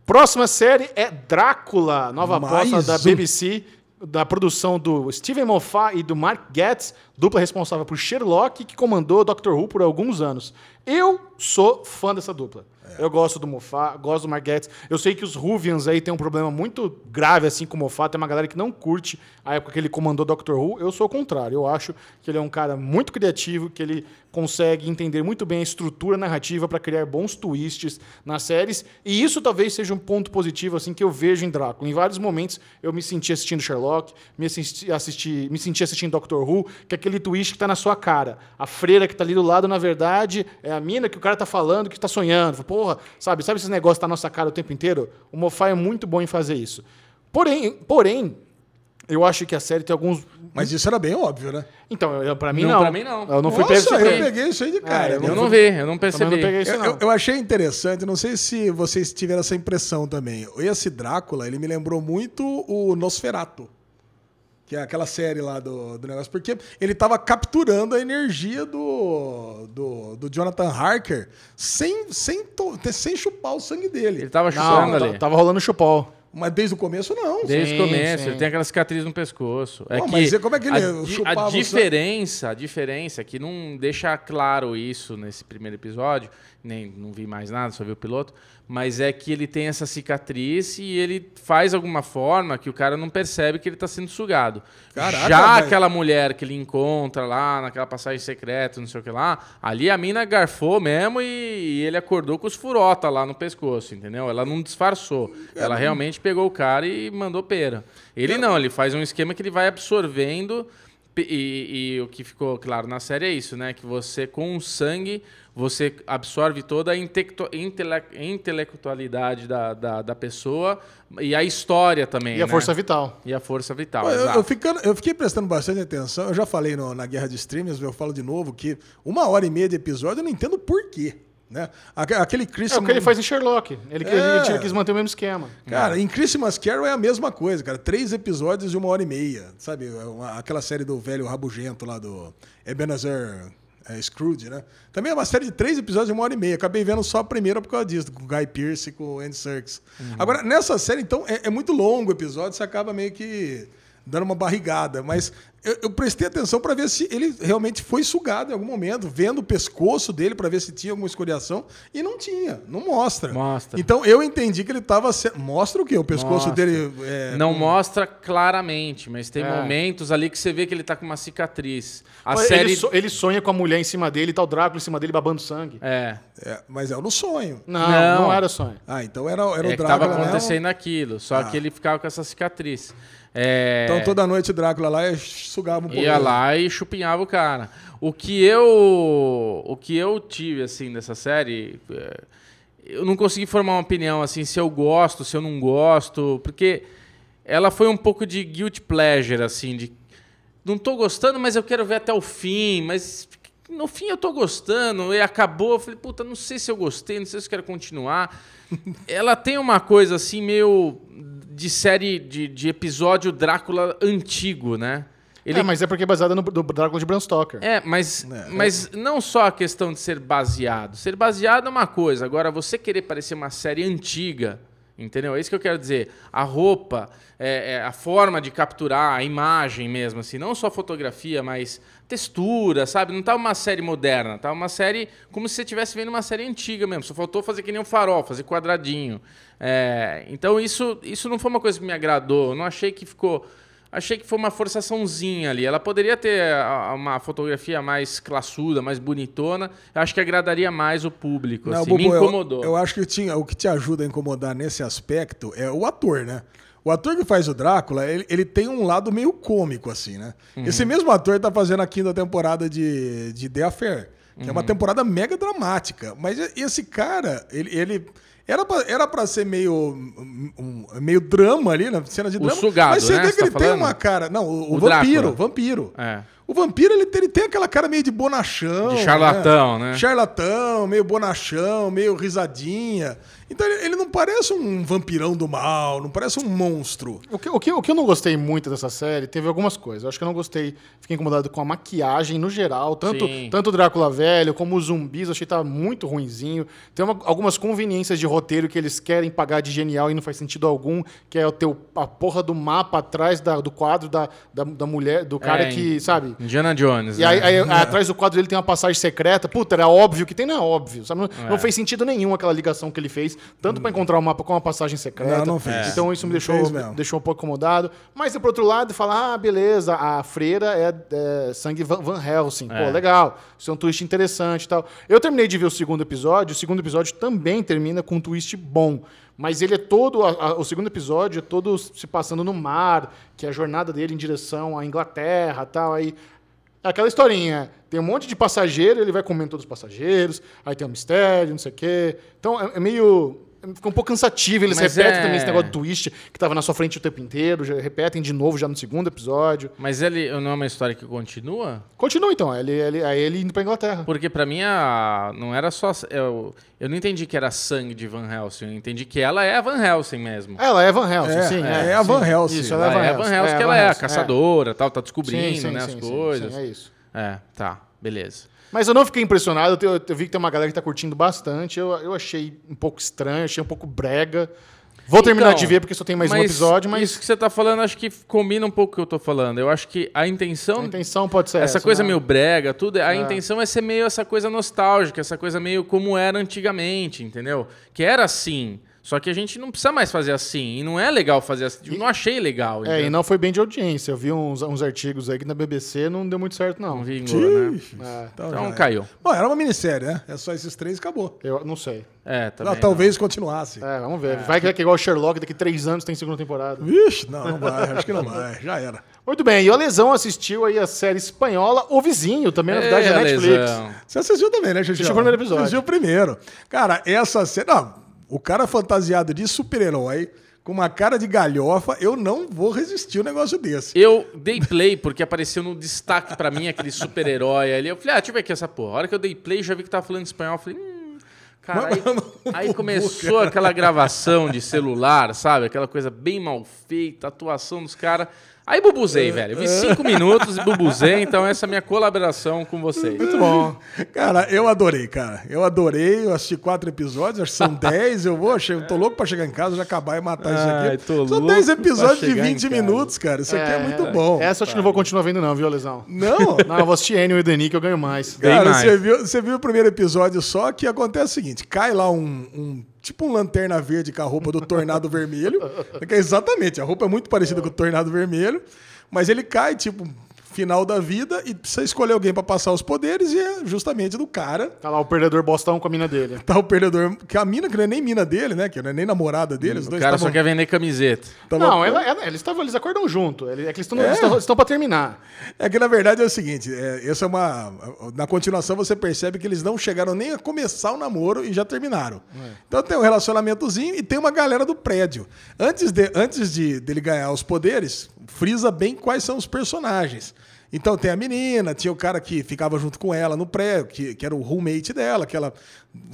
Próxima série é Drácula, nova Mais aposta da um. BBC, da produção do Steven Moffat e do Mark Getz, dupla responsável por Sherlock, que comandou Doctor Who por alguns anos. Eu sou fã dessa dupla. Eu gosto do Moffat, gosto do Mark Getz. Eu sei que os Ruvians aí têm um problema muito grave assim com o Moffat. Tem uma galera que não curte a época que ele comandou Doctor Who. Eu sou o contrário. Eu acho que ele é um cara muito criativo, que ele consegue entender muito bem a estrutura narrativa para criar bons twists nas séries. E isso talvez seja um ponto positivo assim que eu vejo em Drácula. Em vários momentos eu me senti assistindo Sherlock, me assisti, assisti, me senti assistindo Doctor Who, que é aquele twist que tá na sua cara. A freira que tá ali do lado, na verdade, é a mina que o cara tá falando, que tá sonhando. Porra, sabe? Sabe esses negócios que tá na nossa cara o tempo inteiro? O Moffat é muito bom em fazer isso. Porém, porém, eu acho que a série tem alguns Mas isso era bem óbvio, né? então, eu, pra mim Não, não. pra mim não. Eu não fui Nossa, pego eu peguei isso aí de cara. É, eu Eu Eu- não vi, eu não percebi. não peguei isso, Eu, não. eu- eu achei interessante, não sei se vocês tiveram essa impressão também. Esse Drácula, ele me lembrou muito o Nosferato. Que é aquela série lá do, do negócio. Porque ele tava capturando a energia do, do, do Jonathan Harker sem, sem, to- sem chupar o sangue dele. Ele tava chupando ali. tava rolando chupol. Mas desde o começo, não. Desde Sim, o começo, sim. ele tem aquela cicatriz no pescoço. É Pô, que mas e como é que ele a, chupava a o sangue? diferença, a diferença é que não deixa claro isso nesse primeiro episódio, nem não vi mais nada, só vi o piloto, mas é que ele tem essa cicatriz e ele faz alguma forma que o cara não percebe que ele está sendo sugado. Caraca, Já mas- aquela mulher que ele encontra lá naquela passagem secreta, não sei o que lá, ali a mina garfou mesmo e, e ele acordou com os furota lá no pescoço, entendeu? Ela não disfarçou. Ela realmente pegou o cara e mandou pera. Ele não, ele faz um esquema que ele vai absorvendo. E, e o que ficou claro na série é isso, né? Que você, com o sangue, você absorve toda a intele- intelectualidade da, da, da pessoa e a história também. E a né? força vital. E a força vital. Eu, eu, ficando- eu fiquei prestando bastante atenção. Eu já falei no- na Guerra de Streamers, eu falo de novo que uma hora e meia de episódio eu não entendo por quê. Né? Aque- Aquele É Christmas. o que ele faz em Sherlock. Ele, É. ele quis manter o mesmo esquema. Cara, em Christmas Carol é a mesma coisa, cara. Três episódios de uma hora e meia. Sabe? É aquela série do velho rabugento lá do Ebenezer. É Scrooge, né? Também é uma série de três episódios de uma hora e meia. Acabei vendo só a primeira por causa disso, com o Guy Pearce e com o Andy Serkis. Agora, nessa série, então, é, é muito longo o episódio, você acaba meio que dando uma barrigada. Mas eu, eu prestei atenção para ver se ele realmente foi sugado em algum momento, vendo o pescoço dele para ver se tinha alguma escoriação. E não tinha, não mostra. Mostra. Então eu entendi que ele estava. Mostra o quê? O pescoço Mostra. dele. é, Não mostra claramente, mas tem É. momentos ali que você vê que ele tá com uma cicatriz. A ele, série. so- ele sonha com a mulher em cima dele, tá o Drácula em cima dele babando sangue. É. é, mas é no sonho. Não, Não. não, era sonho. Ah, então era, era É o que tava Drácula mesmo. acontecendo aquilo, só que ele ficava com essa cicatriz. É, Então toda noite Drácula lá e sugava um pouco. ia lá e chupinhava o cara. O que eu, o que eu tive assim dessa série, é, eu não consegui formar uma opinião assim se eu gosto, se eu não gosto, porque ela foi um pouco de guilt pleasure assim, de não tô gostando, mas eu quero ver até o fim, mas no fim eu tô gostando, e acabou, eu falei, puta, não sei se eu gostei, não sei se eu quero continuar. Ela tem uma coisa assim meio de série de, de episódio Drácula antigo, né? Ele É, mas é porque é baseada no do Drácula de Bram Stoker. é, mas, É. mas não só a questão de ser baseado. Ser baseado é uma coisa. Agora, você querer parecer uma série antiga, entendeu? É isso que eu quero dizer. A roupa, é, é, a forma de capturar, a imagem mesmo, assim. Não só fotografia, mas textura, sabe? Não tá uma série moderna. Tá uma série como se você estivesse vendo uma série antiga mesmo. Só faltou fazer que nem um farol, fazer quadradinho. É, então, isso, isso não foi uma coisa que me agradou. Eu não achei que ficou... Achei que foi uma forçaçãozinha ali. Ela poderia ter uma fotografia mais classuda, mais bonitona. Eu acho que agradaria mais o público. Não, assim. Bobo, Me eu- incomodou. Eu, acho que tinha, o que te ajuda a incomodar nesse aspecto é o ator, né? O ator que faz o Drácula, ele, ele tem um lado meio cômico, assim, né? Uhum. Esse mesmo ator tá fazendo a quinta temporada de, de The Affair, que é uma Uhum. temporada mega dramática. Mas esse cara, ele. ele era pra, era pra ser meio, um- meio drama ali, na cena de O drama. sugado, mas você né? vê que tá ele tem falando? uma cara. Não, o, o O vampiro, Drácula. vampiro. É. O vampiro, ele, tem- ele tem aquela cara meio de bonachão. De charlatão, né? Charlatão, meio bonachão, meio risadinha. Então ele, ele não parece um vampirão do mal, não parece um monstro. O que, o, que, o que eu não gostei muito dessa série, teve algumas coisas. Eu acho que eu não gostei, fiquei incomodado com a maquiagem no geral. Tanto, Sim. tanto o Drácula velho como os zumbis, eu achei que tava muito ruinzinho. Tem uma- algumas conveniências de roteiro que eles querem pagar de genial e não faz sentido algum, que é o teu, a porra do mapa atrás da- do quadro da, da, da mulher, do cara É, que, sabe? Indiana Jones. E né? aí, aí, atrás do quadro dele tem uma passagem secreta. Puta, era óbvio que tem, não é óbvio. Sabe? Não, É. não fez sentido nenhum aquela ligação que ele fez, tanto pra encontrar o mapa com uma passagem secreta. Não, não fez. Então isso me Não deixou, fez deixou um pouco incomodado. Mas, por outro lado, falar, ah, beleza, a freira é, é sangue Van, Van Helsing. É. Pô, legal. Isso é um twist interessante e tal. Eu terminei de ver o segundo episódio. O segundo episódio também termina com um twist bom. Mas ele é todo. a- a- o segundo episódio é todo se passando no mar, que é a jornada dele em direção à Inglaterra tal. Aí é aquela historinha. Tem um monte de passageiro, ele vai comendo todos os passageiros, aí tem um mistério, não sei o quê. Então é, é meio. Fica um pouco cansativo. Eles Mas repetem é- também esse negócio do twist que tava na sua frente o tempo inteiro, já repetem de novo já no segundo episódio. Mas ele não é uma história que continua? Continua então, ele, ele, aí ele indo pra Inglaterra. Porque pra mim a... não era só. Eu, eu não entendi que era sangue de Van Helsing. Eu entendi que ela é a Van Helsing mesmo. Ela é Van Helsing, É, sim. é a Van sim. Helsing. Isso, Ela ela é a Van Helsing, que ela Van é a Helsing, caçadora, tal, tá Sim, descobrindo sim, né, sim, as sim, coisas. sim, é isso. É, tá, beleza. Mas eu não fiquei impressionado, eu, eu vi que tem uma galera que tá curtindo bastante. Eu, eu achei um pouco estranho, achei um pouco brega. Vou terminar Então, de ver porque só tem mais um episódio, mas Isso que você tá falando, acho que combina um pouco o que eu tô falando. Eu acho que a intenção. a intenção pode ser essa essa. coisa né? meio brega, tudo, a intenção é ser meio essa coisa nostálgica, essa coisa meio como era antigamente, entendeu? Que era assim. Só que a gente não precisa mais fazer assim. E não é legal fazer assim. Eu não achei legal. É, e entendeu? não foi bem de audiência. Eu vi uns, uns artigos aí que na BBC não deu muito certo, não. Não vingou, né? É, Então é. caiu. Bom, era uma minissérie, né? É só esses três e acabou. eu não sei. É, também. Ah, talvez continuasse. É, vamos ver. Vai que é igual o Sherlock, daqui três anos tem segunda temporada. Vixe, não, não vai. Acho que não vai. Já era. Muito bem, e o Lesão assistiu aí a série espanhola O Vizinho, também novidade da É, Netflix. lesão. Você assistiu também, né, Xixi? Assisti o primeiro episódio. Assistiu o primeiro. Cara, essa cena... Não, o cara fantasiado de super-herói, com uma cara de galhofa, eu não vou resistir um negócio desse. Eu dei play porque apareceu no destaque pra mim aquele super-herói ali. Eu falei, ah, deixa eu ver aqui essa porra. A hora que eu dei play, já vi que tava falando espanhol. Eu falei, hum. Cara, aí, aí começou aquela gravação de celular, sabe? Aquela coisa bem mal feita, atuação dos caras. Aí bubuzei, velho. Vi cinco minutos e bubuzei, então essa é a minha colaboração com vocês. Muito bom. Cara, eu adorei, cara. Eu adorei. Eu assisti quatro episódios, acho que são dez. Eu vou, che- tô louco pra chegar em casa, já acabar e matar Ai, isso aqui. tô São louco dez episódios de chegar em 20 casa. minutos, cara. Isso aqui é, muito bom. Essa eu acho que não vou continuar vendo, não, viu, Lesão? Não? Não, eu vou assistir Annie e o Deni que eu ganho mais. Cara, mais. você viu, você viu o primeiro episódio só que acontece o seguinte: cai lá um. um- tipo um lanterna verde com a roupa do Tornado Vermelho. É exatamente, a roupa é muito parecida com o Tornado Vermelho, mas ele cai, tipo, final da vida e precisa escolher alguém pra passar os poderes e é justamente do cara. Tá lá o perdedor bostão com a mina dele. Tá o perdedor, que a mina, que não é nem mina dele, né? Que não é nem namorada dele, os O dois cara só tavam- quer vender camiseta. tavam- Não, ela, ela- eles, tavam, eles acordam junto. Ele- É que eles estão É? eles estão- pra terminar. É que na verdade é o seguinte, é, essa é uma. Na continuação você percebe que eles não chegaram nem a começar o namoro e já terminaram. Então tem um relacionamentozinho e tem uma galera do prédio. Antes, de, antes de, dele ganhar os poderes, frisa bem quais são os personagens. Então tem a menina, tinha o cara que ficava junto com ela no prédio, que, que era o roommate dela, que ela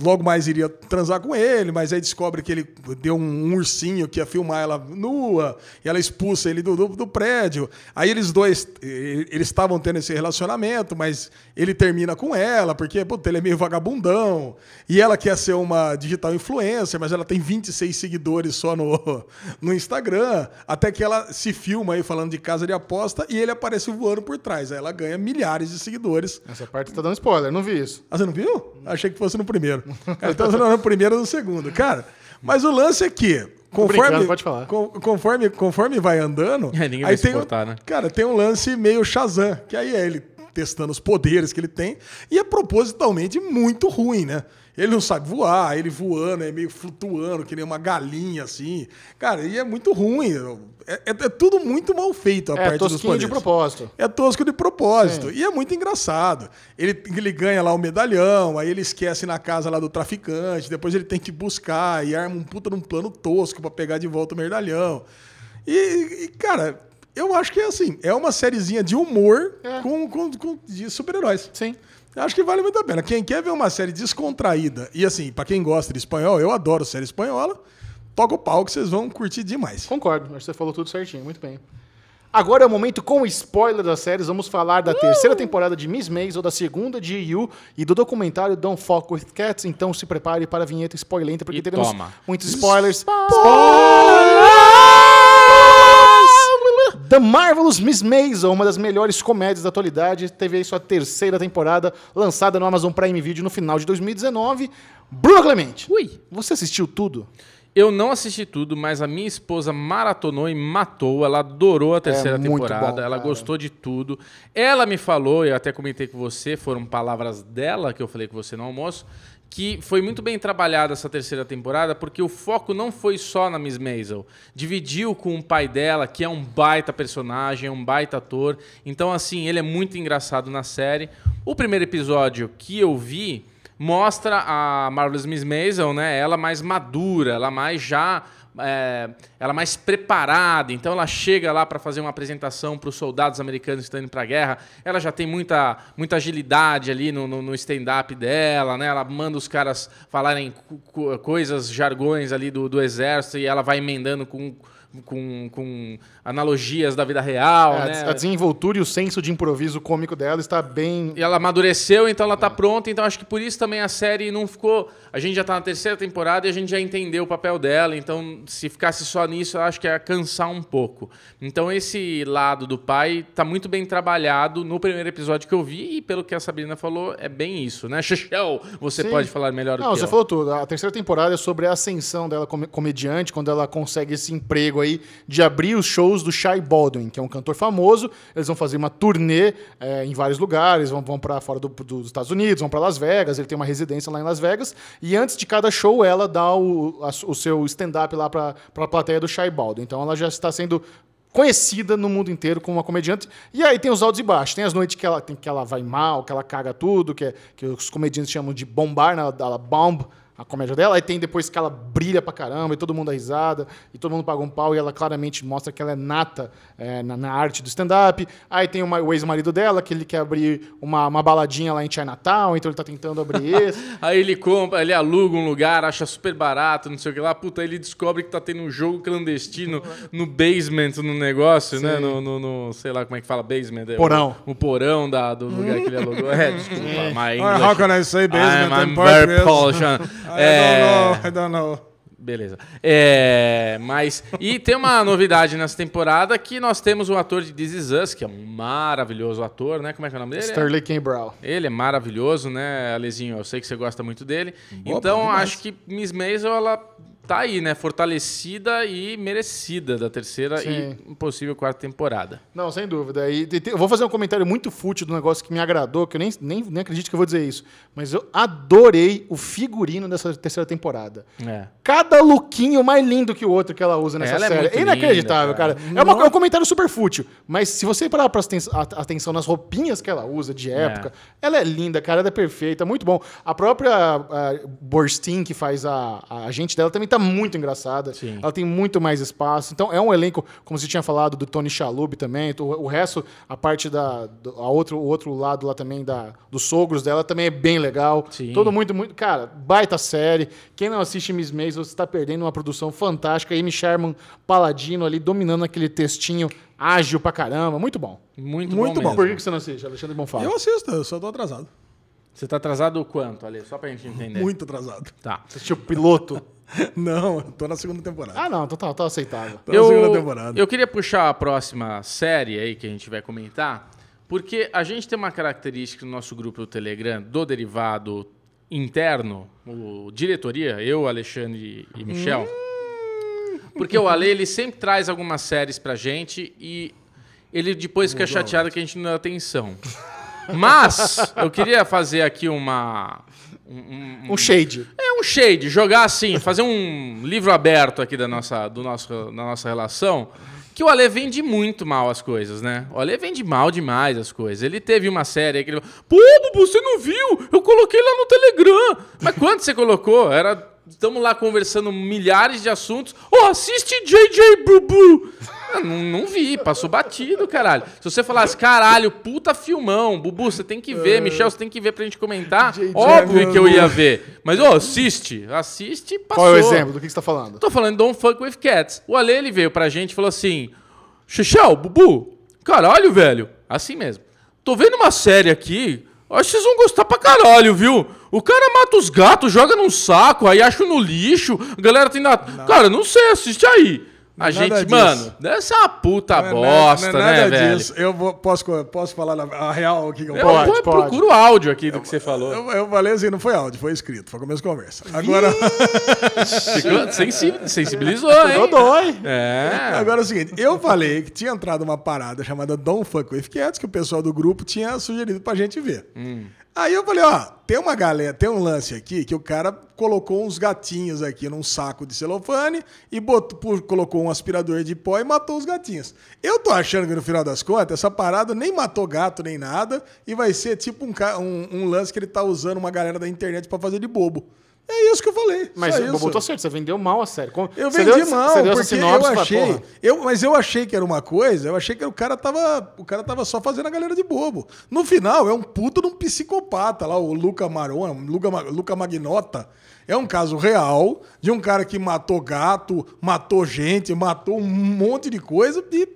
logo mais iria transar com ele, mas aí descobre que ele deu um, ursinho que ia filmar ela nua, e ela expulsa ele do, do, do prédio. Aí eles dois, eles estavam tendo esse relacionamento, mas ele termina com ela, porque puta, ele é meio vagabundão, e ela quer ser uma digital influencer, mas ela tem 26 seguidores só no, no Instagram, até que ela se filma aí falando de casa de aposta, e ele aparece voando por trás. Aí ela ganha milhares de seguidores. Essa parte tá dando spoiler, não vi isso. Ah, você não viu? Achei que fosse no primeiro. Cara, você não é no primeiro ou no segundo. Cara, mas o lance é que. Conforme, pode falar. con- conforme, conforme vai andando. É, ninguém vai tem suportar, um, né? Cara, tem um lance meio Shazam, que aí é ele testando os poderes que ele tem. E é propositalmente muito ruim, né? Ele não sabe voar, ele voando, é meio flutuando, que nem uma galinha, assim. Cara, e é muito ruim. É, é- é tudo muito mal feito a É parte dos tosquinho de poderes. propósito. É tosco de propósito. E é muito engraçado. Ele, ele ganha lá o medalhão, aí ele esquece na casa lá do traficante, depois ele tem que buscar e arma um puta num plano tosco pra pegar de volta o medalhão. E, e, cara, eu acho que é assim, é uma sériezinha de humor É. com, com, com- de super-heróis. Sim. Acho que vale muito a pena. Quem quer ver uma série descontraída, e assim, pra quem gosta de espanhol, eu adoro série espanhola, toca o pau que vocês vão curtir demais. Concordo, acho que você falou tudo certinho, muito bem. Agora é o momento com spoiler das séries. Vamos falar da terceira temporada de Miss Maisel, da segunda de You e do documentário Don't Fuck with Cats. Então se prepare para a vinheta spoilenta, porque E teremos toma. muitos spoilers. The Marvelous Miss Maisel, uma das melhores comédias da atualidade, teve aí sua terceira temporada, lançada no Amazon Prime Video no final de 2019. Bruna Clemente, Ui. você assistiu tudo? Eu não assisti tudo, mas a minha esposa maratonou e matou. Ela adorou a terceira É temporada. bom, ela gostou de tudo. Ela me falou, eu até comentei com você, foram palavras dela que eu falei com você no almoço, que foi muito bem trabalhada essa terceira temporada, porque o foco não foi só na Miss Maisel. Dividiu com o pai dela, que é um baita personagem, é um baita ator. Então, assim, ele é muito engraçado na série. O primeiro episódio que eu vi mostra a Marvelous Miss Maisel, né? Ela mais madura, ela mais já é, ela mais preparada. Então ela chega lá para fazer uma apresentação para os soldados americanos que estão indo para a guerra. Ela já tem muita, muita agilidade ali no, no- no stand-up dela, né? Ela manda os caras falarem coisas, jargões ali do, do exército e ela vai emendando com com, com analogias da vida real, É, né? A desenvoltura e o senso de improviso cômico dela está bem. E ela amadureceu, então ela tá pronta. Então acho que por isso também a série não ficou. A gente já tá na terceira temporada e a gente já entendeu o papel dela. Então, se ficasse só nisso, eu acho que ia cansar um pouco. Então, esse lado do pai tá muito bem trabalhado no primeiro episódio que eu vi. E pelo que a Sabrina falou, é bem isso, né? Xixel, você Sim. pode falar melhor do Não, que você eu. falou tudo. A terceira temporada é sobre a ascensão dela como comediante, quando ela consegue esse emprego aí de abrir os shows do Shai Baldwin, que é um cantor famoso. Eles vão fazer uma turnê é, em vários lugares, vão, vão para fora do- dos Estados Unidos, vão para Las Vegas. Ele tem uma residência lá em Las Vegas. E antes de cada show, ela dá o, a- o seu stand-up lá para a plateia do Shai Baldwin. Então ela já está sendo conhecida no mundo inteiro como uma comediante. E aí tem os altos e baixos. Tem as noites que ela, tem, que ela vai mal, que ela caga tudo, que, é- que os comediantes chamam de bombar, né? ela, ela a comédia dela. Aí tem depois que ela brilha pra caramba, e todo mundo dá risada, e todo mundo paga um pau, e ela claramente mostra que ela é nata é, na, na arte do stand-up. Aí tem uma- o ex-marido dela, que ele quer abrir uma, uma baladinha lá em Chinatown, então ele tá tentando abrir esse. Aí ele compra, ele aluga um lugar, acha super barato, não sei o que lá. Puta, aí ele descobre que tá tendo um jogo clandestino no basement no negócio, né? No, no- no- sei lá como é que fala basement. é o- Porão. O, porão da, do lugar que ele alugou. É, desculpa. English. how can I say basement I'm, I'm very português? Polish. I É, don't know, I don't know. Beleza. É, mas. E tem uma novidade nessa temporada que nós temos o ator de This Is Us, que é um maravilhoso ator, né? Como é que é o nome dele? Sterling K. Brown. Ele é maravilhoso, né, Alezinho? Eu sei que você gosta muito dele. Boa, então, acho que Miss Maisel, ela tá aí, né? Fortalecida e merecida da terceira Sim. e possível quarta temporada. Não, sem dúvida. E eu vou fazer um comentário muito fútil do negócio que me agradou, que eu nem, nem, nem acredito que eu vou dizer isso. Mas eu adorei o figurino dessa terceira temporada. É. Cada lookinho mais lindo que o outro que ela usa nessa Ela é série. É inacreditável, linda, cara. cara. É, uma- é um comentário super fútil. Mas se você parar pra a- atenção nas roupinhas que ela usa de época, ela é linda, cara. Ela é perfeita, muito bom. A própria ah, Borstein, que faz a, a agente dela, também tá muito engraçada. Sim. Ela tem muito mais espaço. Então é um elenco, como você tinha falado, do Tony Shalhoub também. O, o resto, a parte da. do- a outro, o outro lado lá também da, dos sogros dela também é bem legal. Sim. Todo muito, muito. Cara, baita série. Quem não assiste Miss Maisel, você está perdendo uma produção fantástica. Amy Sherman Paladino ali dominando aquele textinho ágil pra caramba. Muito bom. Muito, Muito bom. Por que que você não assiste? Alexandre Bonfá. Eu assisto, eu só tô atrasado. Você tá atrasado o quanto, Ale? Só pra gente entender. Muito atrasado. Tá. Assistiu o piloto. Não, eu tô na segunda temporada. ah, não, tá, tá aceitável. Tô na segunda temporada. eu queria puxar a próxima série aí que a gente vai comentar, porque a gente tem uma característica no nosso grupo do Telegram do derivado interno, o diretoria, eu, Alexandre e Michel. Porque o Ale, ele sempre traz algumas séries pra gente e ele depois fica chateado que a gente não dá atenção. Mas eu queria fazer aqui uma Um shade. é um shade, jogar assim, fazer um livro aberto aqui da nossa, do nosso, da nossa relação. Que o Ale vende muito mal as coisas, né? O Ale vende mal demais as coisas. Ele teve uma série que ele falou: Pô, Bubu, você não viu? Eu coloquei lá no Telegram. Mas quanto você colocou? Era. Estamos lá conversando milhares de assuntos. Oh, assiste JJ Bubu. Ah, Não, não vi, passou batido, caralho. Se você falasse, caralho, puta filmão, Bubu, você tem que ver, Michel, você tem que ver pra gente comentar, óbvio que eu ia ver. Mas, ô, assiste, assiste, passou. Qual é o exemplo? Do que que você tá falando? Tô falando Don't Fuck With Cats. O Ale, ele veio pra gente e falou assim, Xixel, Bubu, caralho, velho, assim mesmo. Tô vendo uma série aqui, acho que vocês vão gostar pra caralho, viu? O cara mata os gatos, joga num saco, aí acha no lixo, a galera tem na... Cara, não sei, assiste aí. A é gente, disso. mano, deve ser uma puta Não é bosta, não é né, nada velho? disso. Eu vou- posso, posso falar na- a real aqui que eu Eu, posso? Pode, eu pode. procuro o áudio aqui do que você falou. Eu, eu falei assim, não foi áudio, foi escrito, foi começo de conversa. Agora, Ficou sensibilizou, hein? Dodói. É. agora é o seguinte, eu falei que tinha entrado uma parada chamada Don't Fuck With Cats, que o pessoal do grupo tinha sugerido pra gente ver. Aí eu falei, ó, tem uma galera, tem um lance aqui que o cara colocou uns gatinhos aqui num saco de celofane e botou, colocou um aspirador de pó e matou os gatinhos. Eu tô achando que no final das contas, essa parada nem matou gato nem nada e vai ser tipo um, um- um lance que ele tá usando uma galera da internet pra fazer de bobo. É isso que eu falei. Mas o. Bobo tá certo, você vendeu mal a série. Eu vendi deu- mal, porque eu achei. Eu, mas eu achei que era uma coisa, eu achei que o cara tava. O cara tava só fazendo a galera de bobo. No final, é um puto de um psicopata lá, o Luca Marona, Luca, Luca Magnota. É um caso real de um cara que matou gato, matou gente, matou um monte de coisa e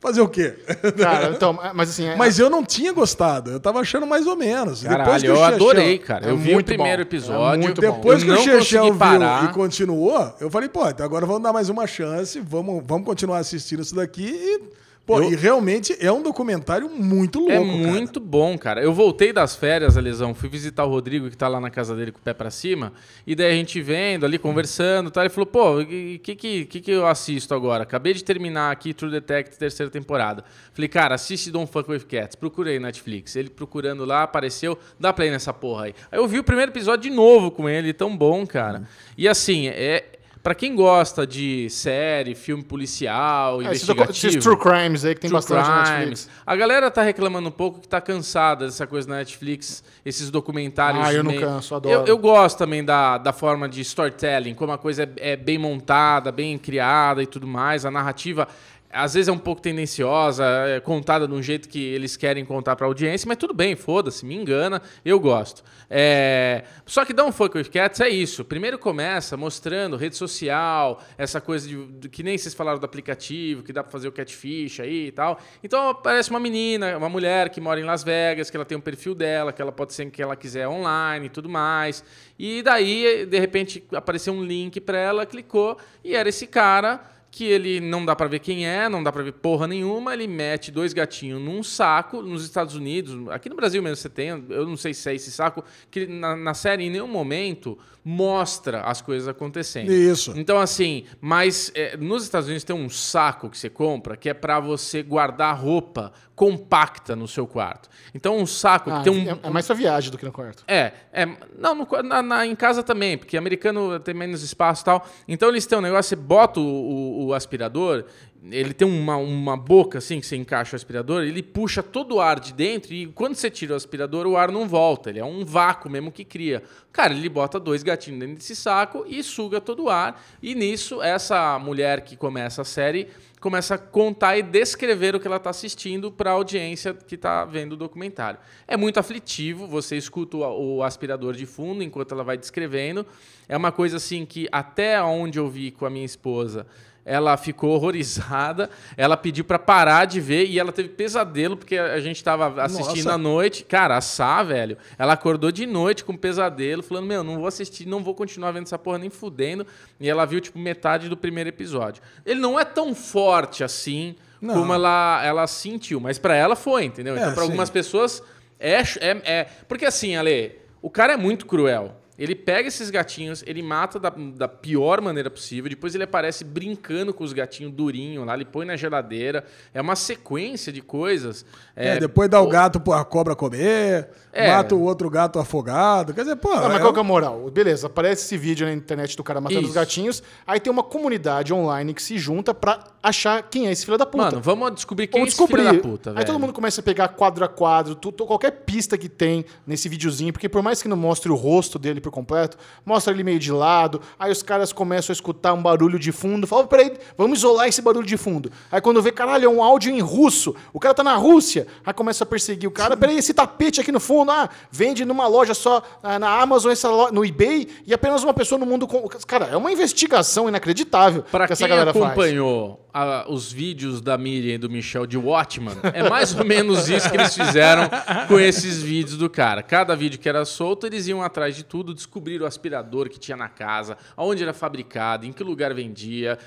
fazer o quê? Cara, então, mas assim... é- Mas eu não tinha gostado, eu tava achando mais ou menos. Caralho, que eu o Chechel- adorei, cara. é eu vi o primeiro bom. episódio. É muito bom. Depois eu que o Chechel viu parar. e continuou, eu falei, pô, então agora vamos dar mais uma chance, vamos, vamos continuar assistindo isso daqui e. Pô, Eu- e realmente é um documentário muito louco. É cara. muito bom, cara. Eu voltei das férias, Alisão, fui visitar o Rodrigo, que tá lá na casa dele com o pé pra cima, e daí a gente vendo ali, conversando, tá? ele falou, pô, o que, que, que, que eu assisto agora? Acabei de terminar aqui True Detective, terceira temporada. Falei, cara, assiste Don't Fuck With Cats. Procurei Netflix. Ele procurando lá, apareceu, dá play nessa porra aí. Aí eu vi o primeiro episódio de novo com ele, tão bom, cara. E assim, é... Pra quem gosta de série, filme policial, É, investigativo... esses true crimes aí que tem bastante na crimes. Netflix. A galera tá reclamando um pouco que tá cansada dessa coisa na Netflix, esses documentários. Ah, eu não meio- canso, adoro. Eu, eu gosto também da, da forma de storytelling, como a coisa é, é bem montada, bem criada e tudo mais. A narrativa, às vezes, é um pouco tendenciosa, é contada de um jeito que eles querem contar pra audiência, mas tudo bem, foda-se, me engana, eu gosto. É, Só que Don't Fuck With Cats é isso. Primeiro começa mostrando rede social, essa coisa de, de- que nem vocês falaram do aplicativo, que dá pra fazer o catfish aí e tal. Então aparece uma menina, uma mulher que mora em Las Vegas, que ela tem um perfil dela, que ela pode ser que ela quiser online e tudo mais. E daí, de repente, apareceu um link pra ela, clicou e era esse cara que ele não dá pra ver quem é, não dá pra ver porra nenhuma, ele mete dois gatinhos num saco nos Estados Unidos, aqui no Brasil mesmo você tem, eu não sei se é esse saco, que na, na série em nenhum momento mostra as coisas acontecendo. Isso. Então, assim, mas é, nos Estados Unidos tem um saco que você compra que é pra você guardar roupa compacta no seu quarto. Então, um saco Ah, que tem um, é, é mais pra viagem do que no quarto. é, é não, no na, na- em casa também, porque americano tem menos espaço e tal. Então eles têm um negócio, você bota o, o- o aspirador, ele tem uma, uma boca assim que você encaixa o aspirador, ele puxa todo o ar de dentro e quando você tira o aspirador, o ar não volta. Ele é um vácuo mesmo que cria. Cara, ele bota dois gatinhos dentro desse saco e suga todo o ar. E nisso, essa mulher que começa a série começa a contar e descrever o que ela está assistindo para a audiência que está vendo o documentário. É muito aflitivo, você escuta o, aspirador de fundo enquanto ela vai descrevendo. É uma coisa assim que até onde eu vi com a minha esposa, ela ficou horrorizada, ela pediu para parar de ver e ela teve pesadelo porque a gente estava assistindo Nossa. à noite. Cara, a Sá, velho, ela acordou de noite com pesadelo, falando: Meu, não vou assistir, não vou continuar vendo essa porra nem fudendo. E ela viu, tipo, metade do primeiro episódio. Ele não é tão forte assim Não. como ela, ela sentiu, mas para ela foi, entendeu? Então, É, para algumas pessoas, é, é, é. Porque assim, Ale, o cara é muito cruel. Ele pega esses gatinhos, ele mata da, da pior maneira possível, depois ele aparece brincando com os gatinhos durinhos lá, ele põe na geladeira. É uma sequência de coisas. É, depois dá o gato pra cobra comer, É. mata o outro gato afogado. Quer dizer, pô. Ah, mas é- qual que é a moral? Beleza, aparece esse vídeo na internet do cara matando Isso. os gatinhos, aí tem uma comunidade online que se junta pra achar quem é esse filho da puta. Mano, vamos descobrir quem Ou é esse filho da puta, aí velho. todo mundo começa a pegar quadro a quadro, tu- tu- qualquer pista que tem nesse videozinho, porque por mais que não mostre o rosto dele por completo, mostra ele meio de lado, aí os caras começam a escutar um barulho de fundo, falam, peraí, vamos isolar esse barulho de fundo. Aí quando vê, caralho, é um áudio em russo, o cara tá na Rússia, aí começa a perseguir o cara, peraí, esse tapete aqui no fundo, ah, vende numa loja só ah, na Amazon, no eBay, e apenas uma pessoa no mundo... Com... Cara, é uma investigação inacreditável Pra que essa quem galera faz. acompanhou a- os vídeos da Miriam e do Michel de Watchman, é mais ou menos isso que eles fizeram com esses vídeos do cara. Cada vídeo que era solto, eles iam atrás de tudo, descobriram o aspirador que tinha na casa, aonde era fabricado, em que lugar vendia.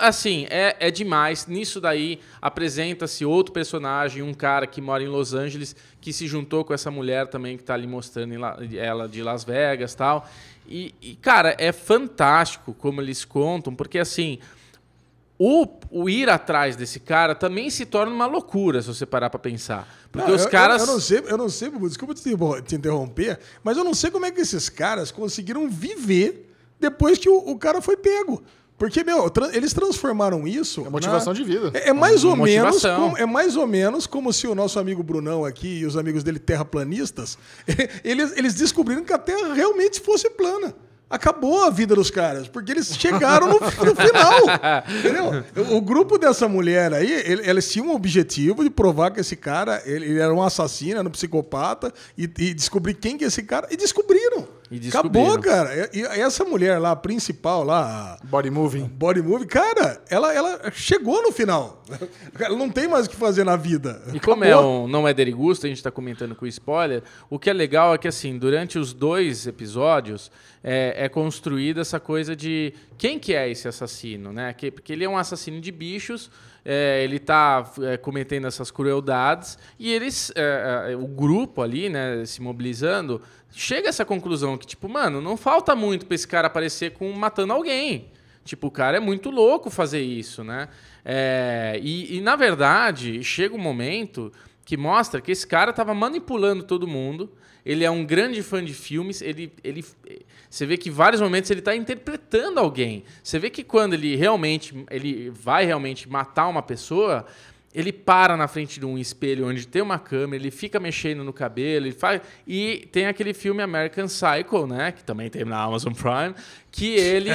Assim, é, é demais. Nisso daí, apresenta-se outro personagem, um cara que mora em Los Angeles, que se juntou com essa mulher também que tá ali mostrando ela de Las Vegas tal. E, e, cara, é fantástico como eles contam, porque assim o, o ir atrás desse cara também se torna uma loucura, se você parar pra pensar. Porque Não, os eu- caras. Eu, eu não sei, eu não sei, desculpa te, te interromper, mas eu não sei como é que esses caras conseguiram viver depois que o, o cara foi pego. Porque, meu, tra- eles transformaram isso. É motivação de vida. É, é mais ou menos como, é mais ou menos como se o nosso amigo Brunão aqui e os amigos dele terraplanistas, eles, eles descobriram que a Terra realmente fosse plana. Acabou a vida dos caras, porque eles chegaram no, no final. Entendeu? O, grupo dessa mulher aí, ele- eles tinham um objetivo de provar que esse cara ele, ele era um assassino, era um psicopata, e, e descobrir quem que é esse cara. E descobriram. E. Acabou, cara. E, e essa mulher lá, a principal lá, Body moving. Body Movie, cara, ela, ela chegou no final. Ela não tem mais o que fazer na vida. E como é um, não é derigusto, a gente tá comentando com spoiler, o que é legal é que, assim, durante os dois episódios, é, é construída essa coisa de quem que é esse assassino, né? Que, porque ele é um assassino de bichos, é, ele tá é, cometendo essas crueldades, e eles, é, é, o grupo ali, né, se mobilizando, chega a essa conclusão que, tipo, mano, não falta muito pra esse cara aparecer com matando alguém. Tipo, o cara é muito louco fazer isso, né? É, e, e, na verdade, chega um momento que mostra que esse cara tava manipulando todo mundo. Ele é um grande fã de filmes. Ele, ele, você vê que em vários momentos ele está interpretando alguém. Você vê que quando ele realmente ele vai realmente matar uma pessoa, ele para na frente de um espelho onde tem uma câmera, ele fica mexendo no cabelo, ele faz e tem aquele filme American Psycho, né, que também tem na Amazon Prime, que ele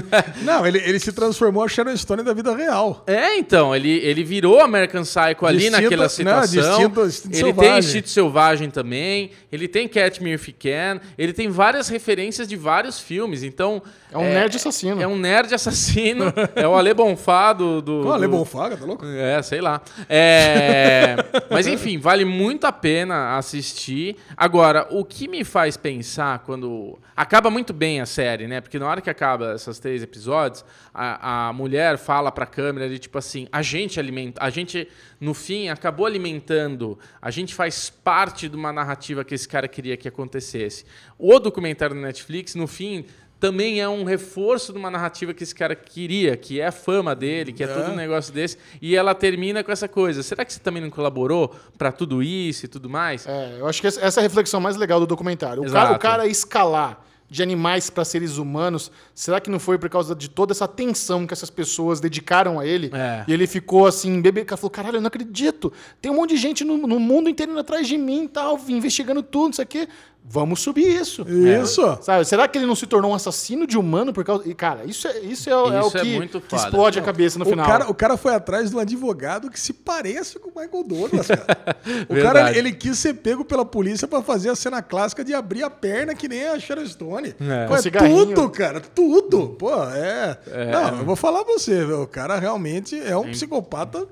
Não, ele, ele se transformou a Sharon Stone da vida real. É, então, ele, ele virou American Psycho ali Distinto- naquela não, situação. distinto- distinto ele selvagem. tem Instinto Selvagem também, ele tem Catch Me If You Can, ele tem várias referências de vários filmes, então... É um nerd assassino. É um nerd assassino, é o Ale Bonfá do... do, Ale do- Bonfaga, tá louco? é, sei lá. É, Mas enfim, vale muito a pena assistir. Agora, o que me faz pensar quando. Acaba muito bem a série, né? Porque na hora que acaba esses três episódios, a, a mulher fala pra câmera de tipo assim: a gente alimenta. A gente, no fim, acabou alimentando. A gente faz parte de uma narrativa que esse cara queria que acontecesse. O documentário do Netflix, no fim. Também é um reforço de uma narrativa que esse cara queria, que é a fama dele, que é, todo um negócio desse. E ela termina com essa coisa. Será que você também não colaborou pra tudo isso e tudo mais? É, eu acho que essa é a reflexão mais legal do documentário. O cara, o cara escalar de animais para seres humanos, será que não foi por causa de toda essa atenção que essas pessoas dedicaram a ele? É. E ele ficou assim, bebê, cara falou, caralho, eu não acredito. Tem um monte de gente no, no mundo inteiro atrás de mim tal, investigando tudo, não sei o quê. Vamos subir isso. Isso. Sabe, será que ele não se tornou um assassino de humano por causa... Cara, isso é, isso é, é o Isso é que, muito que explode a cabeça no O final. cara, o cara foi atrás de um advogado que se pareça com o Michael Douglas, cara. o cara, ele quis ser pego pela polícia pra fazer a cena clássica de abrir a perna que nem a Sharon Stone. É. Pô, cigarrinho. tudo, cara, tudo. Pô, é... Não, eu vou falar pra você, viu? o cara realmente é um psicopata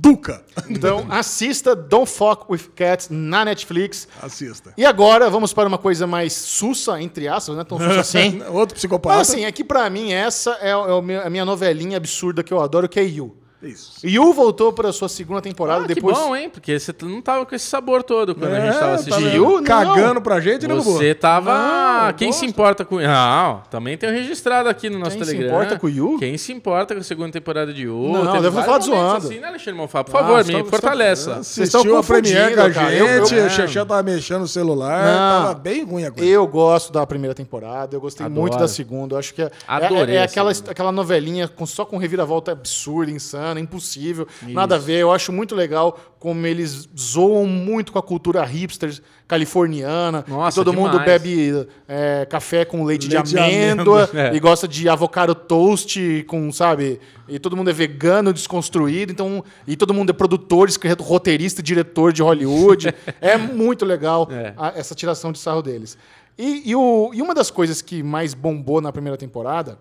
duca. Então, assista Don't Fuck With Cats na Netflix. Assista. E agora, vamos para uma coisa mais sussa, entre aspas, não é tão sussa assim. Outro psicopata. Mas assim, é que pra mim essa é, é a minha novelinha absurda que eu adoro, que é You. Isso. You voltou para a sua segunda temporada Ah, depois. que bom, hein? Porque você não tava com esse sabor todo quando a gente É, tava tá assistindo. You? Não. Cagando pra gente, né? Você tava. Não, Quem gosto. se importa com. Não, também tem registrado aqui no nosso Quem se Telegram. importa com o Yu? Quem se importa com a segunda temporada de Yu? Não, eu vou falar zoando. Assim, né, Alexandre Monfá? Por Ah, favor, me tá- fortaleça. Vocês estão Assistiu a Premiere com a cara. Eu- gente, eu- o Xexé tava mexendo no celular, Não. tava bem ruim a coisa. Eu gosto da primeira temporada, eu gostei Adoro. muito da segunda. Eu acho que é, Adorei é, é aquela, aquela novelinha com, só com reviravolta absurda, insana, impossível. Nada a ver. Eu acho muito legal como eles zoam muito com a cultura hipster californiana. Nossa, todo mundo demais. bebe é, café com leite, Leite de de amêndoa, amêndoa. É. e gosta de avocado toast com, sabe? E todo mundo é vegano, desconstruído. Então, e todo mundo é produtor, roteirista, e diretor de Hollywood. é muito legal É. a- essa tiração de sarro deles. E, e o- e uma das coisas que mais bombou na primeira temporada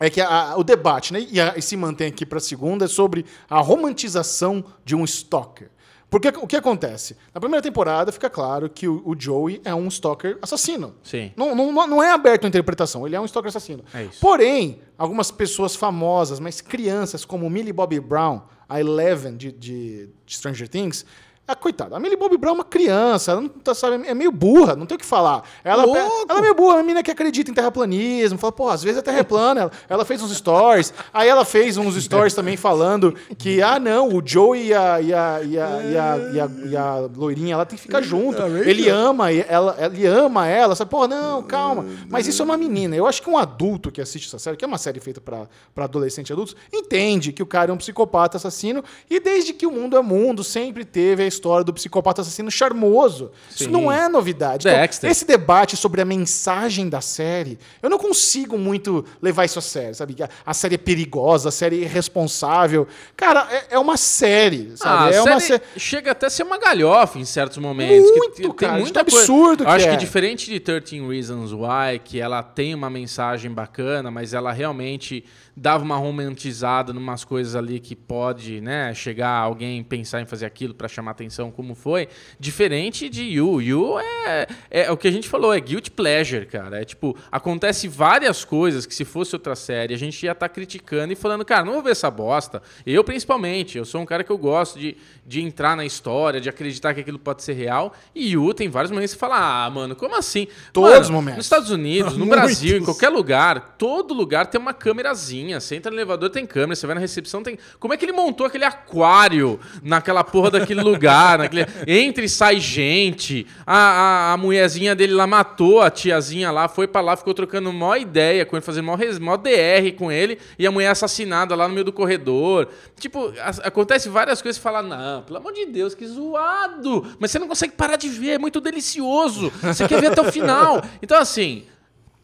é que a- o debate, né, e, a- e se mantém aqui para a segunda, é sobre a romantização de um stalker. Porque o que acontece? Na primeira temporada fica claro que o, o Joey é um stalker assassino. Sim. Não, não, não é aberto a interpretação, ele é um stalker assassino. É isso. Porém, algumas pessoas famosas, mas crianças como Millie Bobby Brown, a Eleven de- de Stranger Things, a coitada, a Millie Bobby Brown é uma criança, ela não tá, sabe, é meio burra, não tem o que falar. Ela, ela é meio burra, uma menina que acredita em terraplanismo, fala, pô, às vezes a terra é plana. Ela, ela fez uns stories, aí ela fez uns stories também falando que, ah, não, o Joey e a, e a, e a, e a, e a, e a loirinha, ela tem que ficar junto. É? Ele ama ela, ele ama ela, sabe? Pô, não, calma. Mas isso é uma menina. Eu acho que um adulto que assiste essa série, que é uma série feita para adolescentes e adultos, entende que o cara é um psicopata assassino e desde que o mundo é mundo, sempre teve a história do psicopata assassino charmoso. Isso Sim. não é novidade. Então, esse debate sobre a mensagem da série, eu não consigo muito levar isso a sério, sabe? A, série é perigosa, a série é irresponsável. Cara, é, é uma série, Ah, sabe? a é uma série chega até a ser uma galhofa em certos momentos. Muito, tem cara, muita de coisa. absurdo Eu que acho é. que diferente de 13 Reasons Why, que ela tem uma mensagem bacana, mas ela realmente dava uma romantizada numas coisas ali que pode, né, chegar alguém pensar em fazer aquilo pra chamar atenção como foi, diferente de You. You é, é o que a gente falou, é guilty pleasure, cara. É tipo, acontece várias coisas que se fosse outra série, a gente ia estar criticando e falando, cara, não vou ver essa bosta. Eu, principalmente, eu sou um cara que eu gosto de, de entrar na história, de acreditar que aquilo pode ser real. E You tem vários momentos que você fala, ah, mano, como assim? Todos Mano, os momentos. Nos Estados Unidos, no Muitos. Brasil, em qualquer lugar, todo lugar tem uma câmerazinha. Você entra no elevador, tem câmera, você vai na recepção, tem. Como é que ele montou aquele aquário naquela porra daquele lugar? Naquele... Entra e sai gente. A, a, a mulherzinha dele lá matou a tiazinha lá, foi pra lá, ficou trocando mó ideia com ele, fazendo mó, res- mó DR com ele, e a mulher assassinada lá no meio do corredor. Tipo, a- acontece várias coisas e fala, não, pelo amor de Deus, que zoado! Mas você não consegue parar de ver, é muito delicioso. Você quer ver até o final. Então, assim,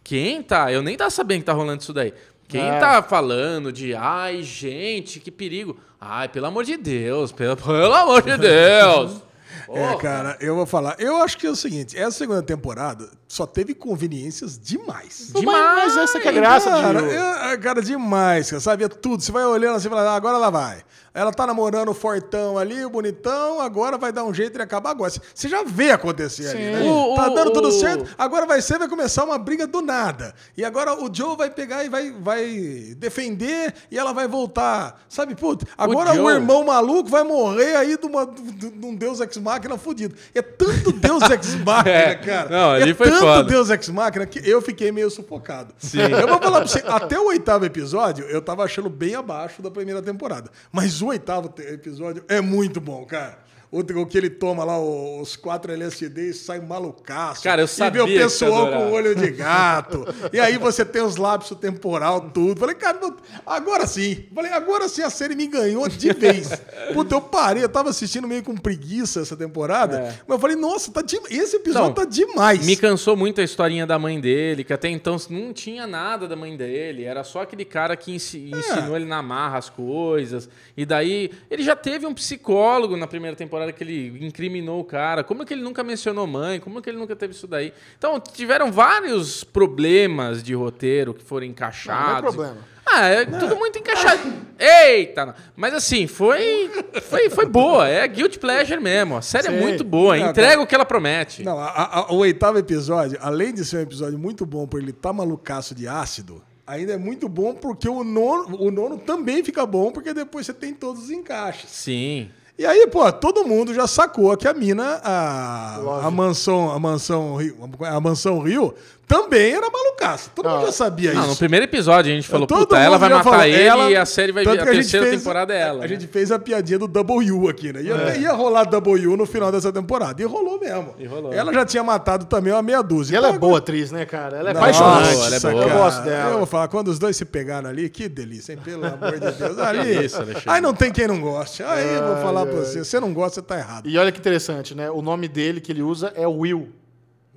quem tá. Eu nem tava sabendo que tá rolando isso daí. Quem É. tá falando de, ai, gente, que perigo. Ai, pelo amor de Deus, pelo, pelo amor de Deus. É, Porra. cara, eu vou falar. Eu acho que é o seguinte: essa segunda temporada só teve conveniências demais. Mas, mas essa que é a graça cara, de You. é, cara, demais, cara, sabe? É tudo. Você vai olhando assim e fala, ah, agora ela vai. Ela tá namorando o fortão ali, o bonitão, agora vai dar um jeito de acabar agora. Você já vê acontecer ali, né? O- tá o- dando tudo o- certo, agora vai ser, vai começar uma briga do nada. E agora o Joe vai pegar e vai, vai defender e ela vai voltar. Sabe, puta, agora o, irmão maluco vai morrer aí de, uma, de, um Deus Ex-Máquina fudido. É tanto Deus Ex-Máquina, É. cara. Não, ali é foi tanto foda. Deus Ex Machina que eu fiquei meio sufocado. Eu vou falar pra você, até o oitavo episódio, eu tava achando bem abaixo da primeira temporada. Mas o oitavo episódio é muito bom, cara. O, o que ele toma lá, os quatro LSD e sai malucaço. Cara, eu E sabia vê que o pessoal com olho de gato. e aí você tem os lapsos temporal, tudo. Falei, cara, agora sim. Falei, agora sim a série me ganhou de vez. Puta, eu parei, eu tava assistindo meio com preguiça essa temporada. Mas eu falei, nossa, tá de- esse episódio Não, tá demais. Me cansou muito a historinha da mãe dele, que até então não tinha nada da mãe dele, era só aquele cara que É. ensinou ele na marra as coisas. E daí ele já teve um psicólogo na primeira temporada que ele incriminou o cara. Como é que ele nunca mencionou mãe? Como é que ele nunca teve isso daí? Então tiveram vários problemas de roteiro que foram encaixados. Não, não é problema. Ah, é tudo muito encaixado. Eita! não. Mas assim, foi, foi, foi boa. É guilt pleasure mesmo. A série é Sim. muito boa. Não, Entrega o que ela promete. Não, a- a- o oitavo episódio, além de ser um episódio muito bom por ele estar malucaço de ácido, ainda é muito bom porque o nono, o nono também fica bom, porque depois você tem todos os encaixes. Sim. E aí, pô, todo mundo já sacou que a mina, a, a mansão, a mansão Rio, a mansão Rio, também era malucaça. Todo Não. mundo já sabia Não, isso. no primeiro episódio a gente falou, Todo puta, ela vai matar falou, ele ela- e a série vai vir, a gente terceira fez- temporada é ela. A né? gente fez a piadinha do Double U aqui, né? Ia, ia rolar Double U no final dessa temporada. E rolou mesmo. E rolou. Ela já tinha matado também uma meia dúzia. E ela é boa atriz, né, cara? Ela é Nossa, apaixonante. ela é cara, boa. Eu gosto dela. Eu vou falar, quando os dois se pegaram ali, que delícia, hein? Pelo amor de Deus. Ali, isso, aí não tem quem não goste. Aí eu vou falar pra você, você não gosta, você tá errado. E olha que interessante, né? O nome dele que ele usa é Will.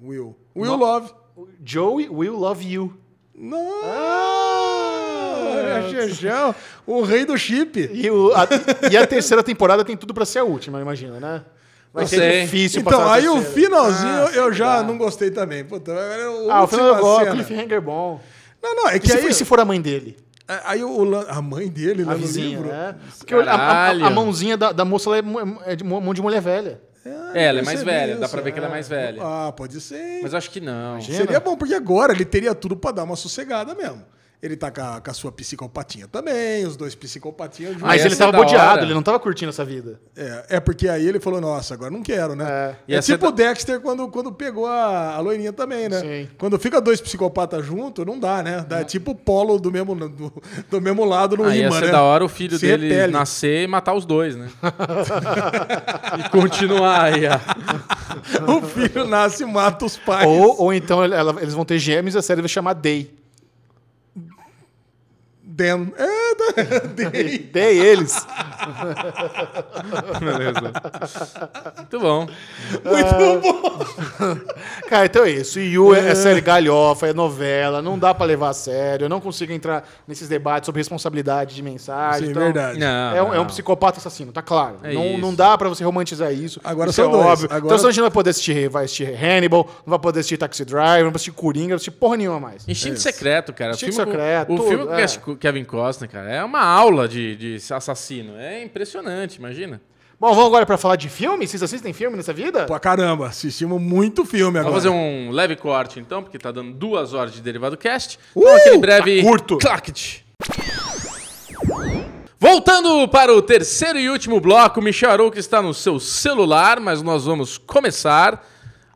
Will. Will Love. Joey Will Love You. Não. Ah, Xexão, o rei do chip. E, o- a, e a terceira temporada tem tudo pra ser a última, imagina, né? Vai Não ser sei. difícil Então, aí o finalzinho Ah, eu já dá. não gostei também. Puta, o Ah, o final eu última gosto, cliffhanger bom. Não, não, é E que se, aí, for, se for a mãe dele? aí o, a mãe dele A lá no vizinha, livro. né? Porque a, a- a- mãozinha da, da moça é, é de mão de mulher velha. É, ela é mais velha, dá isso, pra ver que ela é mais velha. Ah, pode ser. Mas eu acho que não. Imagina. Seria bom, porque agora ele teria tudo pra dar uma sossegada mesmo. Ele tá com a, com a sua psicopatinha também, os dois psicopatinhas juntos. Mas ele tava da bodeado, hora. ele não tava curtindo essa vida. É, é porque aí ele falou, nossa, agora não quero, né? É. É, tipo da- o Dexter quando, quando pegou a, a loirinha também, né? Sim. Quando fica dois psicopatas juntos, não dá, né? Dá tipo o polo do mesmo, do, do mesmo lado no Ah, ia imã, ser né? da hora o filho Se dele repele. nascer e matar os dois, né? e continuar aí. ó. O filho nasce e mata os pais. Ou, ou então ela- eles vão ter gêmeos e a série vai chamar Day. Dan. É, da- Day. Day eles. Beleza. Muito bom. Muito bom. Cara, então é isso. Yu é, é série galhofa, é novela, não dá pra levar a sério. Eu não consigo entrar nesses debates sobre responsabilidade de mensagem. Sim, então, verdade. Não, É um, é um psicopata assassino, tá claro. É não, não dá pra você romantizar isso. Agora isso é são dois. óbvio. Agora- Então senão a gente não vai poder assistir, vai assistir Hannibal, não vai poder assistir Taxi Driver, não vai assistir Coringa, não vai assistir porra nenhuma mais. Instinto Secreto, cara. Instinto o filme, com- Secreto, O filme é. Kevin Costner, cara, é uma aula de, de assassino. É impressionante, imagina. Bom, vamos agora pra falar de filme? Vocês assistem filme nessa vida? Pra caramba, assistimos muito filme agora. Vamos fazer um leve corte então, porque tá dando duas horas de derivado cast. Então, aquele breve tá curto. clacket. Voltando para o terceiro e último bloco, Michel Arouca está no seu celular, mas nós vamos começar.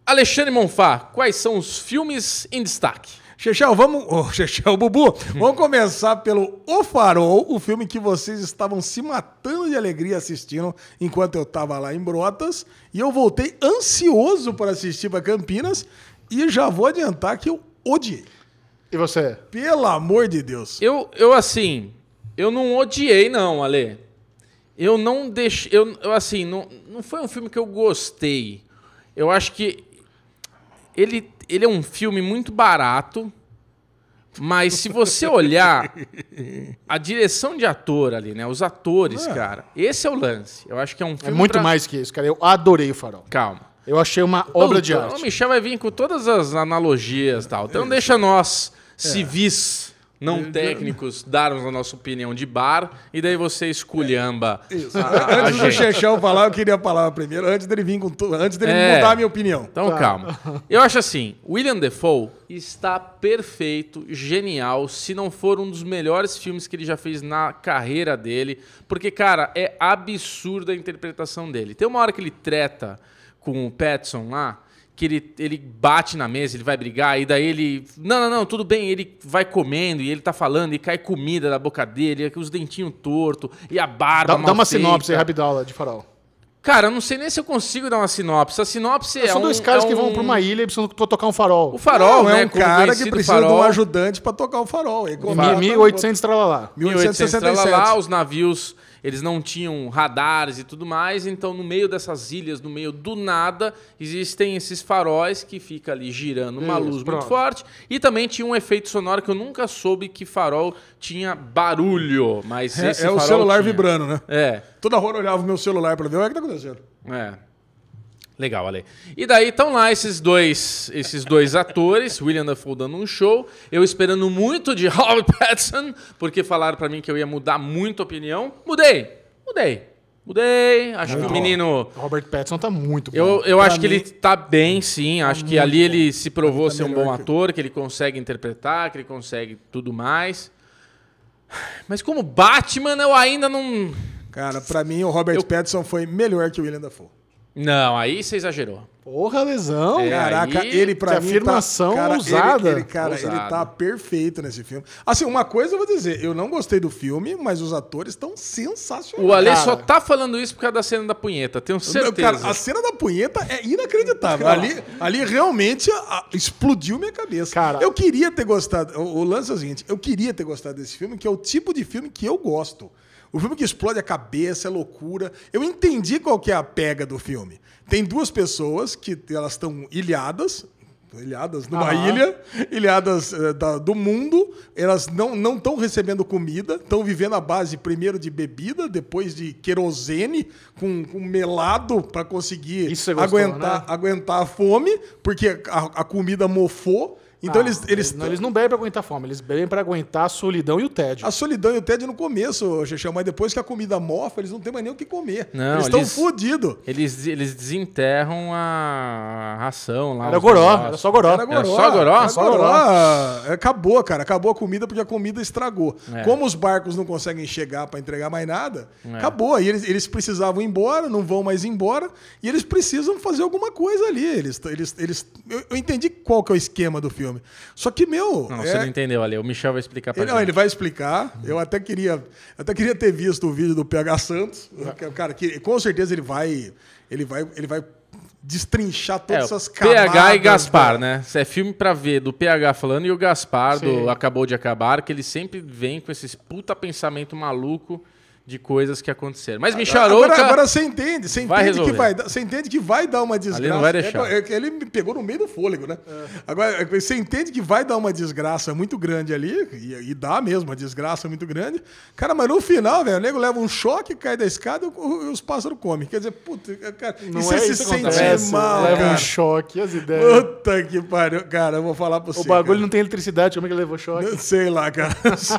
Alexandre Monfá, quais são os filmes em destaque? Chechel, vamos. Ô, Chechel, Bubu, vamos começar pelo O Farol, o filme que vocês estavam se matando de alegria assistindo enquanto eu tava lá em Brotas. E eu voltei ansioso para assistir para Campinas. E já vou adiantar que eu odiei. E você? Pelo amor de Deus. Eu, eu assim, eu não odiei, não, Ale. Eu não deixei. Eu, eu, assim, não, não foi um filme que eu gostei. Eu acho que ele, ele é um filme muito barato, mas se você olhar a direção de ator ali, né? Os atores, cara, esse é o lance. Eu acho que é um É filme. muito pra- mais que isso, cara. Eu adorei o Farol. Calma. Eu achei uma obra de Puta, arte. O Michel vai vir com todas as analogias e tal. Então deixa nós, civis não técnicos, darmos a nossa opinião de bar e daí você esculhamba a, a Antes do gente. Chechel falar, eu queria a palavra primeiro, antes dele vir com antes dele É. mudar a minha opinião. Então calma. Eu acho assim, William Defoe está perfeito, genial, se não for um dos melhores filmes que ele já fez na carreira dele, porque cara, é absurda a interpretação dele. Tem uma hora que ele treta com o Pattinson lá, que ele, ele bate na mesa, ele vai brigar, e daí ele. Não, não, não, tudo bem, ele vai comendo, e ele tá falando, e cai comida da boca dele, e os dentinhos tortos, e a barba. Dá, mal dá uma feita. sinopse aí, Rabidola, de Farol. Cara, eu não sei nem se eu consigo dar uma sinopse. A sinopse é. São um- dois caras é que vão um- pra uma ilha e precisam to- tocar um farol. O farol, Não, né? é um como cara que precisa de farol. um ajudante para tocar o farol. Contrata- 1800 tralalá. 1867. 1867. os navios eles não tinham radares e tudo mais, então no meio dessas ilhas, no meio do nada, existem esses faróis que fica ali girando uma Isso, luz pronto. muito forte e também tinha um efeito sonoro que eu nunca soube que farol tinha barulho, mas É, esse é o celular tinha. vibrando, né? É. Toda hora eu olhava o meu celular para ver o que tá acontecendo. É. Legal, Ale. E daí estão lá esses dois, esses dois atores, William Dafoe dando um show, eu esperando muito de Robert Pattinson, porque falaram pra mim que eu ia mudar muito a opinião. Mudei, mudei, mudei. Acho que o menino... O Robert Pattinson tá muito bom. Eu, eu Pra acho que mim- ele tá bem, sim. Acho que ali ele se provou tá ser um bom que- ator, que ele consegue interpretar, que ele consegue tudo mais. Mas como Batman, eu ainda não... Cara, pra mim o Robert Eu- Pattinson foi melhor que o William Dafoe. Não, aí você exagerou. Porra, lesão. É, Caraca, aí- ele pra que mim afirmação tá, cara, ousada. Ele, ele, cara, Ousada. ele tá perfeito nesse filme. Assim, uma coisa eu vou dizer, eu não gostei do filme, mas os atores estão sensacionais. O Ale Cara. só tá falando isso por causa da cena da punheta, tenho certeza. Cara, a cena da punheta é inacreditável. Ali, ali realmente a- explodiu minha cabeça. Cara. eu queria ter gostado. O, o lance é o seguinte: eu queria ter gostado desse filme, que é o tipo de filme que eu gosto. O filme que explode a cabeça, é loucura. Eu entendi qual que é a pega do filme. Tem duas pessoas que elas estão ilhadas. Ilhadas numa Ah. ilha, ilhadas eh, da- do mundo, elas não estão recebendo comida, estão vivendo à base primeiro de bebida, depois de querosene com, com melado para conseguir gostou, aguentar, né? aguentar a fome, porque a, a comida mofou. Então Ah, eles, eles, não, eles não bebem pra aguentar fome, eles bebem pra aguentar a solidão e o tédio. A solidão e o tédio no começo, Xexão, mas depois que a comida mofa, eles não têm mais nem o que comer. Não, eles estão eles- fodidos. Eles, eles desenterram a ração lá. Era goró, era só goró. Era goró. só goró? Era Só goró. goró. Acabou, cara. Acabou a comida porque a comida estragou. É. Como os barcos não conseguem chegar para entregar mais nada, É. acabou. Aí eles, eles precisavam ir embora, não vão mais embora, e eles precisam fazer alguma coisa ali. Eles, eles, eles, eu, eu entendi qual que é o esquema do filme. Só que, meu. Não, é- você não entendeu, Ale. O Michel vai explicar pra ele, gente. não, ele vai explicar. Eu até queria, até queria ter visto o vídeo do PH Santos. Cara, que com certeza ele vai, ele vai, ele vai destrinchar É, todas o essas camadas. PH e Gaspar, da- né? É filme pra ver do PH falando e o Gaspar Sim. do Acabou de Acabar, que ele sempre vem com esses puta pensamento maluco de coisas que aconteceram. Mas Michel Agora, Arouca... agora você entende, você Vai entende que resolver. vai, dar- você entende que vai dar uma desgraça. não vai deixar. É, é que ele me pegou no meio do fôlego, né? Agora você entende que vai dar uma desgraça muito grande ali e, e dá mesmo uma desgraça muito grande. Cara, mas no final, velho, o nego leva um choque, cai da escada e os pássaros comem. Quer dizer, puta, cara, Não e você é se isso que sente acontece. mal, Leva cara. um choque, as ideias. Puta que pariu. Cara, eu vou falar pra você. o bagulho cara. não tem eletricidade, como é que ele levou choque? Sei lá, cara. Sei,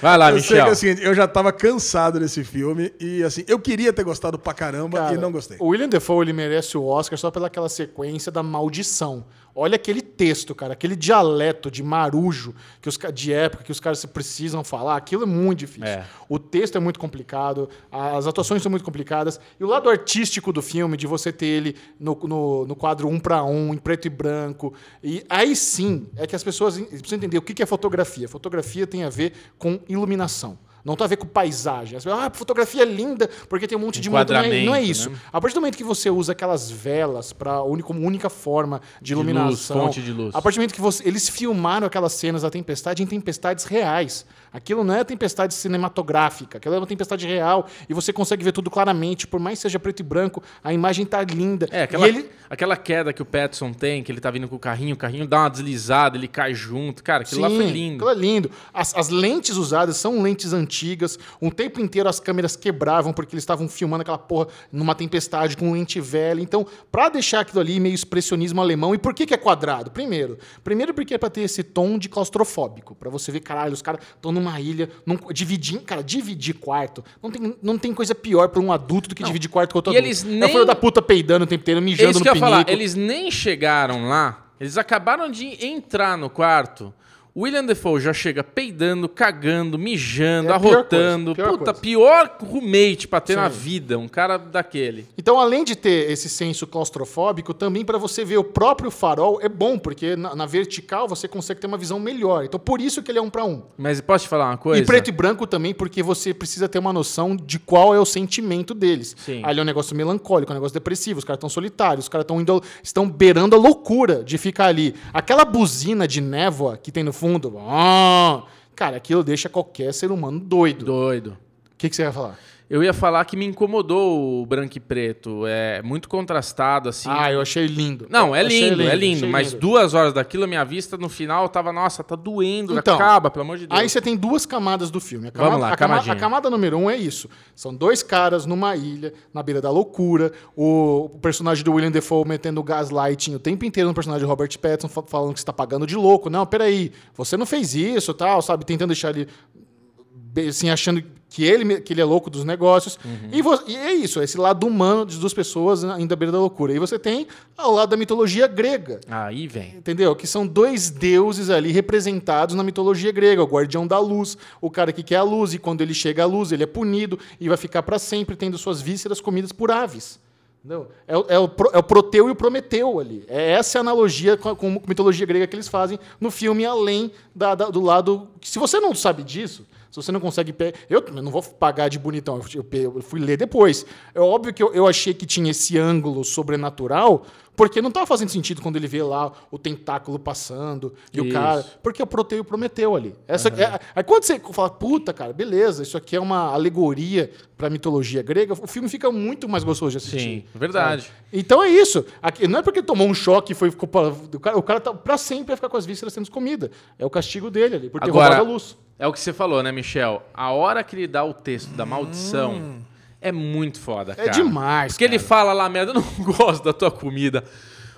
Vai lá, eu sei que é Michel. o seguinte, eu já tava cansado gostado desse filme. E assim, eu queria ter gostado pra caramba Cara, e não gostei. O William Defoe ele merece o Oscar só pelaquela sequência da maldição. Olha aquele texto, cara, aquele dialeto de marujo que os, de época que os caras precisam falar, aquilo é muito difícil. É. O texto é muito complicado, as atuações são muito complicadas, e o lado artístico do filme, de você ter ele no, no, no quadro um para um, em preto e branco, e aí sim é que as pessoas precisam entender o que que é fotografia. Fotografia tem a ver com iluminação. Não tem a ver com paisagem. As pessoas, ah, fotografia é linda porque tem um monte de mundo. Não é, não é isso. né? A partir do momento que você usa aquelas velas para como única forma de luz, iluminação, fonte de luz. a partir do momento que você, eles filmaram aquelas cenas da tempestade em tempestades reais. Aquilo não é tempestade cinematográfica, aquilo é uma tempestade real e você consegue ver tudo claramente, por mais que seja preto e branco, a imagem tá linda. É, aquela, E ele aquela queda que o Petson tem, que ele tá vindo com o carrinho, o carrinho dá uma deslizada, ele cai junto. Cara, aquilo lá foi lindo. Aquilo é lindo. As, as lentes usadas são lentes antigas. Um tempo inteiro as câmeras quebravam porque eles estavam filmando aquela porra numa tempestade com lente velha. Então, pra deixar aquilo ali meio expressionismo alemão, e por que, que é quadrado? Primeiro, primeiro porque é pra ter esse tom de claustrofóbico. Pra você ver, caralho, os caras estão numa ilha, num, dividir, cara, dividir quarto. Não tem, não tem coisa pior pra um adulto do que dividir quarto com outro E adulto. eles É o nem- filho da puta peidando o tempo inteiro, É mijando isso no que eu ia falar. pinico. Eles nem chegaram lá, eles acabaram de entrar no quarto. William Defoe já chega peidando, cagando, mijando, É a pior arrotando. coisa, pior Puta, coisa. pior roommate pra ter na Sim. vida, um cara daquele. Então, além de ter esse senso claustrofóbico, também para você ver o próprio farol é bom, porque na, na vertical você consegue ter uma visão melhor. Então, por isso que ele é um para um. Mas posso te falar uma coisa? E preto e branco também, porque você precisa ter uma noção de qual é o sentimento deles. Sim. Ali é um negócio melancólico, é um negócio depressivo, os caras estão solitários, os caras estão beirando a loucura de ficar ali. Aquela buzina de névoa que tem no fundo, ah, cara, aquilo deixa qualquer ser humano doido. O Doido. que, que você vai falar? Eu ia falar que me incomodou o branco e preto. É muito contrastado, assim. Ah, eu achei lindo. Não, é achei lindo, é lindo. Mas lindo. duas horas daquilo, a minha vista no final tava, nossa, tá doendo. Então, acaba, pelo amor de Deus. Aí você tem duas camadas do filme. A camada, Vamos lá, a, camada, a camada número um é isso. São dois caras numa ilha, na beira da loucura. O, o personagem do William Defoe metendo gaslighting o tempo inteiro no personagem de Robert Pattinson, fa- falando que você tá pagando de louco. Não, peraí, você não fez isso, tal, sabe? Tentando deixar ele assim, achando que ele, que ele é louco dos negócios. Uhum. E, vo- e é isso, esse lado humano de duas pessoas ainda à beira da loucura. E você tem ao lado da mitologia grega. Aí vem. Entendeu? Que são dois deuses ali representados na mitologia grega. O guardião da luz, o cara que quer a luz, e quando ele chega à luz, ele é punido e vai ficar para sempre tendo suas vísceras comidas por aves. Entendeu? É, o- é o, é o Proteu e o Prometeu ali. É essa a analogia com a, com a mitologia grega que eles fazem no filme, além da- da- do lado. Se você não sabe disso, se você não consegue. pe- Eu não vou pagar de bonitão, eu, fui ler depois. É óbvio que eu, eu achei que tinha esse ângulo sobrenatural, porque não estava fazendo sentido quando ele vê lá o tentáculo passando e o Isso. cara. Porque o Proteu o Prometeu ali. Essa, é- aí quando você fala, puta, cara, beleza, isso aqui é uma alegoria para mitologia grega, o filme fica muito mais gostoso de assistir. Sim, verdade. sabe? Então é isso. Aqui, não é porque tomou um choque e foi. ficou pra- o cara, o cara tá, pra sempre vai ficar com as vísceras sendo comida. É o castigo dele ali, por ter Agora, roubado a luz. É o que você falou, né, Michel? A hora que ele dá o texto da maldição é muito foda, É cara. demais. Porque ele cara. fala lá, merda, eu não gosto da tua comida.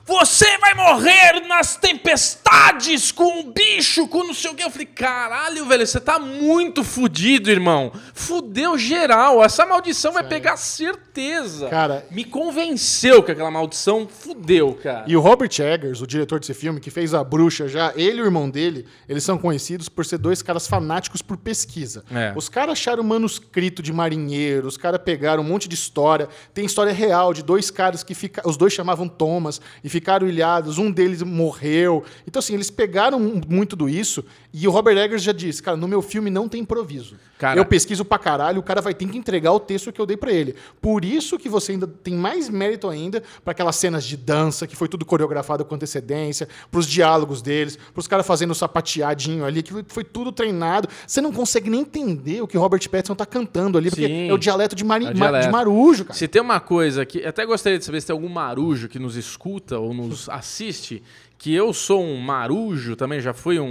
Você vai morrer nas tempestades com um bicho, com não sei o que. Eu falei, caralho, velho, você tá muito fudido, irmão. Fudeu geral. Essa maldição vai pegar certeza. Cara- Me convenceu que aquela maldição fudeu, cara. E o Robert Eggers, o diretor desse filme, que fez A Bruxa já, ele e o irmão dele, eles são conhecidos por ser dois caras fanáticos por pesquisa. É. Os caras acharam manuscrito de marinheiro, os caras pegaram um monte de história. Tem história real de dois caras que fica, os dois chamavam Thomas e ficaram ilhados, um deles morreu. Então, assim, eles pegaram muito do isso e o Robert Eggers já disse, cara, no meu filme não tem improviso. Cara- eu pesquiso pra caralho, o cara vai ter que entregar o texto que eu dei pra ele. Por isso que você ainda tem mais mérito ainda pra aquelas cenas de dança, que foi tudo coreografado com antecedência, pros diálogos deles, pros caras fazendo o sapateadinho ali, que foi tudo treinado. Você não consegue nem entender o que Robert Pattinson tá cantando ali, porque Sim. é o dialeto de, mari- É o ma- dialeto. de marujo, cara. Se tem uma coisa que. Até gostaria de saber se tem algum marujo que nos escuta ou nos assiste, que eu sou um marujo também, já fui um,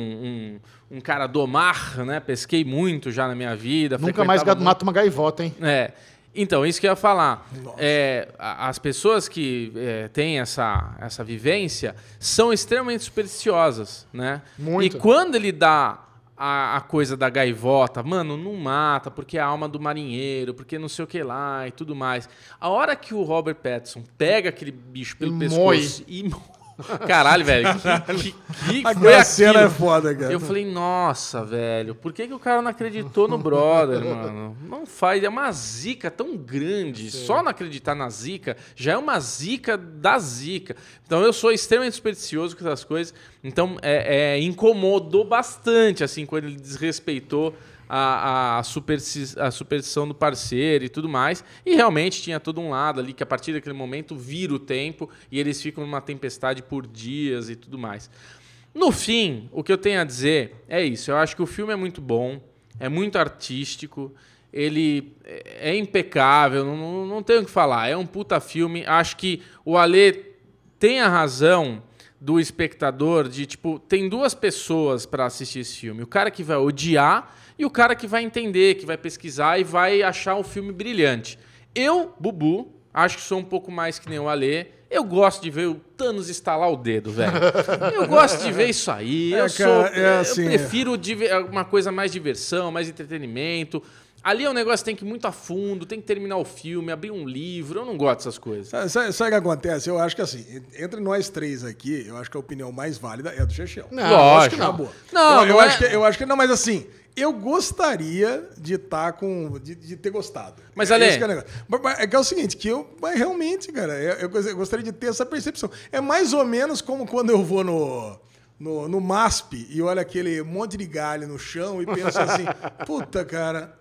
um, um cara do mar, né? Pesquei muito já na minha vida. Nunca mais muito- mata uma gaivota, hein? É. Então, isso que eu ia falar. É, as pessoas que é, têm essa, essa vivência são extremamente supersticiosas, né? Muito. E quando ele dá a, a coisa da gaivota. Mano, não mata, porque é a alma do marinheiro, porque não sei o que lá e tudo mais. A hora que o Robert Pattinson pega aquele bicho pelo E pescoço e... Caralho, velho. Que, que, que Aquela cena é foda, cara. Eu falei, nossa, velho, por que, que o cara não acreditou no brother, mano? Não faz, é uma zica tão grande. Só não acreditar na zica já é uma zica da zica. Então eu sou extremamente supersticioso com essas coisas. Então é, é, incomodou bastante, assim, quando ele desrespeitou a, a, a superstição do parceiro e tudo mais. E realmente tinha todo um lado ali que a partir daquele momento vira o tempo e eles ficam numa tempestade por dias e tudo mais. No fim, o que eu tenho a dizer é isso. Eu acho que o filme é muito bom, é muito artístico, ele é impecável, não, não, tenho o que falar. É um puta filme. Acho que o Ale tem a razão do espectador de, tipo, tem duas pessoas para assistir esse filme. O cara que vai odiar e o cara que vai entender, que vai pesquisar e vai achar o filme brilhante. Eu, Bubu, acho que sou um pouco mais que nem o Ale. Eu gosto de ver o Thanos estalar o dedo, velho. Eu gosto de ver isso aí. É, eu sou, cara, é eu assim, prefiro diver- uma coisa mais diversão, mais entretenimento. Ali é um negócio que tem que ir muito a fundo, tem que terminar o filme, abrir um livro. Eu não gosto dessas coisas. Sabe, sabe- sabe o que acontece? Eu acho que assim, entre nós três aqui, eu acho que a opinião mais válida é a do Chechel. Não, Lógico. acho que não. boa. Não, eu, eu não é- acho que, eu acho que não, mas assim, eu gostaria de estar com. De, de ter gostado. Mas, é, Ale- que é, mas é que é o seguinte, que eu mas realmente, cara, eu, eu gos- eu gostaria de ter essa percepção. É mais ou menos como quando eu vou no. No, no MASP e olha aquele monte de galho no chão e penso assim, puta, cara.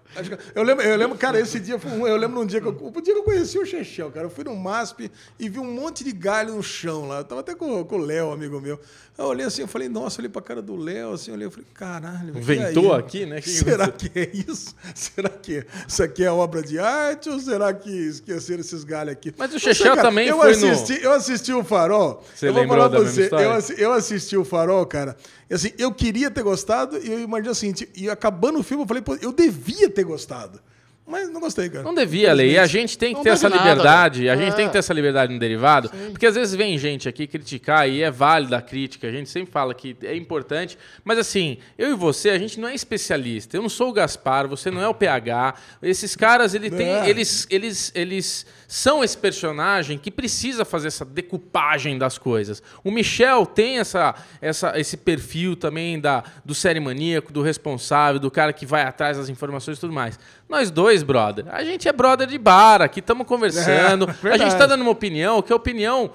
Eu lembro, eu lembro, cara, esse dia foi um, eu lembro num dia que eu, o dia que eu conheci o Chechel, cara, eu fui no MASP e vi um monte de galho no chão lá. Eu tava até com, com o Léo, amigo meu. Eu olhei assim, eu falei, nossa, olhei pra cara do Léo, assim, eu olhei, eu falei, caralho. e Ventou aí? aqui, né? Que Será que é isso? Será que isso aqui é obra de arte ou será que esqueceram esses galhos aqui? Mas o Chechel também eu foi no- assisti, Eu assisti o Farol. Você eu vou falar da pra mesma você, eu, eu assisti o Farol, cara. E assim, eu queria ter gostado e eu imagino assim, e acabando o filme, eu falei, pô, eu devia ter gostado. Mas não gostei, cara. Não devia, Lei. E a gente tem que Não ter essa nada, liberdade. A gente É. tem que ter essa liberdade no derivado. Porque às vezes vem gente aqui criticar e é válida a crítica. A gente sempre fala que é importante. Mas assim, eu e você, a gente não é especialista. Eu não sou o Gaspar, você não é o PH. Esses caras, ele tem, É. eles, eles, eles são esse personagem que precisa fazer essa decupagem das coisas. O Michel tem essa, essa, esse perfil também da, do série maníaco, do responsável, do cara que vai atrás das informações e tudo mais. Nós dois, brother, a gente é brother de bar, aqui estamos conversando. É, a gente está dando uma opinião que é a opinião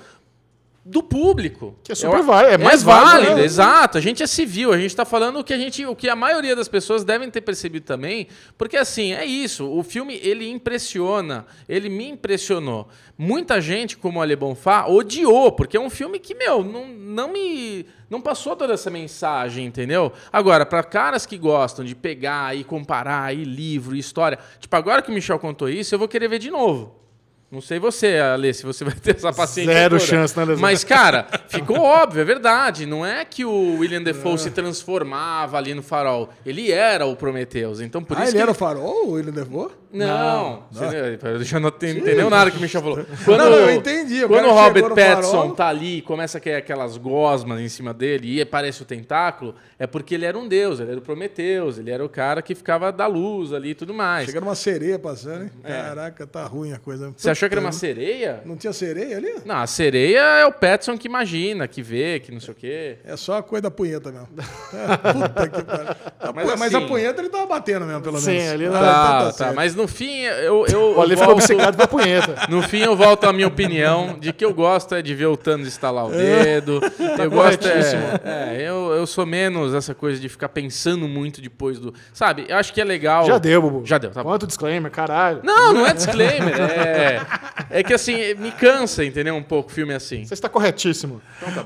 do público. Que é super válido, é mais válido, válido, né? exato. A gente é civil, a gente está falando o que a gente, o que a maioria das pessoas devem ter percebido também, porque assim, é isso, o filme ele impressiona, ele me impressionou. Muita gente, como o Ale Bonfá, odiou, porque é um filme que, meu, não, não me não passou toda essa mensagem, entendeu? Agora, para caras que gostam de pegar e comparar e livro e história, tipo, agora que o Michel contou isso, eu vou querer ver de novo. Não sei você, Ale, se você vai ter essa paciência. Zero toda. chance, né, Lesão? Mas, cara, ficou óbvio, é verdade. Não é que o William Defoe se transformava ali no farol. Ele era o Prometheus. Então, por ah, isso ele que era o Farol ou ele levou? Não, Você- eu já não te- entendeu nada que o Michel falou. Quando, Não, não, eu entendi. O Quando o Robert Pattinson farol- tá ali e começa a cair aquelas gosmas em cima dele e aparece o tentáculo, é porque ele era um deus, ele era o Prometheus, ele era o cara que ficava da luz ali e tudo mais. Chegando uma sereia passando, hein? Caraca, tá ruim a coisa. É. Você achou que era uma sereia? Não tinha sereia ali? Não, a sereia é o Pattinson que imagina, que vê, que não sei o quê. É só a coisa da punheta mesmo. É, puta que pariu. Mas pu- Mas, a assim- punheta ele tava batendo mesmo, pelo Sim, menos. ali Ah, não- então Tá, tá, certo. mas no fim eu, eu, O eu ficou volto- obcecado pela punheta. No fim, eu volto à minha opinião de que eu gosto é de ver o Thanos estalar o dedo. Eu gosto é, é, eu, eu sou menos essa coisa de ficar pensando muito depois do. Sabe? Eu acho que é legal. Já deu, Bubu. Já deu, tá bom. Quanto disclaimer, caralho. Não, não é disclaimer. É, é que assim, me cansa, entendeu? Um pouco filme assim. Você está corretíssimo.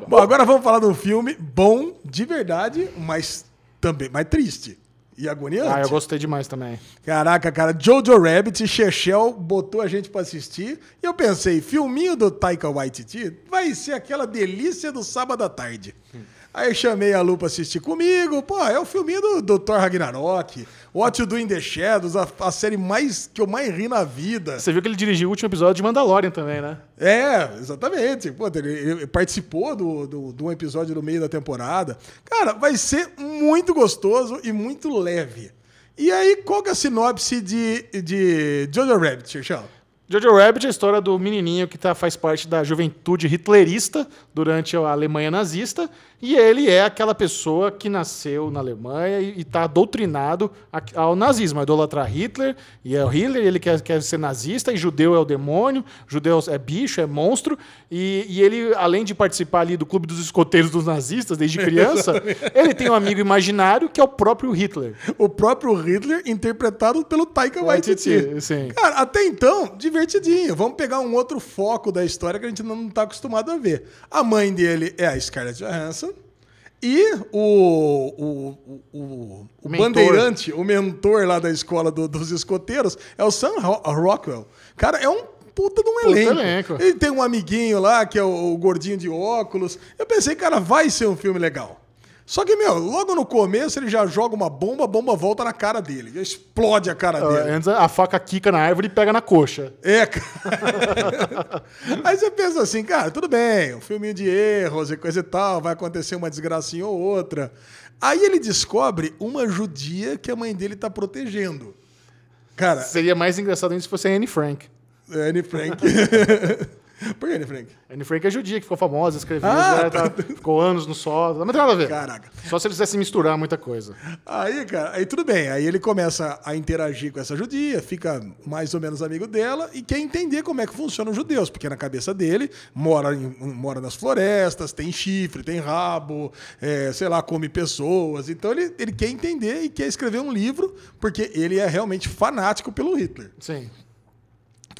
Bom, agora vamos falar de um filme bom, de verdade, mas também mais triste. E agoniante. Ah, eu gostei demais também. Caraca, cara, Jojo Rabbit, Chechel botou a gente pra assistir. E eu pensei, filminho do Taika Waititi vai ser aquela delícia do sábado à tarde. Aí chamei a Lu pra assistir comigo. Pô, é o filminho do, do Thor Ragnarok. What You Do in the Shadows, a, a série mais que eu mais ri na vida. Você viu que ele dirigiu o último episódio de Mandalorian também, né? É, exatamente. Pô, ele, ele participou do, do, de um episódio no meio da temporada. Cara, vai ser muito gostoso e muito leve. E aí, qual que é a sinopse de, de Jojo Rabbit, Xixão? Jojo Rabbit é a história do menininho que tá, faz parte da juventude hitlerista durante a Alemanha nazista e ele é aquela pessoa que nasceu na Alemanha e está doutrinado ao nazismo, a idolatrar Hitler e é o Hitler, ele quer, quer ser nazista e judeu é o demônio, judeu é bicho, é monstro e, e ele, além de participar ali do clube dos escoteiros dos nazistas desde criança, ele tem um amigo imaginário que é o próprio Hitler. O próprio Hitler interpretado pelo Taika Waititi. Waititi, sim. Cara, até então, divertidinho. Vamos pegar um outro foco da história que a gente não tá acostumado a ver. A mãe dele é a Scarlett Johansson. E o, o, o, o, bandeirante, o mentor lá da escola do- dos escoteiros, é o Sam Ro- Rockwell. Cara, é um puta de um elenco. elenco. Ele tem um amiguinho lá, que é o, o gordinho de óculos. Eu pensei, cara, vai ser um filme legal. Só que, meu, logo no começo ele já joga uma bomba, a bomba volta na cara dele. Já explode a cara dele. Antes a faca quica na árvore e pega na coxa. É, cara. Aí você pensa assim, cara, tudo bem, um filminho de erros e coisa e tal, vai acontecer uma desgracinha ou outra. Aí ele descobre uma judia que a mãe dele tá protegendo. Cara, Seria mais engraçado se fosse a Anne Frank. Anne Frank. Por que Anne Frank? Anne Frank é judia, que ficou famosa, escreveu, Ah, né, tá- ficou anos no solo. Não tem nada a ver. Caraca. Só se eles quisessem misturar muita coisa. Aí, cara, aí tudo bem. Aí ele começa a interagir com essa judia, fica mais ou menos amigo dela e quer entender como é que funcionam os judeus, porque na cabeça dele mora, em- mora nas florestas, tem chifre, tem rabo, é, sei lá, come pessoas. Então ele, ele quer entender e quer escrever um livro, porque ele é realmente fanático pelo Hitler. Sim.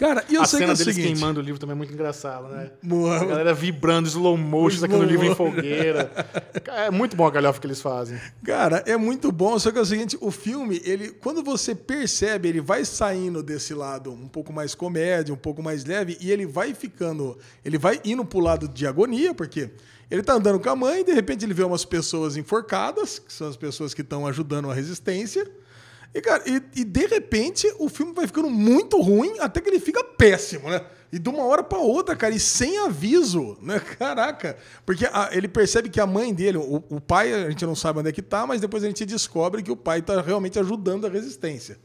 Cara, e eu a sei que é cena o deles seguinte. queimando o livro também é muito engraçada, né? Boa. A galera vibrando, slow motion, sacando o livro em fogueira. É muito bom a galhofa que eles fazem. Cara, é muito bom, só que é o seguinte, o filme, ele, quando você percebe, ele vai saindo desse lado um pouco mais comédia, um pouco mais leve, e ele vai ficando, ele vai indo pro lado de agonia, porque ele tá andando com a mãe, de repente ele vê umas pessoas enforcadas, que são as pessoas que estão ajudando a resistência, e, cara, e, e de repente o filme vai ficando muito ruim, até que ele fica péssimo, né? E de uma hora pra outra, cara, e sem aviso, né? Caraca. Porque a- ele percebe que a mãe dele, o, o pai, a gente não sabe onde é que tá, mas depois a gente descobre que o pai tá realmente ajudando a resistência.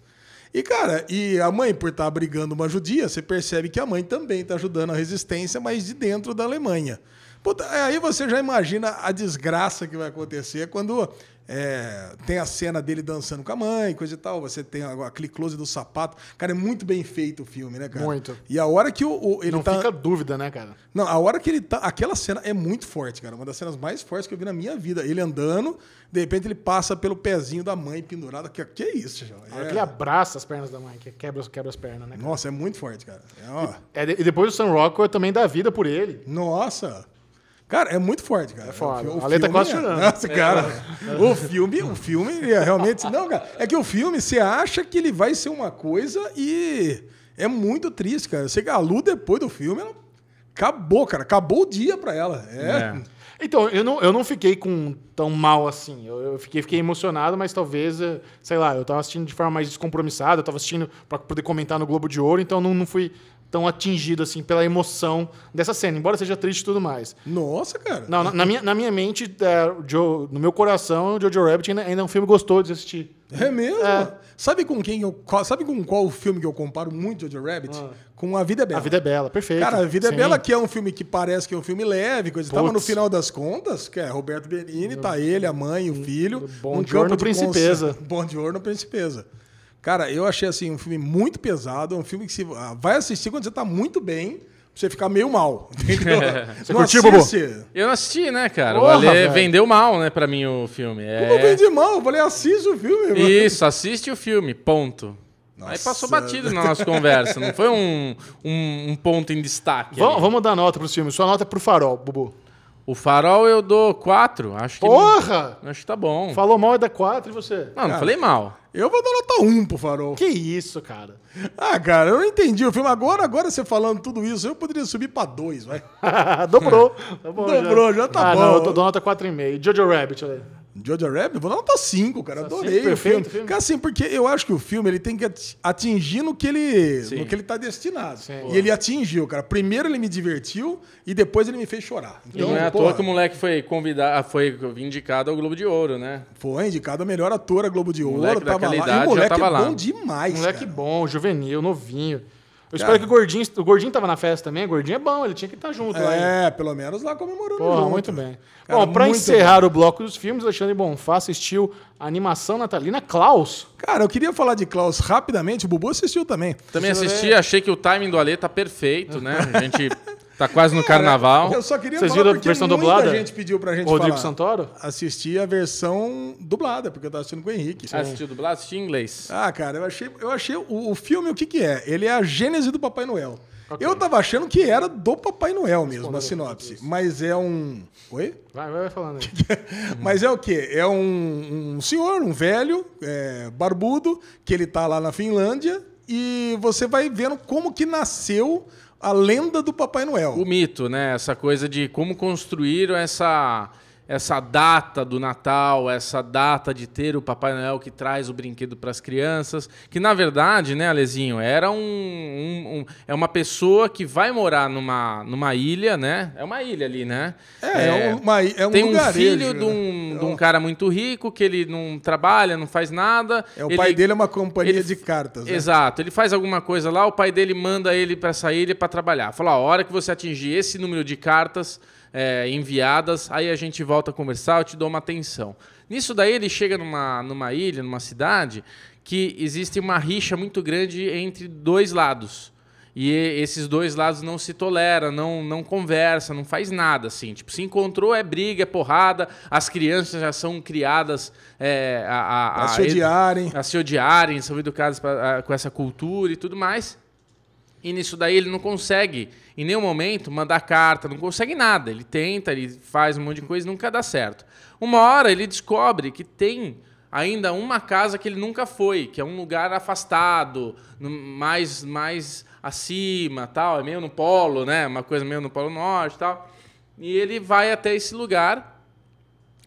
E, cara, e a mãe, por estar abrigando uma judia, você percebe que a mãe também tá ajudando a resistência, mas de dentro da Alemanha. Puta, aí você já imagina a desgraça que vai acontecer quando é, tem a cena dele dançando com a mãe, coisa e tal. Você tem a- aquele close do sapato. Cara, é muito bem feito o filme, né, cara? Muito. E a hora que o, o- ele Não tá. fica dúvida, né, cara? Não, a hora que ele tá. Aquela cena é muito forte, cara. Uma das cenas mais fortes que eu vi na minha vida. Ele andando, de repente ele passa pelo pezinho da mãe pendurada. Que, que é isso, João? É- ele abraça as pernas da mãe, que quebra, quebra as pernas, né? cara? Nossa, é muito forte, cara. É, ó. É, e depois o Sam Rockwell também dá vida por ele. Nossa! Cara, é muito forte, cara. É foda. A Lê tá quase chorando. Nossa, cara. O filme, o filme é realmente. Não, cara. É que o filme, você acha que ele vai ser uma coisa e é muito triste, cara. Eu sei que a Lu, depois do filme, ela acabou, cara. Acabou o dia pra ela. É. É. Então, eu não, eu não fiquei com tão mal assim. Eu, eu fiquei, fiquei emocionado, mas talvez, eh, sei lá, eu tava assistindo de forma mais descompromissada, eu tava assistindo pra poder comentar no Globo de Ouro, então não, não fui tão atingido assim pela emoção dessa cena, embora seja triste e tudo mais. Nossa, cara. Não, na, na minha, na minha mente, é, Joe- no meu coração, o Jojo Rabbit ainda, ainda é um filme gostoso de assistir. É mesmo? É. Sabe com quem eu. Sabe com qual filme que eu comparo muito Jojo Rabbit? Com A Vida é Bela. Ah. A Vida é Bela, perfeito. Cara, A Vida Sim. é Bela, que é um filme que parece que é um filme leve, coisa e tal, mas no final das contas, que é Roberto Benini, tá ele, a mãe, o filho. Bom Giorno, campo de Principesa. conce- Bom Giorno, Principesa. Cara, eu achei assim um filme muito pesado, um filme que você ah, vai assistir quando você tá muito bem, pra você ficar meio mal. Entendeu? Você Não curtiu, Bobo? assiste. Eu não assisti, né, cara? Porra, o Ale velho. vendeu mal, né, pra mim o filme. Como eu É... vendi mal? Eu falei, assiste o filme. mano. Isso, assiste o filme, ponto. Aí Nossa. passou batido na nossa conversa, não foi um, um, um ponto em destaque. Vamos, vamos dar nota pros filmes. Sua nota é pro Farol, Bubu. O Farol eu dou 4, acho que Porra! acho que tá bom. Falou mal é da 4 e você? Não, não falei mal. Eu vou dar nota 1 pro Farol. Que isso, cara. Ah, cara, eu não entendi o filme. Agora, agora você falando tudo isso, eu poderia subir pra 2, vai. Dobrou. Tá bom, Dobrou, já tá ah, bom. Não, eu dando nota 4,5. Jojo Rabbit, olha aí. Jojo Rabbit, vou dar nota 5, cara. Adorei cinco, o filme. filme. Cara, assim, porque eu acho que o filme ele tem que ati- atingir no que ele, Sim. no que ele tá destinado. Sim. E ele atingiu, cara. Primeiro ele me divertiu e depois ele me fez chorar. E não é à toa que o moleque foi convidado, foi indicado ao Globo de Ouro, né? Foi indicado a melhor atora Globo de Ouro, Moleque tava lá. E o moleque tava é lá. bom demais, Moleque cara. bom, juvenil, novinho. Eu espero que o Gordinho, o Gordinho tava na festa também. O Gordinho é bom, ele tinha que estar junto lá. hein? É, pelo menos lá comemorando Porra, junto. muito bem. Cara, bom, pra encerrar o bloco dos filmes, Alexandre Bonfá assistiu a animação natalina Klaus. Cara, eu queria falar de Klaus rapidamente. O Bubu assistiu também. Também assisti, achei que o timing do Alê tá perfeito, né? A gente tá quase no carnaval. Eu só queria Vocês falar viram a versão muita dublada? gente pediu pra gente Rodrigo falar. Santoro? Assisti a versão dublada, porque eu tava assistindo com o Henrique. Assistiu dublado? Assisti em inglês. Ah, cara, eu achei, eu achei o, o filme, o que que é? Ele é a gênese do Papai Noel. Eu tava achando que era do Papai Noel mesmo, a sinopse. Mas é um... Oi? Vai, vai, vai falando aí. Mas é o quê? É um, um senhor, um velho, é, barbudo, que ele tá lá na Finlândia e você vai vendo como que nasceu a lenda do Papai Noel. O mito, né? Essa coisa de como construíram essa, essa data do Natal, essa data de ter o Papai Noel que traz o brinquedo para as crianças. Que na verdade, né, Alezinho, era um, um- um- é uma pessoa que vai morar numa, numa ilha, né? É uma ilha ali, né? É, é uma- é um tem um lugarejo, filho né? de, um, de um cara muito rico que ele não trabalha, não faz nada. É, o Ele- pai dele é uma companhia ele- de cartas. né? Exato. Ele faz alguma coisa lá, o pai dele manda ele para essa ilha para trabalhar. Fala, a hora que você atingir esse número de cartas é, enviadas, aí a gente volta a conversar, eu te dou uma atenção. Nisso daí ele chega numa, numa ilha, numa cidade, que existe uma rixa muito grande entre dois lados. E esses dois lados não se toleram, não, não conversa, não faz nada, assim. Tipo, se encontrou é briga, é porrada, as crianças já são criadas é, a, a, a- se odiarem. a se odiarem, são educados pra- a- com essa cultura e tudo mais. E nisso daí ele não consegue, em nenhum momento, mandar carta, não consegue nada. Ele tenta, ele faz um monte de coisa nunca dá certo. Uma hora ele descobre que tem ainda uma casa que ele nunca foi, que é um lugar afastado, mais, mais acima, tal, é meio no polo, né? Uma coisa meio no polo norte, tal. E ele vai até esse lugar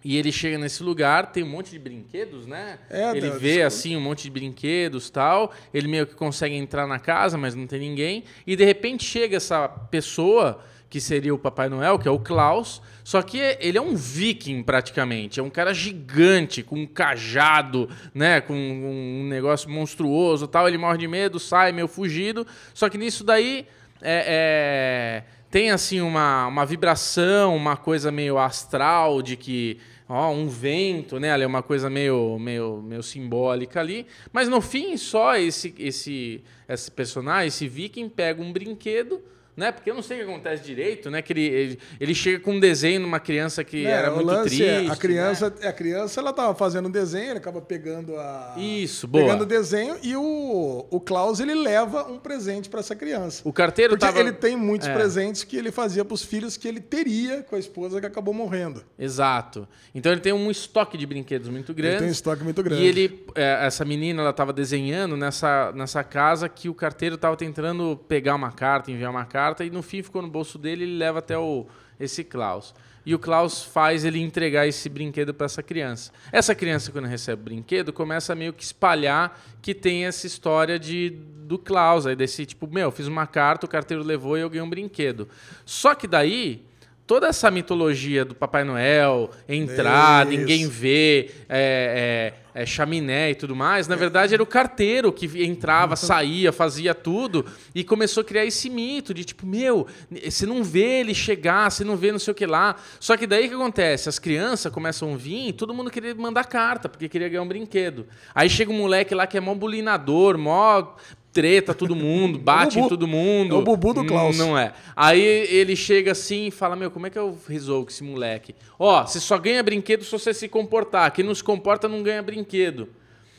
e ele chega nesse lugar, tem um monte de brinquedos, né? É, ele vê das- assim um monte de brinquedos, tal. Ele meio que consegue entrar na casa, mas não tem ninguém. E de repente chega essa pessoa que seria o Papai Noel, que é o Klaus. Só que ele é um viking praticamente, é um cara gigante com um cajado, né, com um negócio monstruoso, tal. Ele morre de medo, sai meio fugido. Só que nisso daí é- é, tem assim uma, uma vibração, uma coisa meio astral de que ó, um vento, né? Ali é uma coisa meio, meio, meio simbólica ali. Mas no fim, só esse, esse, esse personagem, esse viking, pega um brinquedo. Né? Porque eu não sei o que acontece direito, né? Que ele, ele, ele chega com um desenho numa criança que É, era muito lance triste. é, a criança, né? a criança ela tava fazendo um desenho, ele acaba pegando a Isso, boa. pegando o desenho e o, o Klaus ele leva um presente para essa criança. O carteiro Porque tava... ele tem muitos É. presentes que ele fazia para os filhos que ele teria com a esposa que acabou morrendo. Exato. Então ele tem um estoque de brinquedos muito grande. Ele tem um estoque muito grande. E ele, é, essa menina, ela estava desenhando nessa, nessa casa que o carteiro estava tentando pegar uma carta, enviar uma carta, e no fim ficou no bolso dele ele leva até o, esse Klaus. E o Klaus faz ele entregar esse brinquedo para essa criança. Essa criança, quando recebe o brinquedo, começa a meio que espalhar que tem essa história de, do Klaus. Aí desse tipo, meu, fiz uma carta, o carteiro levou e eu ganhei um brinquedo. Só que daí, toda essa mitologia do Papai Noel, entrar, Isso. ninguém vê, é, é, é chaminé e tudo mais, na verdade era o carteiro que entrava, saía, fazia tudo e começou a criar esse mito de tipo, meu, você não vê ele chegar, você não vê não sei o que lá. Só que daí o que acontece? As crianças começam a vir e todo mundo queria mandar carta, porque queria ganhar um brinquedo. Aí chega um moleque lá que é mó bulinador, mó treta todo mundo, bate Bubu. em todo mundo. É o Bubu do Klaus. Não é. Aí ele chega assim e fala: Meu, como é que eu resolvo com esse moleque? Ó, você só ganha brinquedo se você se comportar. Quem não se comporta não ganha brinquedo.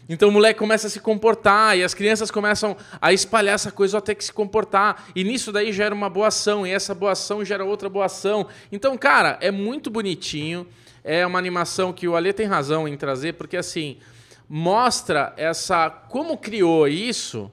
Então o moleque começa a se comportar e as crianças começam a espalhar essa coisa até que se comportar. E nisso daí gera uma boa ação, e essa boa ação gera outra boa ação. Então, cara, é muito bonitinho. É uma animação que o Alê tem razão em trazer, porque assim, mostra essa como criou isso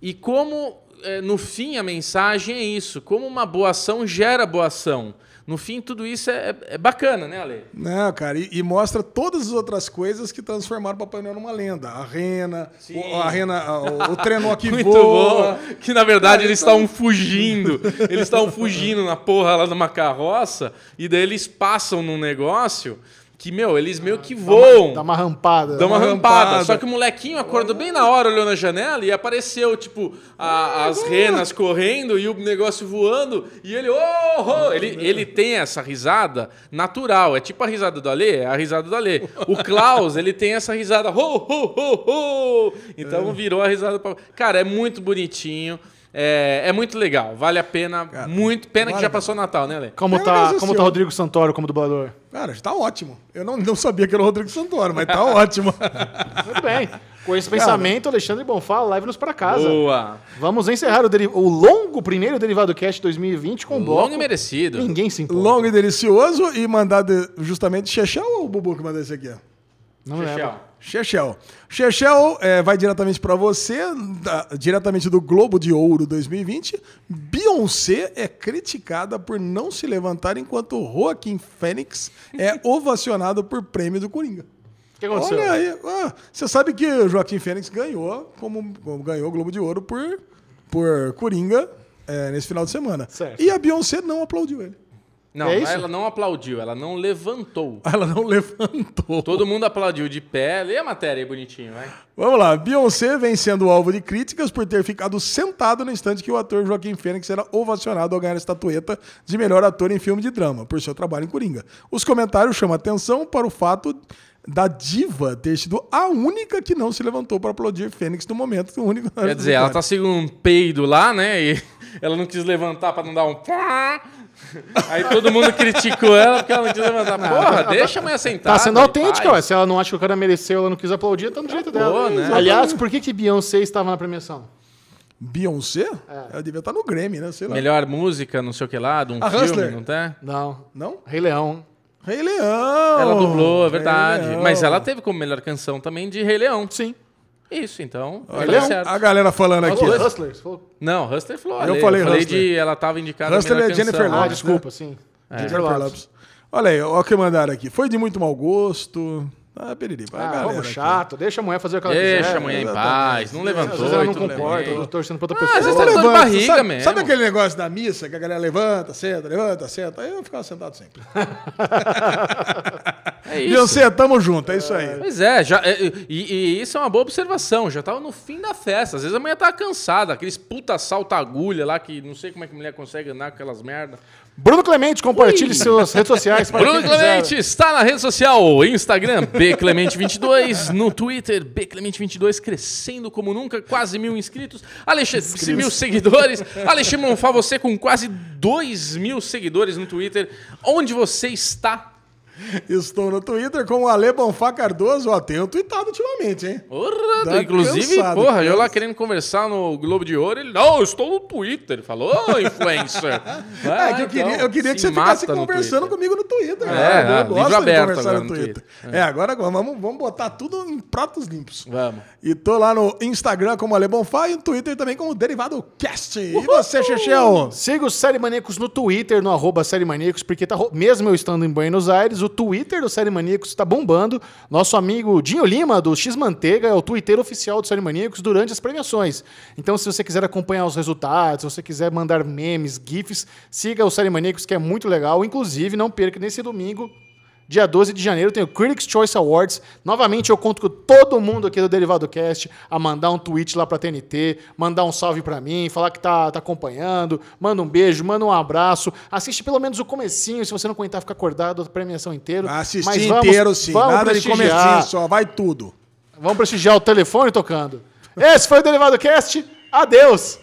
e como é, no fim a mensagem é isso, como uma boa ação gera boa ação. No fim, tudo isso é, é bacana, né, Ale? Não, cara, e, e mostra todas as outras coisas que transformaram o Papai Noel numa lenda. A rena, o, a rena, o, o trenó que Muito voa. bom. Que na verdade eles então- estavam fugindo. Eles estavam fugindo na porra lá numa carroça. E daí eles passam num negócio que, meu, eles meio que voam. Dá uma rampada. Dá uma uma rampada. rampada. Só que o molequinho acordou bem na hora, olhou na janela e apareceu, tipo, a- as renas correndo e o negócio voando. E ele, oh, oh! Ele, ele tem essa risada natural. É tipo a risada do Alê, é a risada do Alê. O Klaus, ele tem essa risada, ho, ho, ho, ho! Então virou a risada. Pra... Cara, é muito bonitinho. É, é muito legal, vale a pena, muito. Pena que vale já a passou o Natal, né, Lê? Como tá, como tá céu. Rodrigo Santoro como dublador? Cara, tá ótimo. Eu não, não sabia que era o Rodrigo Santoro, mas tá ótimo. Muito bem. Com esse pensamento, Alexandre Bonfá, leve-nos para casa. Boa! Vamos encerrar o, o longo primeiro Derivado Cast 2020 com um bloco. Longo e merecido. Ninguém se importa. Longo e delicioso e mandar de- justamente Chechel ou o Bubu que mandou esse aqui? ó? Não lembro. Chechel. Chechel. É, vai diretamente pra você, da- diretamente do Globo de Ouro 2020. Beyoncé é criticada por não se levantar enquanto Joaquim Fênix é ovacionado por prêmio do Coringa. O que aconteceu? Olha aí, ah, você sabe que o Joaquim Fênix ganhou, como, como ganhou o Globo de Ouro por, por Coringa é, nesse final de semana. Certo. E a Beyoncé não aplaudiu ele. Não, É ela não aplaudiu, ela não levantou. Ela não levantou. Todo mundo aplaudiu de pé. Lê a matéria aí bonitinho, vai. Vamos lá. Beyoncé vem sendo alvo de críticas por ter ficado sentado no instante que o ator Joaquim Fênix era ovacionado ao ganhar a estatueta de melhor ator em filme de drama, por seu trabalho em Coringa. Os comentários chamam atenção para o fato da diva ter sido a única que não se levantou para aplaudir Fênix no momento. O único Quer dizer, ela tá segurando um peido lá, né? E ela não quis levantar pra não dar um. Aí todo mundo criticou ela porque ela não quis levantar. Porra, deixa a mulher sentada. Tá sendo autêntica, ué. Se ela não acha que o cara mereceu, ela não quis aplaudir, tá no jeito dela. né? Aliás, por que, que Beyoncé estava na premiação? Beyoncé? Ela devia estar no Grammy, né? Sei lá. Melhor música, não sei o que lá, de um A filme, Hustler. não tem? Não. Não? Rei Leão. Rei Leão! Ela dublou, é verdade. Mas ela teve como melhor canção também de Rei Leão. Sim. Isso, então. Olha, deu certo. a galera falando aqui. Falou Hustlers. Falou... Não, Hustler falou. Eu Ale. falei falei Hustler. de. Ela tava indicada a Hustler melhor é Jennifer canção. Ah, Lopez. desculpa, sim. Jennifer Lopez. Olha aí, olha o que mandaram aqui. Foi de muito mau gosto. Ah, periri. A Ah, galera vamos aqui. chato. Deixa a mulher fazer o que ela Deixa quiser. a mulher em paz. Não Às levantou. vezes ela não eu tô torcendo pra outra Ah, pessoa. às vezes tá levanta, barriga sabe, mesmo. Sabe aquele negócio da missa que a galera levanta, senta, levanta, senta? Aí eu ficava sentado sempre. É isso. Beyoncé, tamo junto, é isso aí. Pois é, já, é, e, e isso é uma boa observação. Já tava no fim da festa. Às vezes a mulher tava cansada, aqueles puta salta-agulha lá que não sei como é que a mulher consegue andar com aquelas merda. Bruno Clemente, compartilhe suas redes sociais. para Bruno quem quiser. Clemente está na rede social, Instagram, Bclemente22, no Twitter, Bclemente22, crescendo como nunca, quase mil inscritos, Alexandre, mil seguidores. Alexandre Monfá, você com quase dois mil seguidores no Twitter. Onde você está? Estou no Twitter com o Ale Bonfá Cardoso. Ó, tenho tweetado ultimamente, hein? Porra, inclusive, cansado, porra, eu lá querendo conversar no Globo de Ouro, ele, não, eu estou no Twitter. Ele Falou, ô, influencer. Vai É, que eu queria, então, eu queria que você ficasse no conversando Twitter. comigo no Twitter. É, né? ah, eu gosto livro de aberto agora no no Twitter. Twitter. É, agora vamos, vamos botar tudo em pratos limpos. Vamos. E tô lá no Instagram como Ale Bonfá e no Twitter também como Derivado Cast. E você, Chechel? Siga os Série Maníacos no Twitter, no arroba Série Maníacos, porque tá, mesmo eu estando em Buenos Aires, o Twitter do Série Maníacos está bombando. Nosso amigo Dinho Lima, do X Manteiga, é o Twitter oficial do Série Maníacos durante as premiações. Então, se você quiser acompanhar os resultados, se você quiser mandar memes, GIFs, siga o Série Maníacos, que é muito legal. Inclusive, não perca nesse domingo. Dia 12 de janeiro tem o Critics' Choice Awards. Novamente eu conto com todo mundo aqui do Derivado Cast a mandar um tweet lá pra TNT, mandar um salve pra mim, falar que tá, tá acompanhando, manda um beijo, manda um abraço. Assiste pelo menos o comecinho, se você não aguentar ficar acordado a premiação inteira. Assistir Mas vamos- inteiro, sim. Vamos Nada de prestigiar, comecinho só, vai tudo. Vamos prestigiar o telefone tocando. Esse foi o Derivado Cast. Adeus!